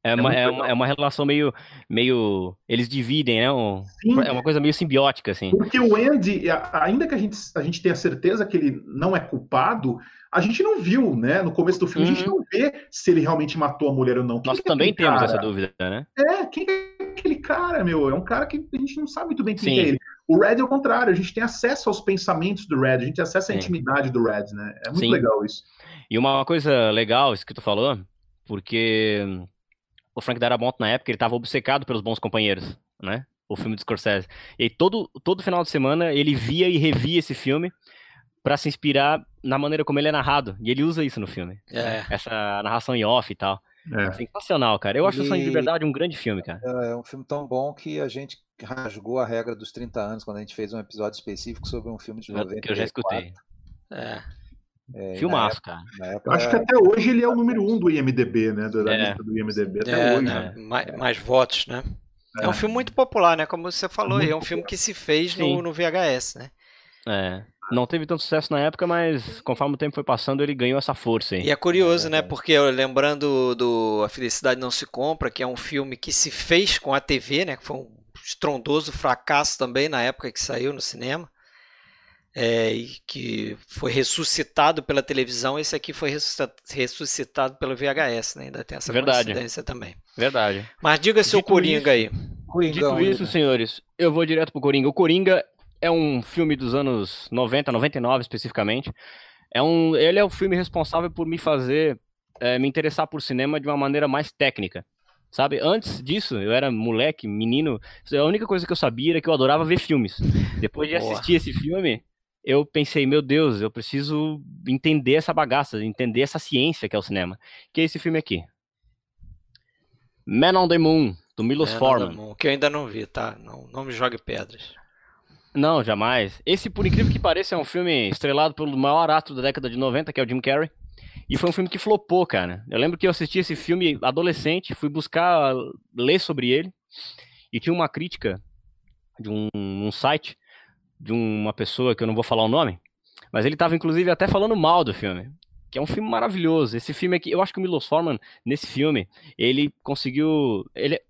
É, é uma, é, uma, é uma relação meio, meio. Eles dividem, né? Um, é uma coisa meio simbiótica, assim. Porque o Andy, ainda que a gente, a gente tenha certeza que ele não é culpado, a gente não viu, né? No começo do filme, uhum. a gente uhum. não vê se ele realmente matou a mulher ou não. Quem Nós é também temos cara? essa dúvida, né? É, quem é aquele cara, meu? É um cara que a gente não sabe muito bem quem é ele. O Red é o contrário, a gente tem acesso aos pensamentos do Red, a gente tem acesso à Sim. intimidade do Red, né? É muito Sim. legal isso. E uma coisa legal, isso que tu falou, porque o Frank Darabont, na época, ele estava obcecado pelos bons companheiros, né? O filme do Scorsese. E todo, todo final de semana ele via e revia esse filme para se inspirar na maneira como ele é narrado. E ele usa isso no filme. É. Essa narração em off e tal. É. Sensacional, cara. Eu acho e... Sonho de Liberdade um grande filme, cara. É, é um filme tão bom que a gente rasgou a regra dos 30 anos quando a gente fez um episódio específico sobre um filme de 90. Que eu já escutei. É. É, Filmaço, época, cara. Época... Acho que até hoje ele é o número um do IMDB, né? Da é. lista do IMDB até é, hoje. Né? Mais, mais, votos, né? É. um filme muito popular, né? Como você falou, é um popular. filme que se fez no, no, VHS, né? É. Não teve tanto sucesso na época, mas conforme o tempo foi passando, ele ganhou essa força aí. E é curioso, né? Porque lembrando do A Felicidade Não Se Compra, que é um filme que se fez com a TV, né? Que foi um estrondoso fracasso também na época que saiu no cinema é, que foi ressuscitado pela televisão, esse aqui foi ressuscitado pelo VHS, né? Ainda tem essa Verdade. coincidência também. Verdade. Mas diga seu Coringa isso, aí. Coringão, Dito isso, senhores, eu vou direto pro Coringa. O Coringa é um filme dos anos 90, 99 especificamente. É um, ele é o filme responsável por me fazer é, me interessar por cinema de uma maneira mais técnica. Sabe, antes disso, eu era moleque, menino, a única coisa que eu sabia era que eu adorava ver filmes. Depois de Boa. assistir esse filme, eu pensei, meu Deus, eu preciso entender essa bagaça, entender essa ciência que é o cinema. Que é esse filme aqui. Man on the Moon, do Milos Man Forman. Que eu ainda não vi, tá? Não, não me jogue pedras. Não, jamais. Esse, por incrível que pareça, é um filme estrelado pelo maior ator da década de 90, que é o Jim Carrey. E foi um filme que flopou, cara. Eu lembro que eu assisti esse filme adolescente, fui buscar ler sobre ele. E tinha uma crítica de um, um site de uma pessoa que eu não vou falar o nome, mas ele estava inclusive até falando mal do filme. Que é um filme maravilhoso. Esse filme aqui, eu acho que o Milos Forman, nesse filme, ele conseguiu. Ele,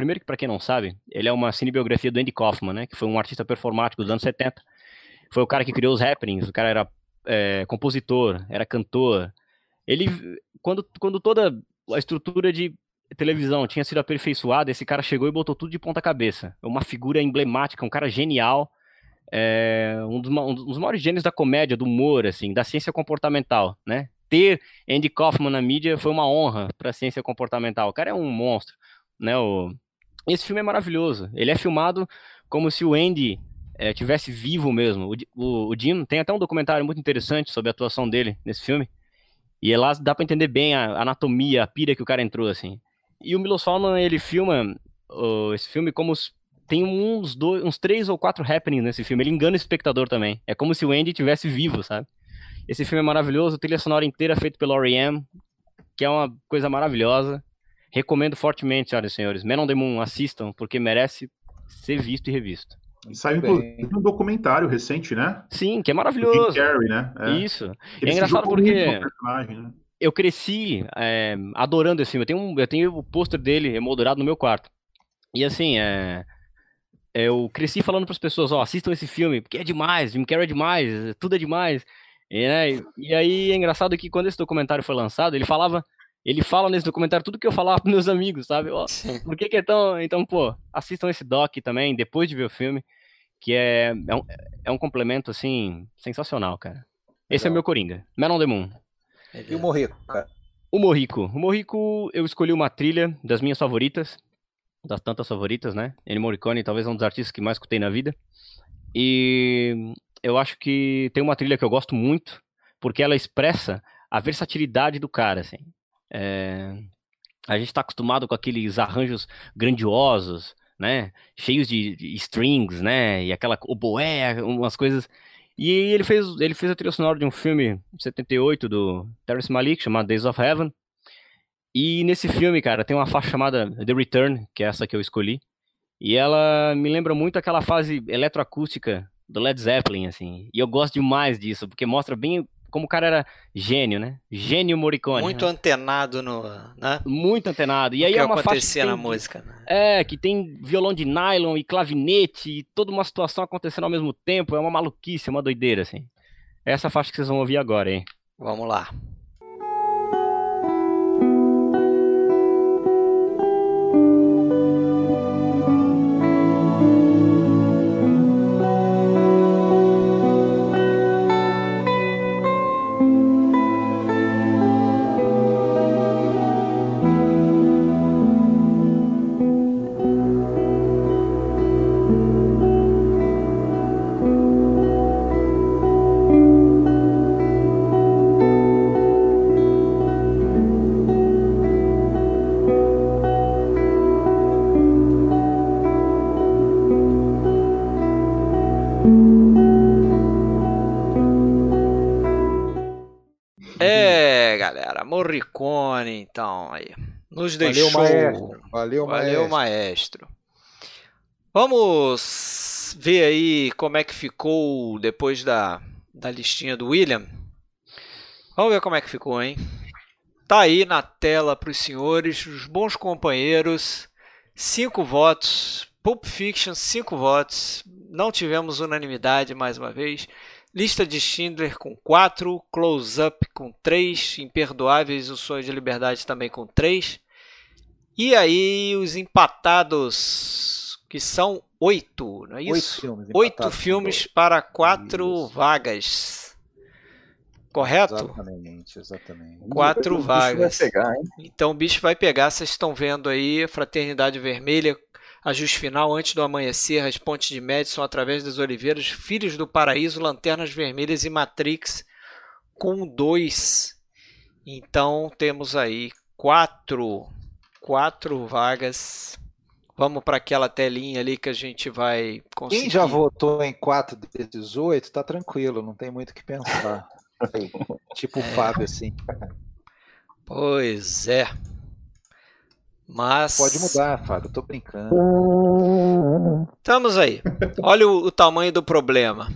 primeiro que para quem não sabe, ele é uma cinebiografia do Andy Kaufman, né? Que foi um artista performático dos anos 70. Foi o cara que criou os happenings, o cara era é, compositor, era cantor. Ele, quando, quando toda a estrutura de televisão tinha sido aperfeiçoada, esse cara chegou e botou tudo de ponta cabeça. Uma figura emblemática, um cara genial é, um, dos, um, dos, maiores gênios da comédia, do humor, assim, da ciência comportamental, né? Ter Andy Kaufman na mídia foi uma honra para a ciência comportamental. O cara é um monstro, né? O... Esse filme é maravilhoso. Ele é filmado como se o Andy é, tivesse vivo mesmo. O, o, o Jim tem até um documentário muito interessante sobre a atuação dele nesse filme. E lá dá para entender bem a anatomia, a pira que o cara entrou, assim. E o Milos Forman, ele filma esse filme como tem uns, dois, uns três ou quatro happenings nesse filme. Ele engana o espectador também. É como se o Andy tivesse vivo, sabe? Esse filme é maravilhoso, trilha sonora inteira feita pelo R.E.M., que é uma coisa maravilhosa. Recomendo fortemente, senhoras e senhores. Men on the Moon, assistam, porque merece ser visto e revisto. Saiu inclusive um documentário recente, né? Sim, que é maravilhoso. Carrey, né? É. Isso. Ele é engraçado porque né? eu cresci é, adorando esse filme. Eu tenho, um, eu tenho o pôster dele emoldurado no meu quarto. E assim, é, eu cresci falando para as pessoas, ó, assistam esse filme, porque é demais, Jim Carrey é demais, tudo é demais. E, né, e aí é engraçado que quando esse documentário foi lançado, ele falava, ele fala nesse documentário tudo que eu falava (laughs) para meus amigos, sabe? Ó, por que, que é tão. Então, pô, assistam esse doc também, depois de ver o filme, que é, é, um, é um complemento, assim, sensacional, cara. Esse Legal. é o meu Coringa, Man on the Moon. E o Morrico, cara? O Morrico. O Morrico, eu escolhi uma trilha das minhas favoritas, das tantas favoritas, né? Ennio Morricone, talvez um dos artistas que mais escutei na vida. E eu acho que tem uma trilha que eu gosto muito, porque ela expressa a versatilidade do cara, assim. É... A gente está acostumado com aqueles arranjos grandiosos, né? Cheios de, de strings, né? E aquela oboé, umas coisas. E ele fez, ele fez a trilha sonora de um filme de 78 do Terrence Malick, chamado Days of Heaven. E nesse filme, cara, tem uma faixa chamada The Return, que é essa que eu escolhi. E ela me lembra muito aquela fase eletroacústica do Led Zeppelin, assim. E eu gosto demais disso, porque mostra bem como o cara era gênio, né? Gênio Morricone. Muito né? antenado no, né? Muito antenado. E aí que é uma acontecia faixa na música. Né? É, que tem violão de nylon e clavinete e toda uma situação acontecendo ao mesmo tempo. É uma maluquice, é uma doideira, assim. É essa faixa que vocês vão ouvir agora, hein? Vamos lá. Então, aí. Nos deixou. Valeu, maestro. Valeu, Valeu maestro. maestro. Vamos ver aí como é que ficou depois da, da listinha do William. Vamos ver como é que ficou, hein? Tá aí na tela para os senhores, os bons companheiros. Cinco votos. Pulp Fiction, cinco votos. Não tivemos unanimidade mais uma vez. Lista de Schindler com 4, Close Up com 3, Imperdoáveis, O Sonho de Liberdade também com 3. E aí os empatados, que são 8, não é isso? 8 filmes, 8 filmes para 4 vagas. Correto? Exatamente, exatamente. 4 vagas. Pegar, então o bicho vai pegar, vocês estão vendo aí, Fraternidade Vermelha Ajuste final antes do amanhecer, as pontes de Madison através das oliveiras, Filhos do Paraíso, Lanternas Vermelhas e Matrix com dois. Então temos aí quatro, quatro vagas. Vamos para aquela telinha ali que a gente vai conseguir. Quem já votou em quatro desses oito, tá tranquilo, não tem muito o que pensar. (laughs) tipo o é. Fábio, assim. Pois é. Mas. Pode mudar, Fábio, tô brincando. Estamos aí. Olha o, o tamanho do problema.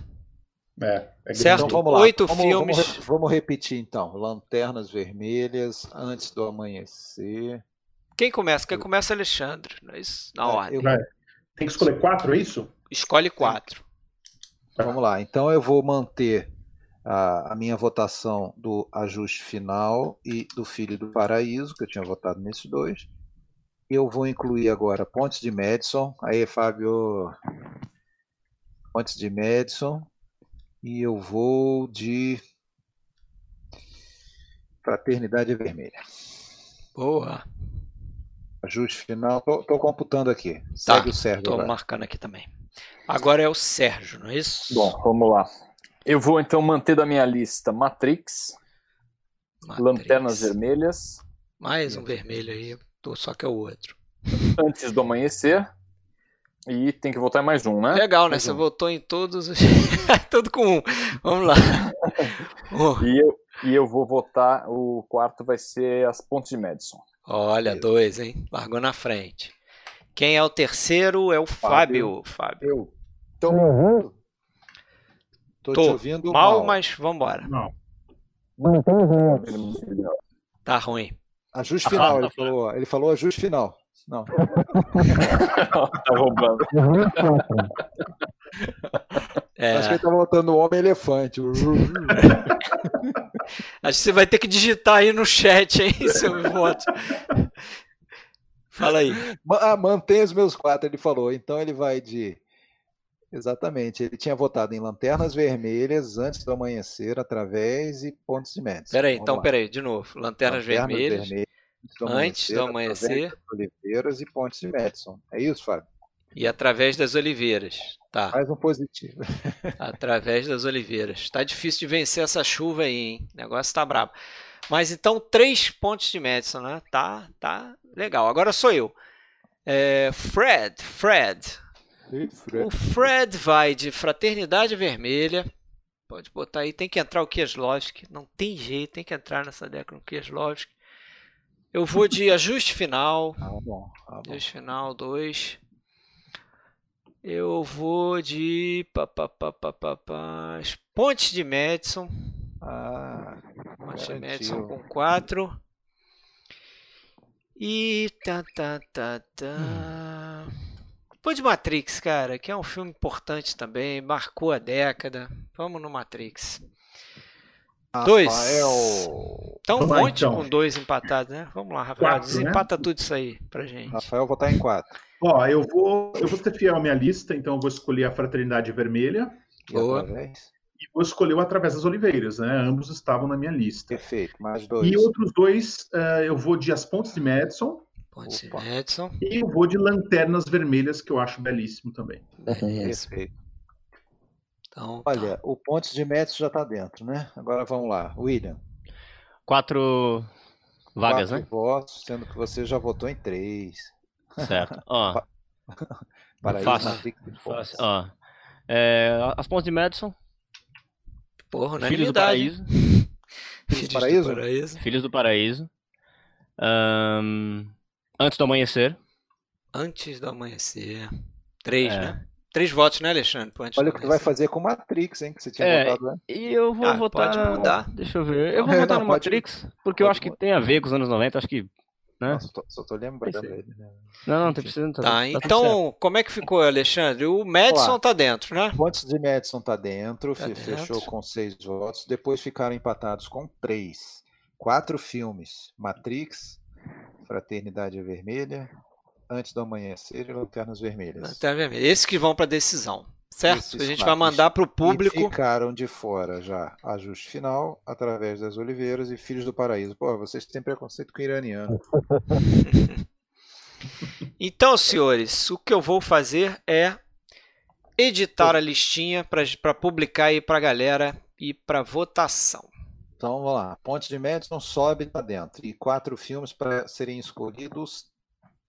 É, é certo? Então, vamos Oito vamos, filmes. Vamos, vamos, repetir então. Lanternas Vermelhas, Antes do Amanhecer. Quem começa? Quem começa é Alexandre. Nós, na é, ordem. Eu... É. Tem que escolher quatro, é isso? Escolhe quatro. Vamos lá. Então eu vou manter a, a, minha votação do ajuste final e do Filho do Paraíso, que eu tinha votado nesses dois. Eu vou incluir agora Pontes de Madison. Aí, Fábio. Pontes de Madison. E eu vou de Fraternidade Vermelha. Boa. Ajuste final. Tô, tô computando aqui. Segue tá, o Sérgio. Tô agora. marcando aqui também. Agora é o Sérgio, não é isso? Bom, vamos lá. Eu vou então manter da minha lista Matrix, Matrix. Lanternas Vermelhas. Mais um vermelho aí só que é o outro. Antes do amanhecer. E tem que votar em mais um, né? Legal, né? Mais Você um. votou em todos. (laughs) Tudo com um. Vamos lá. (laughs) e, eu, e eu vou votar. O quarto vai ser as pontes de Madison. Olha, dois, hein? Largou na frente. Quem é o terceiro é o Fábio. Fábio. Eu. Tô me ouvindo? Tô, Tô te ouvindo mal, mal. mas vambora. Não. Tá ruim. Ajuste final, ele falou, ele falou ajuste final. Não. (laughs) tá roubando. É. Acho que ele tá voltando o Homem-Elefante. (laughs) Acho que você vai ter que digitar aí no chat, hein, seu voto. Fala aí. Ah, mantém os meus quatro, ele falou. Então ele vai de. Exatamente. Ele tinha votado em Lanternas Vermelhas antes do amanhecer, através e pontos de média. Peraí, então, peraí, de novo. Lanternas, Lanternas Vermelhas. Do antes do amanhecer. Oliveiras e Pontes de Madison. É isso, Fábio? E através das oliveiras. Tá. Mais um positivo. (laughs) Através das oliveiras. Tá difícil de vencer essa chuva aí, hein? O negócio tá brabo. Mas então, três pontos de Madison, né? Tá, tá legal. Agora sou eu. É, Fred, Fred. O Fred vai de Fraternidade Vermelha. Pode botar aí. Tem que entrar o Kieslowski. Não tem jeito, tem que entrar nessa década o Kieslowski. Eu vou de Ajuste Final. (laughs) Ah, bom, ah, bom. Ajuste Final 2. Eu vou de. Pá, pá, pá, pá, pá, pá. Pontes de Madison. Ah, Pontes de. Madison com 4. E. Tá, tá, tá, tá. Vou de Matrix, cara, que é um filme importante também. Marcou a década. Vamos no Matrix. Dois. Rafael. Então, um monte então. com dois empatados, né? Vamos lá, Rafael. Quatro, né? desempata tudo isso aí pra gente. Rafael votar em quatro. Ó, eu vou, eu vou ser fiel à minha lista, então eu vou escolher a Fraternidade Vermelha E Boa. através? e vou escolher o Através das Oliveiras, né? Ambos estavam na minha lista. Perfeito, mais dois. E outros dois, eh, eu vou de As Pontes de Madison Pontes de. Madison. e eu vou de Lanternas Vermelhas, que eu acho belíssimo também. Beleza. Perfeito. Então, tá. Olha, o Pontes de Metros já está dentro, né? Agora vamos lá. William. Quatro vagas, quatro né? votos, sendo que você já votou em três. Certo. (laughs) Ó, Paraíso, Fácil. Fácil, ó. É, as pontes de Madison, Porra, Filhos do unanimidade. Paraíso, Filhos do Paraíso? Filhos do Paraíso, Antes do Amanhecer, Antes do amanhecer. Três, É. né? Três votos, né, Alexandre? Antes Olha o do que tu vai fazer com Matrix, hein? Que você tinha É, votado, né? E eu vou Ah, votar. pode mudar. Deixa eu ver. Eu vou (laughs) Não, votar no pode- Matrix, porque eu acho que mudar. tem a ver com os anos 90. Acho que. Né? Nossa, tô- só tô lembrando Pensei. ele, né? Não, não, tem precisando. Tá, tudo certo. então, como é que ficou, Alexandre? O Madison Olá. tá dentro, né? Pontes de Madison tá dentro, Tá fe- dentro. fechou com seis votos. Depois ficaram empatados com três. Quatro filmes: Matrix, Fraternidade Vermelha, Antes do Amanhecer e Lanternas Vermelhas. Tá vendo? Esses que vão pra decisão, certo? Esses a gente vai mandar pro E público. ficaram de fora já Ajuste Final, Através das Oliveiras e Filhos do Paraíso. Pô, vocês têm preconceito com o iraniano. (laughs) Então, senhores, o que eu vou fazer é editar a listinha para publicar aí pra galera e pra votação. Então vamos lá. Ponte de Madison sobe tá dentro. E quatro filmes para serem escolhidos,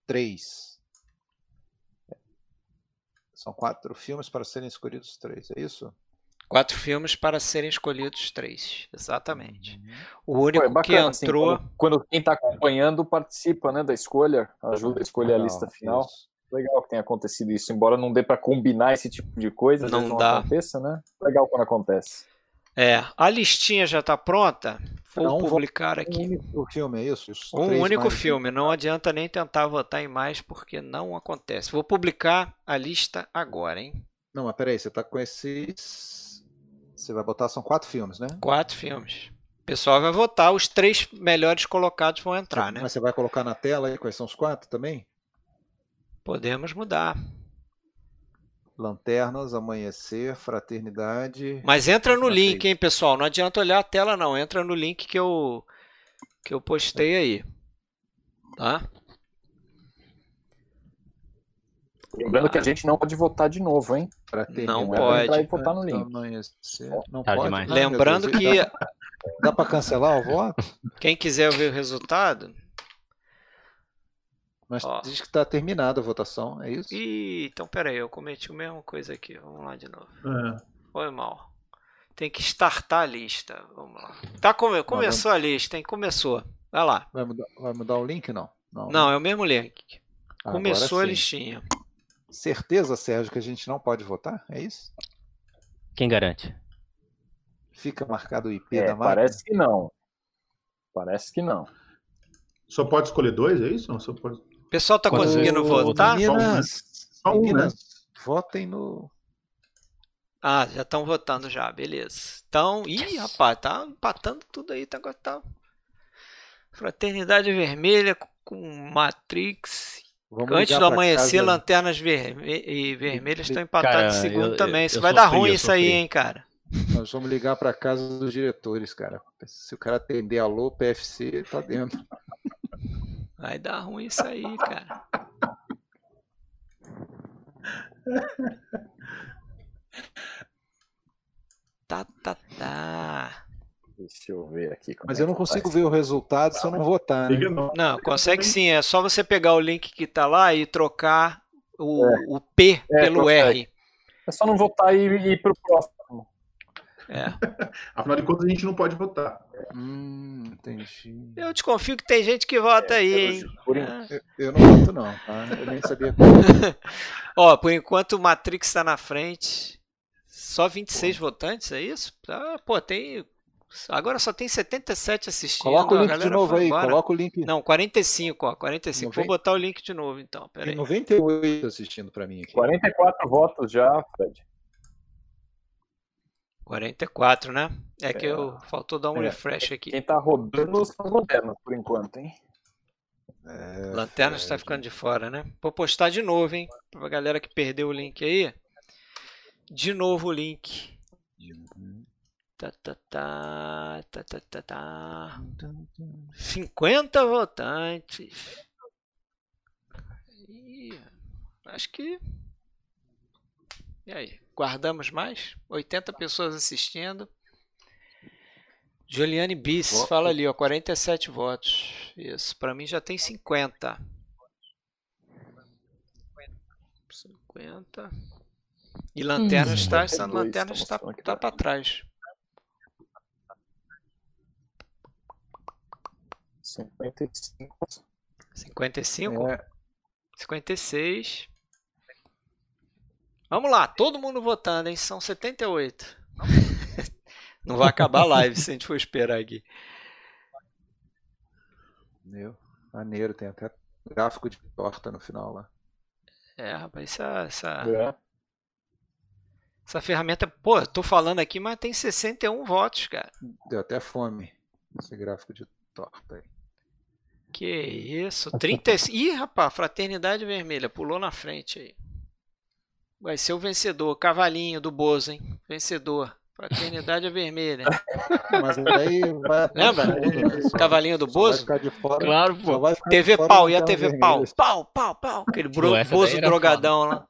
três. São quatro filmes para serem escolhidos três, é isso? Quatro filmes para serem escolhidos três. Exatamente. O Pô, único é bacana, que assim, entrou. quando, quando quem está acompanhando participa né, da escolha, ajuda a escolher a lista final. isso. Legal que tenha acontecido isso, embora não dê para combinar esse tipo de coisa, Não não dá. aconteça, né? Legal quando acontece. É, a listinha já está pronta. Vou publicar Um aqui. único filme, é isso? Os Um único mais- filme. Não adianta nem tentar votar em mais, porque não acontece. Vou publicar a lista agora, hein? Não, mas peraí, você tá com esses. Você vai botar, são quatro filmes, né? Quatro filmes. O pessoal vai votar, os três melhores colocados vão entrar, né? Mas você vai colocar na tela aí quais são os quatro também? Podemos mudar. Lanternas, Amanhecer, Fraternidade. Mas entra no link, hein, pessoal? Não adianta olhar a tela, não. Entra no link que eu, que eu postei aí. Tá? Lembrando que a gente não pode votar de novo, hein? Fraternidade. Não pode. entrar e votar no link. Amanhecer. Não Tarde pode? demais. Lembrando Deus, que Dá, dá para cancelar o voto? quem quiser ver o resultado. Mas Ó. diz que está terminada a votação, é isso? Ih, então peraí, eu cometi a mesma coisa aqui. Vamos lá de novo. É. Foi mal. Tem que startar a lista. Vamos lá. Tá, come- começou a lista, hein? Começou. Vai lá. Vai mudar, vai mudar o link? Não. Não, Não, é o mesmo link. Começou a listinha. Certeza, Sérgio, que a gente não pode votar? É isso? Quem garante? Fica marcado o IP É, da máquina? parece que não. Parece que não. Só pode escolher dois, é isso? Não, só pode... O pessoal tá Quando- conseguindo votar? Meninas, Só um, né? votem no. Ah, já estão votando já, beleza. Então, ih, rapaz, tá empatando tudo aí, tá, tá. Fraternidade Vermelha com Matrix. Vamos Antes do amanhecer, casa- Lanternas verme e Vermelhas estão empatadas em segundo eu- também. eu- Isso eu vai dar sofri, ruim eu isso aí, hein, cara. Nós vamos ligar para casa dos diretores, cara. Se o cara atender alô, PFC, tá dentro. (laughs) Vai dar ruim isso aí, cara. (laughs) Tá, tá, tá. Deixa eu ver aqui. Mas é eu não consigo ver o resultado se eu não votar. Né? Não, consegue sim. É só você pegar o link que tá lá e trocar o, é. o P é, pelo consegue. R. É só não votar e ir pro próximo. É. (laughs) Afinal de contas, a gente não pode votar. Hum, entendi. Eu desconfio que tem gente que vota é, aí, hein? Por é. eu, eu, não voto, não, tá? Eu nem sabia. (laughs) Ó, por enquanto o Matrix está na frente. Só 26 pô. votantes, é isso? Ah, pô, tem. Agora só tem 77 assistindo. Coloca o link de novo aí, embora. coloca o link. Não, 45, ó, 45. 90... Vou botar o link de novo, então. Pera tem 98 assistindo para mim aqui. 44 votos já, Fred. 44, né? É, é que eu faltou dar um é. refresh aqui. Quem tá rodando são as lanternas por enquanto, hein? É, Lanterna está ficando de fora, né? Vou postar de novo, hein? Pra galera que perdeu o link aí. De novo o link. Tá, tá, tá, tá, tá, tá, tá. 50 votantes. Ih, acho que. E aí? Guardamos mais? 80 pessoas assistindo. Juliane Bis, Voto. fala ali, ó, 47 votos. Isso, para mim já tem 50. 50. E lanterna hum, está, essa lanterna está, está para trás. 55. 55? É. 56. Vamos lá, todo mundo votando, hein? São 78. (laughs) Não vai acabar a live se a gente for esperar aqui. Meu, maneiro, tem até gráfico de torta no final lá. É, rapaz, essa. Essa, é. essa ferramenta. Pô, tô falando aqui, mas tem 61 votos, cara. Deu até fome esse gráfico de torta aí. Que isso, 30. Ih, rapaz, Fraternidade Vermelha, pulou na frente aí. Vai ser o vencedor, cavalinho do Bozo, hein? Vencedor. Fraternidade é vermelha. (laughs) Mas aí vai. (laughs) Lembra? Né? Cavalinho do Bozo? Claro, pô. TV pau, e a TV pau? Pau, pau, pau. Aquele bro... Bozo drogadão lá.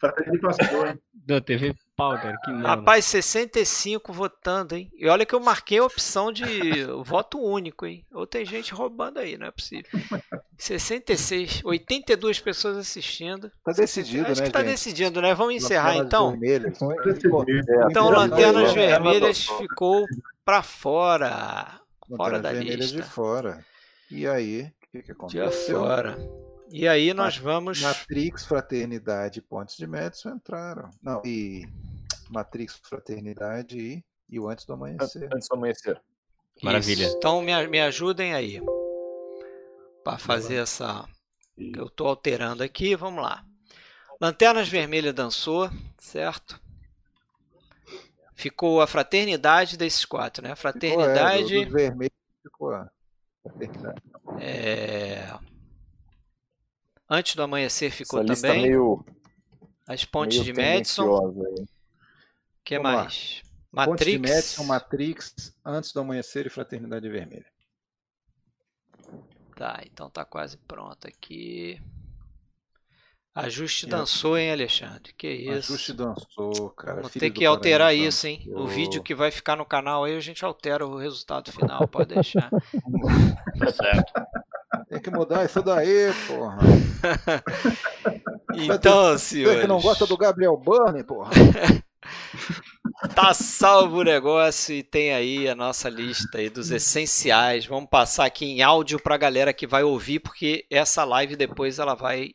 (laughs) Da TV pau, cara. Que Rapaz, 65 votando, hein? E olha que eu marquei a opção de (laughs) voto único, hein? Ou tem gente roubando aí, não é possível. 66, 82 pessoas assistindo. Tá decidido, Acho né? que tá gente? decidido, né? Vamos encerrar então. Vermelhas. Então, Lanternas Vermelhas ficou pra fora. Fora da lista. de fora. E aí, o que, que aconteceu? De fora. E aí nós vamos. Matrix, Fraternidade e Pontes de Madison entraram. Não, e Matrix, Fraternidade e, e o Antes do Amanhecer. Antes do Amanhecer. Maravilha. Isso. Então me, me ajudem aí. Para fazer essa. Eu estou alterando aqui. Vamos lá. Lanternas Vermelhas dançou, certo? Ficou a fraternidade desses quatro, né? Fraternidade. Ficou, é, do, do vermelho ficou a fraternidade. É. Antes do amanhecer ficou Essa também. Meio, As pontes de Madison. O que Vamos mais? Lá. Matrix. Pontes de Madison, Matrix, Antes do amanhecer e Fraternidade Vermelha. Tá, então tá quase pronto aqui. Ajuste dançou, hein, Alexandre? Que isso. Ajuste dançou, cara. Vamos ter que alterar isso, hein? O vídeo que vai ficar no canal aí, a gente altera o resultado final, pode (laughs) deixar. tá certo. Tem que mudar isso daí, porra. (laughs) então, senhor. Você que não gosta do Gabriel Burney, porra. (laughs) tá salvo o negócio e tem aí a nossa lista aí dos essenciais. Vamos passar aqui em áudio para a galera que vai ouvir, porque essa live depois ela vai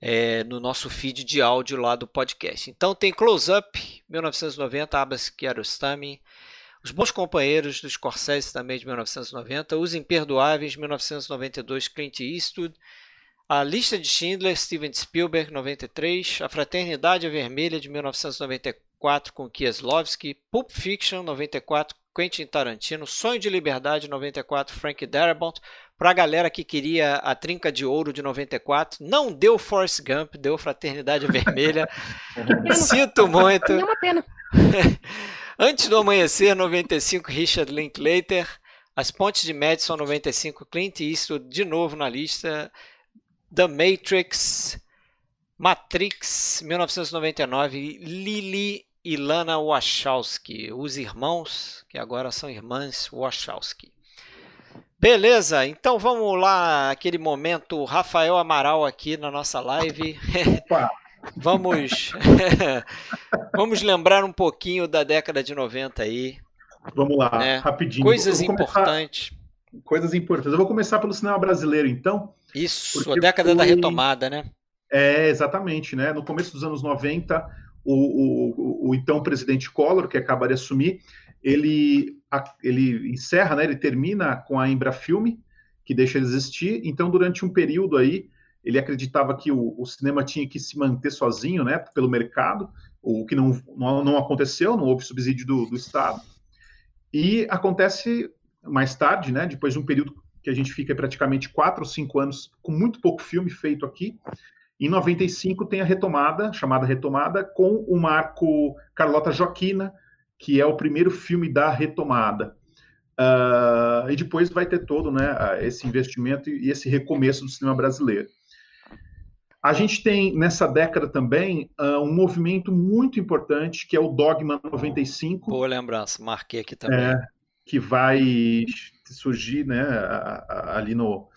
é, no nosso feed de áudio lá do podcast. Então tem Close Up, 1990, Abbas Kiarostami, os Bons Companheiros dos Scorsese também de 1990, Os Imperdoáveis 1992, Clint Eastwood, A Lista de Schindler, Steven Spielberg 93, A Fraternidade Vermelha de 1994 com Kieslowski, Pulp Fiction 94, Quentin Tarantino, Sonho de Liberdade 94, Frank Darabont, para a galera que queria a Trinca de Ouro de 94, não deu Force Gump, deu Fraternidade Vermelha. (laughs) Sinto muito. É uma pena. (laughs) Antes do Amanhecer, 95, Richard Linklater. As Pontes de Madison, 95, Clint Eastwood, de novo na lista. The Matrix, Matrix 1999, Lily e Lana Wachowski, os irmãos, que agora são irmãs Wachowski. Beleza, então vamos lá, aquele momento Rafael Amaral aqui na nossa live. Vamos (laughs) vamos lembrar um pouquinho da década de 90 aí. Vamos lá, né? rapidinho. Coisas importantes. Coisas importantes. Eu vou começar pelo cinema brasileiro, então. Isso, a década foi... da retomada, né? É, exatamente, né? No começo dos anos 90, o, o, o então presidente Collor, que acaba de assumir, ele, ele encerra, né, ele termina com a Embrafilme, que deixa de existir. Então, durante um período aí, ele acreditava que o, o, cinema tinha que se manter sozinho, né, pelo mercado, o que não, não, não aconteceu, não houve subsídio do, do, Estado. E acontece mais tarde, né, depois de um período que a gente fica praticamente quatro ou cinco anos com muito pouco filme feito aqui, em 95 tem a retomada, chamada retomada, com o marco Carlota Joaquina, que é o primeiro filme da retomada. Uh, e depois vai ter todo né, esse investimento e esse recomeço do cinema brasileiro. A gente tem nessa década também uh, um movimento muito importante que é o Dogma 95. Boa lembrança, marquei aqui também. É, que vai surgir né, ali no,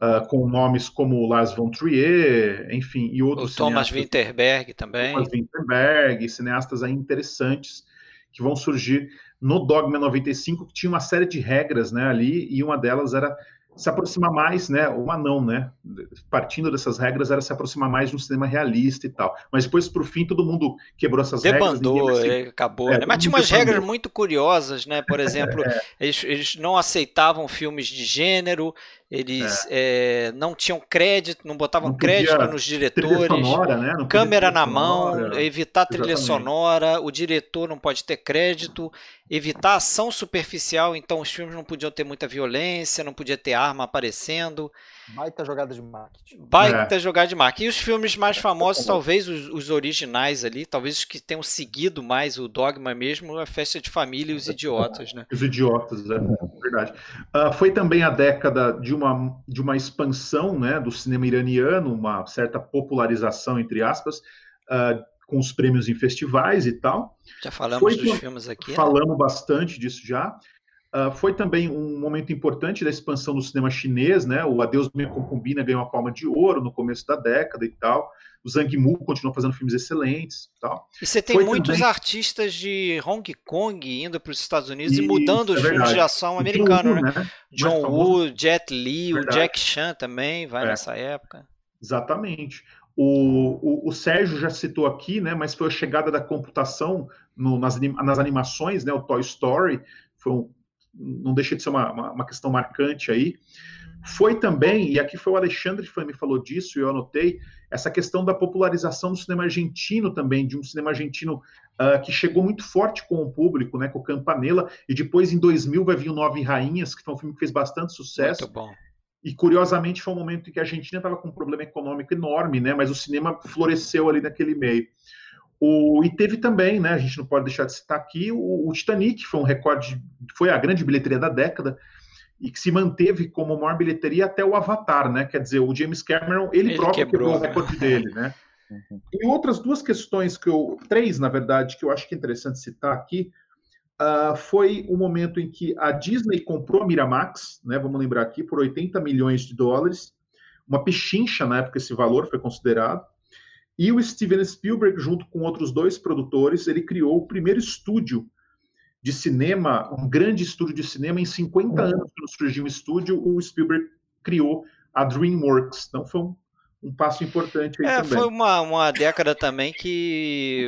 uh, com nomes como Lars von Trier, enfim, e outros. O Thomas Winterberg também. Thomas Winterberg, cineastas aí interessantes que vão surgir no Dogma 95, que tinha uma série de regras né, ali, e uma delas era se aproximar mais, né? Uma não, né? Partindo dessas regras era se aproximar mais de um cinema realista e tal. Mas depois, por fim, todo mundo quebrou essas Debandou, regras. Debandou, acabou. É, né? Mas tinha umas regras muito curiosas, né? Por exemplo, é. eles, eles não aceitavam filmes de gênero, eles é. É, não tinham crédito, não botavam não crédito nos diretores, sonora, né? câmera na mão, evitar trilha Exatamente. sonora, o diretor não pode ter crédito, evitar ação superficial, então os filmes não podiam ter muita violência, não podia ter arma aparecendo. Baita jogada de marketing. Baita é. jogada de marketing. E os filmes mais famosos, talvez os, os, originais ali, talvez os que tenham seguido mais o dogma mesmo, a Festa de Família e os Idiotas, né? Os Idiotas, é verdade. Uh, foi também a década de uma, de uma expansão né, do cinema iraniano, uma certa popularização, entre aspas, uh, com os prêmios em festivais e tal. Já falamos Foi, dos filmes aqui. Né? Falamos né? bastante disso já. Uh, foi também um momento importante da expansão do cinema chinês, né? O Adeus Minha Concubina ganhou a palma de ouro no começo da década e tal. O Zhang Mu continuou fazendo filmes excelentes e tal. E você tem foi muitos também... artistas de Hong Kong indo para os Estados Unidos e, e mudando é os filmes de ação americanos, né? né? John Woo, Jet Li, verdade. o Jack Chan também vai é. nessa época. Exatamente. O, o, o, Sérgio já citou aqui, né, mas foi a chegada da computação no, nas, nas animações, né, o Toy Story, foi um, não deixa de ser uma, uma, uma, questão marcante aí. Foi também, e aqui foi o Alexandre que me falou disso, e eu anotei, essa questão da popularização do cinema argentino também, de um cinema argentino uh, que chegou muito forte com o público, né, com o Campanella, e depois em 2000 vai vir o Nove Rainhas, que foi um filme que fez bastante sucesso. Muito bom. E curiosamente foi um momento em que a Argentina estava com um problema econômico enorme, né, mas o cinema floresceu ali naquele meio. O, e teve também, né, a gente não pode deixar de citar aqui, o, o Titanic, foi um recorde, foi a grande bilheteria da década, e que se manteve como maior bilheteria até o Avatar, né? Quer dizer, o James Cameron, ele, ele próprio quebrou, quebrou o recorde dele, né? Uhum. (laughs) E outras duas questões que eu, três na verdade, que eu acho que é interessante citar aqui, uh, foi o momento em que a Disney comprou a Miramax, né? Vamos lembrar aqui, por 80 milhões de dólares, uma pechincha na época esse valor foi considerado. E o Steven Spielberg, junto com outros dois produtores, ele criou o primeiro estúdio de cinema, um grande estúdio de cinema. Em 50 uhum. anos que surgiu um estúdio, o Spielberg criou a DreamWorks. Então foi um, um passo importante aí é, também. Foi uma, uma década também que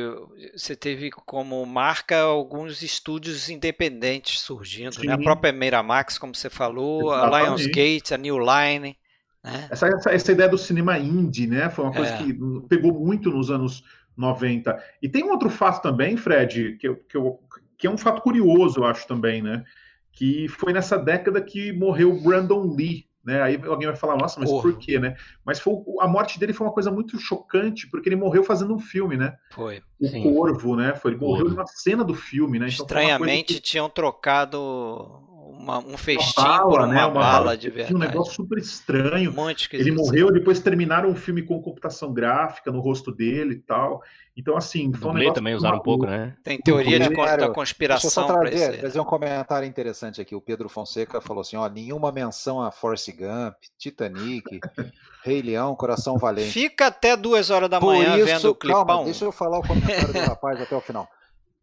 você teve como marca alguns estúdios independentes surgindo. Né? A própria Miramax, como você falou, Exatamente. a Lionsgate, a New Line. Né? Essa, essa, essa, ideia do cinema indie, né? Foi uma coisa é. que pegou muito nos anos 90. E tem um outro fato também, Fred, que, que, eu, que é um fato curioso, eu acho também, né? Que foi nessa década que morreu Brandon Lee, né? Aí alguém vai falar, nossa, mas Porra. por quê, né? Mas foi, a morte dele foi uma coisa muito chocante, porque ele morreu fazendo um filme, né? Foi. O Sim. Corvo, né? Foi, ele morreu numa cena do filme, né? Então, Estranhamente que... tinham trocado uma, um festim uma bala, por uma, né? uma bala, bala, de verdade. Um negócio super estranho. Ele morreu, depois terminaram o filme com computação gráfica no rosto dele e tal. Então, assim, foi um negócio também usaram um pouco, né? Tem teoria de da conspiração. Deixa eu só trazer, trazer um comentário interessante aqui. O Pedro Fonseca falou assim: ó, nenhuma menção a Force Gump, Titanic, (laughs) Rei Leão, Coração Valente. Fica até duas horas da manhã isso, vendo o clipão. Calma, deixa eu falar o comentário do rapaz até o final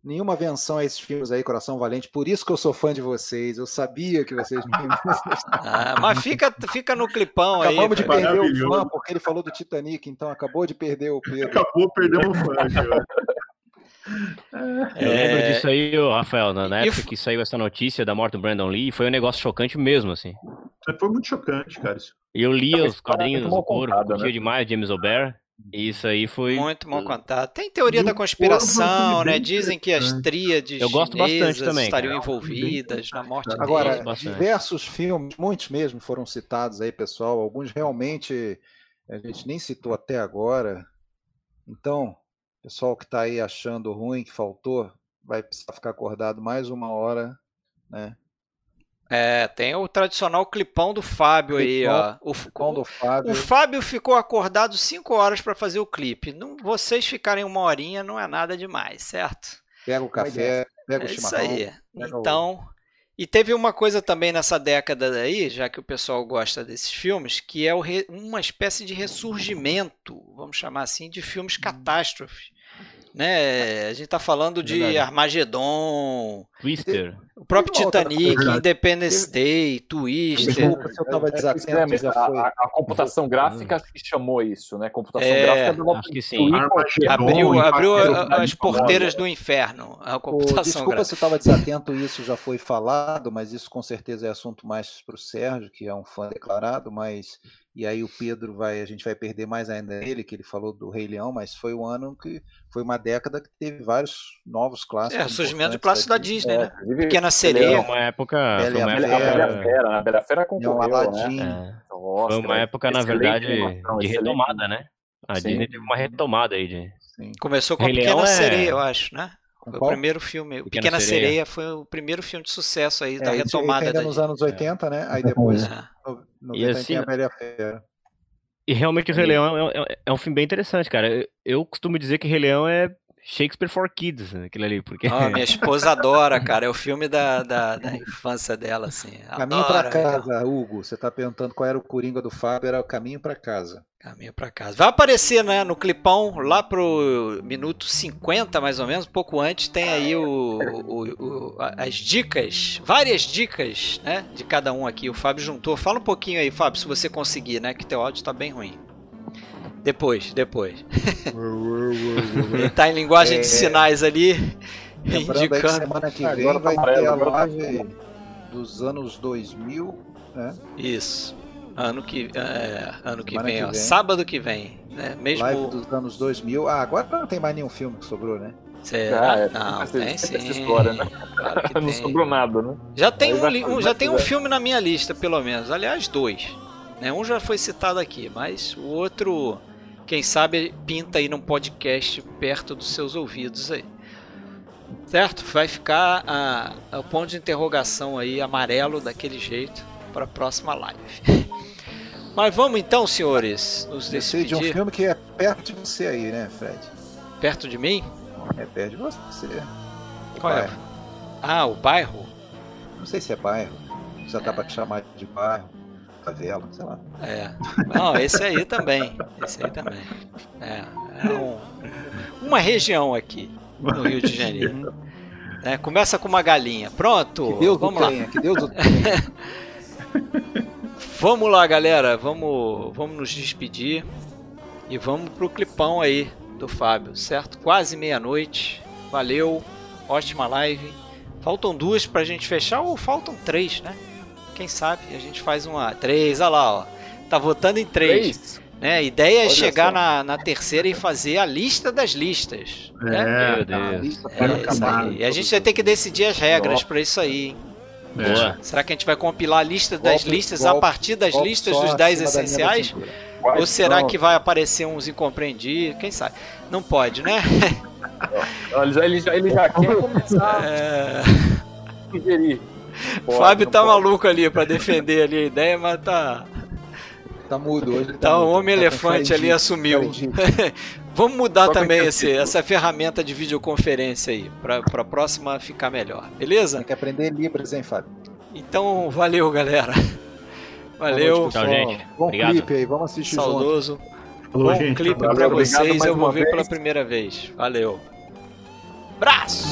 nenhuma menção a esses filmes aí, Coração Valente. Por isso que eu sou fã de vocês. Eu sabia que vocês. (laughs) ah, (laughs) mas fica, fica no clipão Acabamos aí. Acabamos de perder o fã, porque ele falou do Titanic, então acabou de perder o Pedro. Acabou perdendo o fã, (laughs) Eu lembro disso aí, Rafael, na época que saiu essa notícia da morte do Brandon Lee, foi um negócio chocante mesmo, assim. Foi muito chocante, cara. E eu lia os quadrinhos do Coro, curtia né? demais James O'Barr. Isso aí foi. Muito mal contado. Tem teoria da conspiração, né? Dizem que as tríades Eu gosto bastante também, estariam cara. envolvidas na morte Agora, dele. diversos filmes, muitos mesmo foram citados aí, pessoal. Alguns realmente a gente nem citou até agora. Então, pessoal que está aí achando ruim, que faltou, vai precisar ficar acordado mais uma hora, né? É, tem o tradicional clipão do Fábio clipão, aí, ó. O, clipão do Fábio. o Fábio ficou acordado 5 horas para fazer o clipe. Não, vocês ficarem uma horinha não é nada demais, certo? Pega o café, pega o é chimarrão. Isso aí. Então, o... e teve uma coisa também nessa década aí, já que o pessoal gosta desses filmes, que é re... uma espécie de ressurgimento, vamos chamar assim, de filmes catástrofe né? A gente tá falando de Verdade. Armagedon, Twister, o próprio Titanic, Independence Day, Twister. Desculpa, se eu tava desatento, já foi. A, a, computação gráfica que chamou isso, né? Computação é, gráfica acho que sim. Abriu, abriu as porteiras do inferno. A computação Desculpa gráfica. se eu estava desatento, isso já foi falado, mas isso com certeza é assunto mais para o Sérgio, que é um fã declarado, mas e aí o Pedro vai, a gente vai perder mais ainda ele, que ele falou do Rei Leão, mas foi um ano que foi uma década que teve vários novos clássicos. É, surgimento de clássicos da Disney, né? é, né? Pequena Sereia. Foi uma época. Bela, uma época... Bela Fera, a Bela Fera concorreu, né? É. Nossa, foi uma época, na verdade, de retomada, né? A Sim. Disney teve uma retomada aí de. Sim. Começou com a Pequena é... Sereia, eu acho, né? Foi o primeiro filme. Pequena, Pequena Sereia. Sereia. foi o primeiro filme de sucesso aí, da é, retomada. Ainda da nos anos 80, né? Aí depois, é. 90, e assim, a Bela Fera. E realmente o Rei Leão é, é, é, um filme bem interessante, cara. Eu, eu costumo dizer que Rei Leão é Shakespeare for Kids, né, aquilo ali. Porque... Oh, minha (laughs) esposa adora, cara. É o filme da, da, da infância dela, assim. Caminho para casa, Hugo. Você tá perguntando qual era o Coringa do Fábio, era o Caminho para casa. Caminho para casa. Vai aparecer, né, no clipão, lá pro minuto 50, mais ou menos, pouco antes, tem aí o, o, o, as dicas, várias dicas, né, de cada um aqui. O Fábio juntou. Fala um pouquinho aí, Fábio, se você conseguir, né, que teu áudio tá bem ruim. Depois, depois. Ele tá em linguagem é, de sinais ali. Lembrando indicando. que semana que vem agora vai ter a live dos anos 2000, né? Isso. Ano que, é, ano que vem, que ó, vem, sábado que vem. Né? Mesmo... Live dos anos 2000. Ah, agora não tem mais nenhum filme que sobrou, né? Será? Ah, é, não, tem sim. Essa história, né? Claro (laughs) não tem. sobrou nada, né? Já tem, um, um, já tem um filme na minha lista, pelo menos. Aliás, dois. Né? Um já foi citado aqui, mas o outro quem sabe pinta aí num podcast perto dos seus ouvidos aí. Certo? Vai ficar a, a, o ponto de interrogação aí amarelo daquele jeito para a próxima live. (laughs) Mas vamos então, senhores, nos despedir. de um filme que é perto de você aí, né, Fred? Perto de mim? É perto de você. O Qual é? bairro. é? Ah, o bairro? Não sei se é bairro. Já dá para chamar de bairro favela, sei lá. É. Não, esse aí também. Esse aí também. É. é um, uma região aqui no Rio de Janeiro. É, começa com uma galinha. Pronto. Que Deus vamos lá. Tenha, que Deus (laughs) vamos lá, galera. Vamos, vamos nos despedir e vamos pro clipão aí do Fábio, certo? Quase meia-noite. Valeu. Ótima live. Faltam duas pra gente fechar ou faltam três, né? Quem sabe a gente faz uma. Três, olha lá, ó. Tá votando em três. três. Né? A ideia é chegar na, na terceira e fazer a lista das listas. É, né? Meu Deus. É, e a gente vai ter que decidir as regras para isso aí, hein? É. Será que a gente vai compilar a lista das golpe, listas golpe, a partir das listas dos 10 essenciais? Ou será que vai aparecer uns incompreendidos? Quem sabe? Não pode, né? ele, já, ele, já, ele (laughs) já quer começar é... a sugerir. Fábio tá pode. maluco ali pra defender ali a ideia, mas tá. Tá mudo hoje. Tá, tá o homem-elefante tá ali assumiu. (laughs) Vamos mudar também esse, essa ferramenta de videoconferência aí, pra, pra próxima ficar melhor, beleza? Tem que aprender Libras, hein, Fábio? Então, valeu, galera. Valeu. Noite, Tchau, gente. Bom Obrigado. clipe aí, vamos assistir Saudoso. Junto. Bom clipe pra vocês, eu vou ver pela primeira vez. Valeu. Abraço!